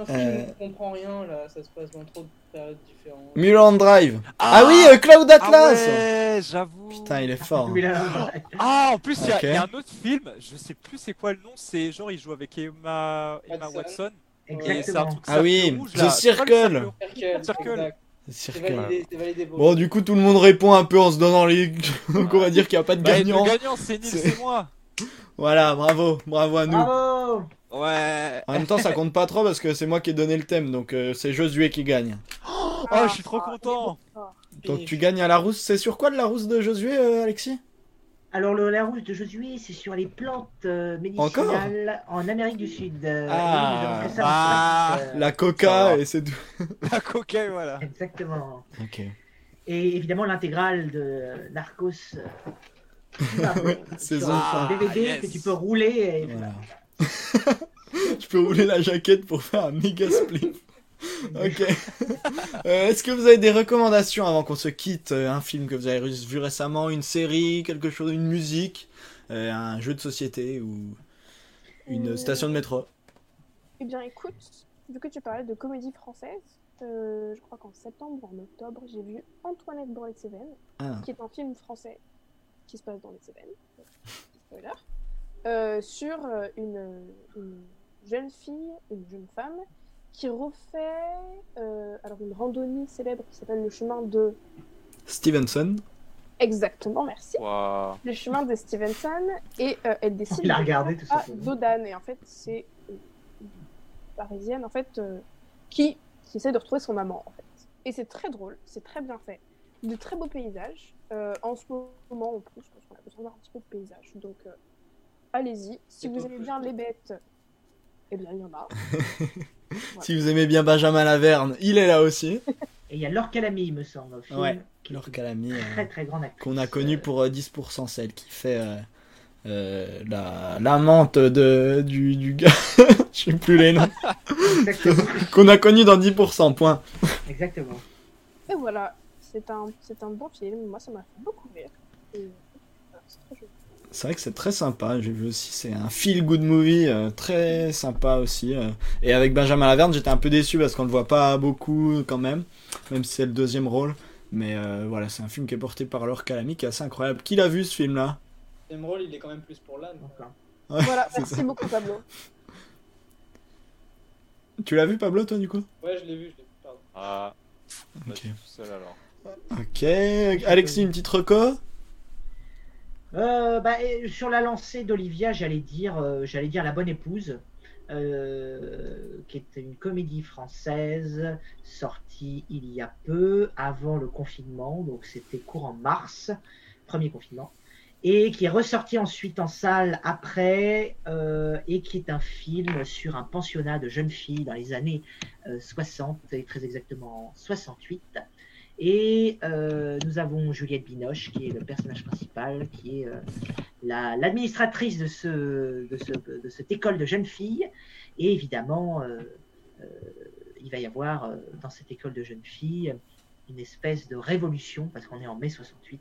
Un film Euh. où on comprend rien, là, ça se passe dans trop de périodes différentes. Mulholland Drive. Ah, oui, euh, Cloud Ah Atlas ouais, j'avoue Putain, il est fort. Oui, là, Ah, en plus, il y a- y, un autre film, je sais plus c'est quoi le nom, c'est genre il joue avec Emma, Emma Watson. Watson. Et c'est un Exactement. truc Ah oui, rouge, The Circle. C'est validé, c'est validé pour Bon, du coup, tout le monde répond un peu en se donnant les. Donc, on va dire qu'il n'y a pas de Bah, gagnant. Le gagnant, c'est Nils C'est- et moi. Voilà, bravo, bravo à nous. Bravo Ouais. En même temps, ça compte pas trop parce que c'est moi qui ai donné le thème, donc euh, c'est Josué qui gagne. Oh, je suis trop Ah, content. Donc tu gagnes à la rousse. C'est sur quoi de la rousse de Josué, euh, Alexis? Alors, le, la rouge de Josué, c'est sur les plantes euh, médicinales en Amérique du Sud. Euh, Ah. oui, ça Ah. Euh, La coca et c'est tout. La coquille, voilà. Exactement. Ok. Et évidemment, l'intégrale de Narcos. c'est un DVD que tu peux rouler. Et... Voilà. tu peux rouler la jaquette pour faire un méga split. ok. Euh, est-ce que vous avez des recommandations avant qu'on se quitte euh, Un film que vous avez vu récemment, une série, quelque chose, une musique, euh, un jeu de société ou une station de métro? Eh bien, écoute, vu que tu parlais de comédie française, je crois qu'en septembre ou en octobre, j'ai vu Antoinette dans les Cévennes, ah. qui est un film français qui se passe dans les Cévennes. Spoiler. sur une, une jeune fille, une jeune femme qui refait euh, alors une randonnée célèbre qui s'appelle le chemin de Stevenson. Exactement, merci. Le chemin de Stevenson et euh, elle décide de regarder tout ça. Dodane et en fait c'est une parisienne en fait euh, qui, qui essaie de retrouver son amant en fait. Et c'est très drôle, c'est très bien fait, de très beaux paysages. en ce moment en plus, parce qu'on a besoin d'un petit peu de paysages, donc allez-y. Si vous aimez bien les bêtes, eh bien il y en a. Si vous aimez bien Benjamin Laverne, il est là aussi. Et il y a Laure Calamy, il me semble. Film, ouais, Laure Calamy. Très très grande actrice. Qu'on a connu pour 10% euh, celle qui fait euh, euh, la l'amante de du, du gars. Je sais plus les noms. Qu'on a connu dans 10%, point. Exactement. Et voilà, c'est un, c'est un bon film. Moi, ça m'a fait beaucoup rire. Et, c'est très joli. C'est vrai que c'est très sympa. J'ai vu aussi, c'est un feel good movie euh, très sympa aussi. Euh. Et avec Benjamin Laverne, j'étais un peu déçu parce qu'on le voit pas beaucoup quand même, même si c'est le deuxième rôle. Mais euh, voilà, c'est un film qui est porté par Laure Calamy, qui est assez incroyable. Qui l'a vu ce film-là? Le deuxième rôle, il est quand même plus pour l'âne. voilà, merci beaucoup Pablo. Tu l'as vu Pablo, toi, du coup? Ouais, je l'ai vu, je l'ai vu, pardon. Ah, ok. tout seul alors. Ok, Alexis, une petite reco? Euh, bah, sur la lancée d'Olivia, j'allais dire, euh, j'allais dire La Bonne Épouse, euh, qui est une comédie française sortie il y a peu, avant le confinement, donc c'était courant mars, premier confinement, et qui est ressorti ensuite en salle après, et qui est un film sur un pensionnat de jeunes filles dans les années 60, et très exactement 68. Et euh, nous avons Juliette Binoche, qui est le personnage principal, qui est euh, l'administratrice de, ce, de, ce, de, cette école de jeunes filles. Et évidemment, euh, il va y avoir dans cette école de jeunes filles une espèce de révolution, parce qu'on est en mai 68.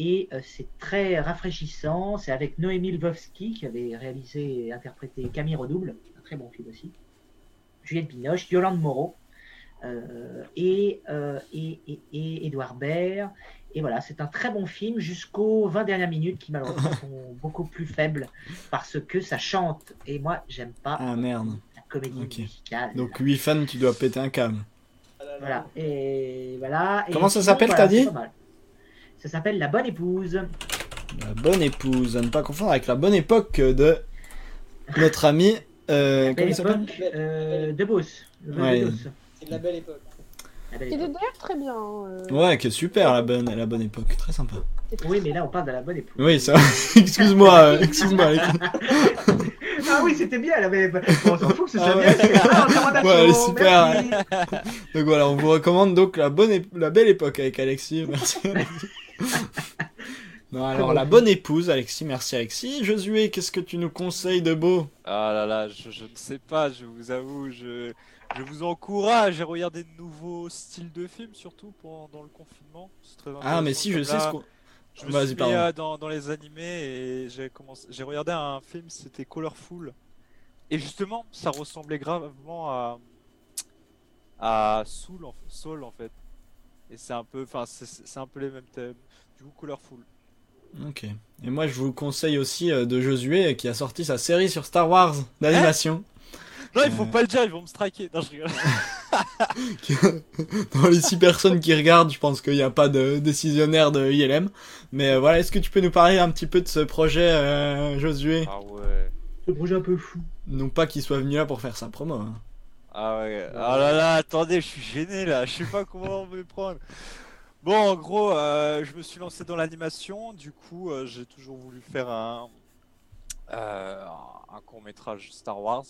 Et c'est très rafraîchissant. C'est avec Noémie Lvovsky, qui avait réalisé et interprété Camille Redouble, un très bon film aussi. Juliette Binoche, Yolande Moreau, euh, et, euh, et, et, et, Edouard Baird. Et voilà, c'est un très bon film jusqu'aux 20 dernières minutes qui malheureusement sont beaucoup plus faibles parce que ça chante. Et moi, j'aime pas ah, merde. la comédie musicale. Donc 8 fans, tu dois péter un câble. Voilà. Et voilà. Comment ça s'appelle, t'as dit Ça s'appelle La Bonne Épouse. La Bonne Épouse, à ne pas confondre avec La Bonne Époque de notre ami. Euh, comment il s'appelle? Euh, De Beauce. Ouais. C'est la belle époque. Qui est d'ailleurs très bien. Euh. Ouais, qui est super la bonne, la bonne époque, très sympa. Oui, mais là on parle de la bonne époque. Oui, ça. excuse-moi, euh, excuse-moi. ah oui, c'était bien la belle époque. Bon, on s'en fout que ce soit ah bien. Ah, ouais, elle est super. donc voilà, on vous recommande donc la bonne, la belle époque avec Alexis. Merci. Non, alors la bonne épouse, Alexis, merci Alexis. Josué, qu'est-ce que tu nous conseilles de beau? Ah là là, je, je, ne sais pas, je vous avoue, je, je vous encourage à regarder de nouveaux styles de films, surtout pendant le confinement. Très ah, mais si, je sais ce qu'on. Je me suis mis euh, dans, dans, les animés et j'ai commencé... j'ai regardé un film, c'était Colorful. Et justement, ça ressemblait gravement à à Soul en, Soul, en fait. Et c'est un peu, enfin, c'est un peu les mêmes thèmes. Du coup, Colorful. Ok. Et moi, je vous conseille aussi euh, de Josué qui a sorti sa série sur Star Wars d'animation. Non, il faut pas le dire, ils vont me striker. Non, je rigole. Dans les 6 personnes qui regardent, je pense qu'il n'y a pas de décisionnaire de ILM. Mais euh, voilà, est-ce que tu peux nous parler un petit peu de ce projet, euh, Josué? Ah ouais. Ce projet un peu fou. Non pas qu'il soit venu là pour faire sa promo. Hein. Ah ouais. Ah là là, attendez, je suis gêné là. Je sais pas comment on veut prendre. Bon, en gros, euh, je me suis lancé dans l'animation. Du coup, j'ai toujours voulu faire un, euh, un court métrage Star Wars.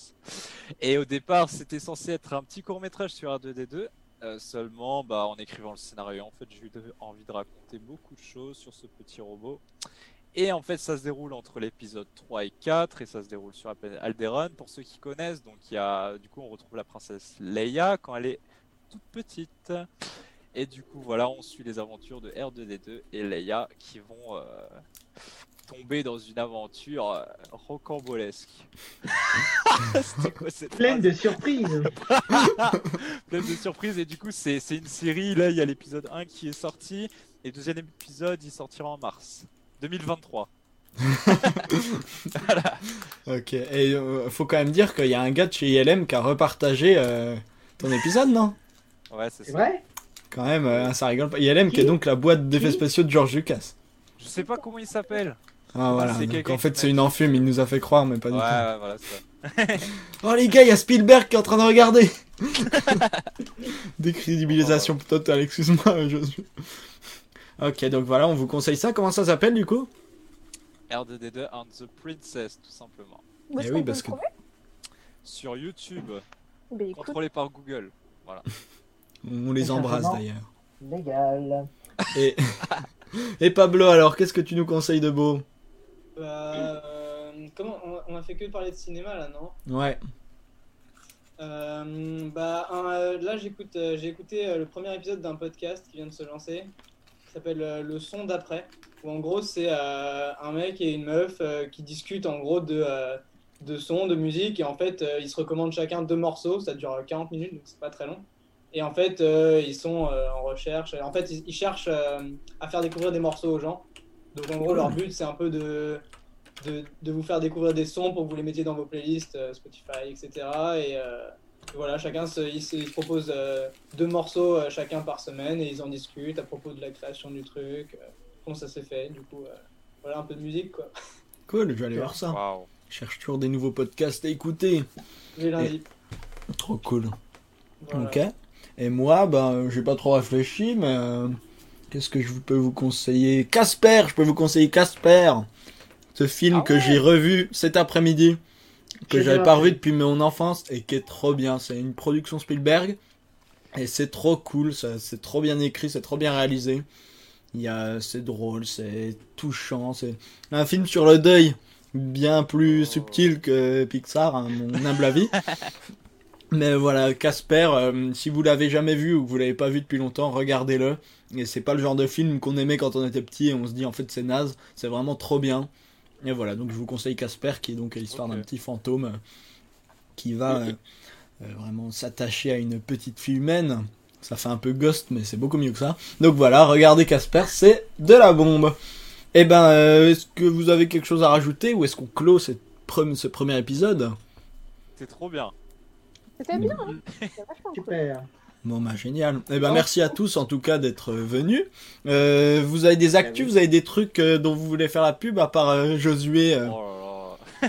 Et au départ, c'était censé être un petit court métrage sur R2D2. seulement, bah, en écrivant le scénario, en fait, j'ai eu envie de raconter beaucoup de choses sur ce petit robot. Et en fait, ça se déroule entre l'épisode 3 et 4, et ça se déroule sur Alderaan, pour ceux qui connaissent. Donc, il y a, du coup, on retrouve la princesse Leia quand elle est toute petite. Et du coup, voilà, on suit les aventures de R2D2 et Leia qui vont euh, tomber dans une aventure euh, rocambolesque. Pleine de surprises Pleine de surprises, et du coup, c'est une série. Là, il y a l'épisode 1 qui est sorti, et le deuxième épisode, il sortira en mars 2023. voilà. Ok, et euh, faut quand même dire qu'il y a un gars de chez ILM qui a repartagé ton épisode, non? Ouais, c'est vrai? Quand même, euh, ça rigole pas. ILM qui est donc la boîte d'effets spéciaux de George Lucas. Je sais pas comment il s'appelle. Ah voilà, donc, en fait c'est une enfume, il nous a fait croire, mais pas du tout. Ouais, voilà, ça. oh les gars, il y a Spielberg qui est en train de regarder Décrédibilisation totale, excuse-moi, Josué. Ok, donc voilà, on vous conseille ça. Comment ça s'appelle du coup? R2D2 and the Princess, tout simplement. Et eh oui, parce que... Sur YouTube, ben, contrôlé par Google. Voilà. On les embrasse d'ailleurs. Légal. Et... Et Pablo, alors, qu'est-ce que tu nous conseilles de beau? Bah, comment on, a fait que parler de cinéma là, non? Ouais. Euh, bah, euh, là, j'écoute, j'ai écouté le premier épisode d'un podcast qui vient de se lancer, qui s'appelle Le son d'après. Où en gros, c'est un mec et une meuf qui discutent en gros de, de son, de musique, et en fait, ils se recommandent chacun deux morceaux. Ça dure 40 minutes, donc c'est pas très long. Et en fait, euh, ils sont euh, en recherche. En fait, ils, cherchent euh, à faire découvrir des morceaux aux gens. Donc, en gros, leur but, c'est un peu de, de, de, vous faire découvrir des sons pour que vous les mettiez dans vos playlists Spotify, etc. Et voilà, chacun se, il, se, propose deux morceaux chacun par semaine et ils en discutent à propos de la création du truc, comment ça s'est fait. Du coup, voilà un peu de musique, quoi. Cool, je vais aller voir ça. Je cherche toujours des nouveaux podcasts à écouter. J'ai lundi. Trop cool. Ok. Et moi, ben, j'ai pas trop réfléchi, mais euh, qu'est-ce que je peux vous conseiller? Casper, je peux vous conseiller Casper, ce film ah que j'ai revu cet après-midi, que j'avais pas revu depuis mon enfance et qui est trop bien. C'est une production Spielberg et c'est trop cool, c'est trop bien écrit, c'est trop bien réalisé. C'est drôle, c'est touchant, c'est un film sur le deuil bien plus subtil que Pixar, à mon humble avis. Mais voilà, Casper, euh, si vous l'avez jamais vu ou que vous l'avez pas vu depuis longtemps, regardez-le. Et c'est pas le genre de film qu'on aimait quand on était petit et on se dit en fait c'est naze. C'est vraiment trop bien. Et voilà, donc je vous conseille Casper, qui est donc l'histoire d'un petit fantôme euh, qui va euh, vraiment s'attacher à une petite fille humaine. Ça fait un peu ghost, mais c'est beaucoup mieux que ça. Donc voilà, regardez Casper, c'est de la bombe. Et eh ben, est-ce que vous avez quelque chose à rajouter ou est-ce qu'on clôt cette ce premier épisode? C'est trop bien. C'était bien. Hein Super. Bon bah génial. Eh ben merci à tous en tout cas d'être venus. Euh, vous avez des actus, vous avez des trucs euh, dont vous voulez faire la pub à part euh, Josué. Oh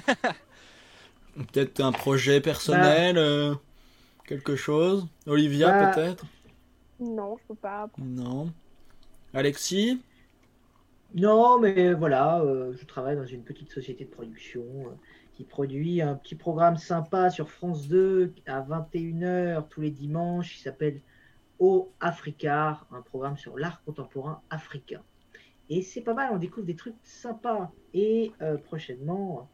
peut-être un projet personnel, bah. quelque chose? Olivia bah. peut-être? Non, je peux pas. Non. Alexis? Non, mais voilà, je travaille dans une petite société de production qui produit un petit programme sympa sur France 2 à 21h tous les dimanches. Il s'appelle O Africa, un programme sur l'art contemporain africain. Et c'est pas mal, on découvre des trucs sympas. Et euh, prochainement,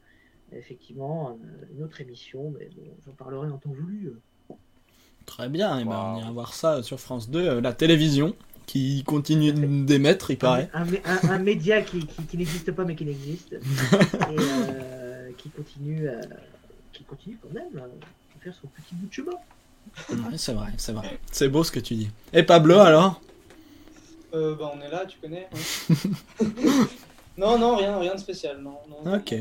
effectivement, euh, une autre émission, mais bon, j'en parlerai en temps voulu. Très bien, et ben, on ira voir ça sur France 2, euh, la télévision qui continue d'émettre, il paraît. Un, média qui, n'existe pas mais qui n'existe. et, qui continue, euh, qui continue quand même euh, à faire son petit bout de chemin. c'est vrai, c'est vrai. C'est beau ce que tu dis. Et Pablo alors? Euh, bah, on est là, tu connais. Hein. non, non, rien, rien de spécial. Non, non, ok.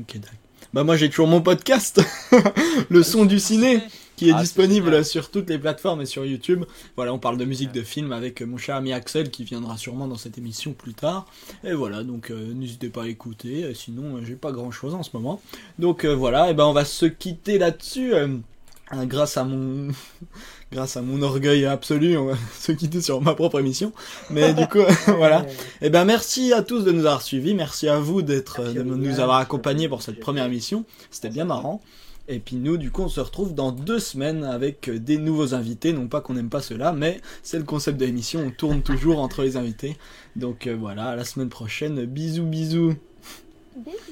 Ok, d'accord. Bah moi j'ai toujours mon podcast, le son du ciné qui est ah, disponible sur toutes les plateformes et sur YouTube. Voilà, on parle de musique de film avec mon cher ami Axel qui viendra sûrement dans cette émission plus tard. Et voilà, donc euh, n'hésitez pas à écouter, sinon euh, j'ai pas grand chose en ce moment. Donc euh, voilà, et ben on va se quitter là-dessus. Hein, grâce à mon grâce à mon orgueil absolu, on va se quitter sur ma propre émission. Mais du coup, voilà. Et ben merci à tous de nous avoir suivis, merci à vous d'être de nous avoir accompagnés pour cette première émission. C'était bien marrant. Et puis nous, du coup, on se retrouve dans deux semaines avec des nouveaux invités. Non pas qu'on n'aime pas cela, mais c'est le concept de l'émission. On tourne toujours entre les invités. Donc euh, voilà, à la semaine prochaine. Bisous, bisous. Bisous.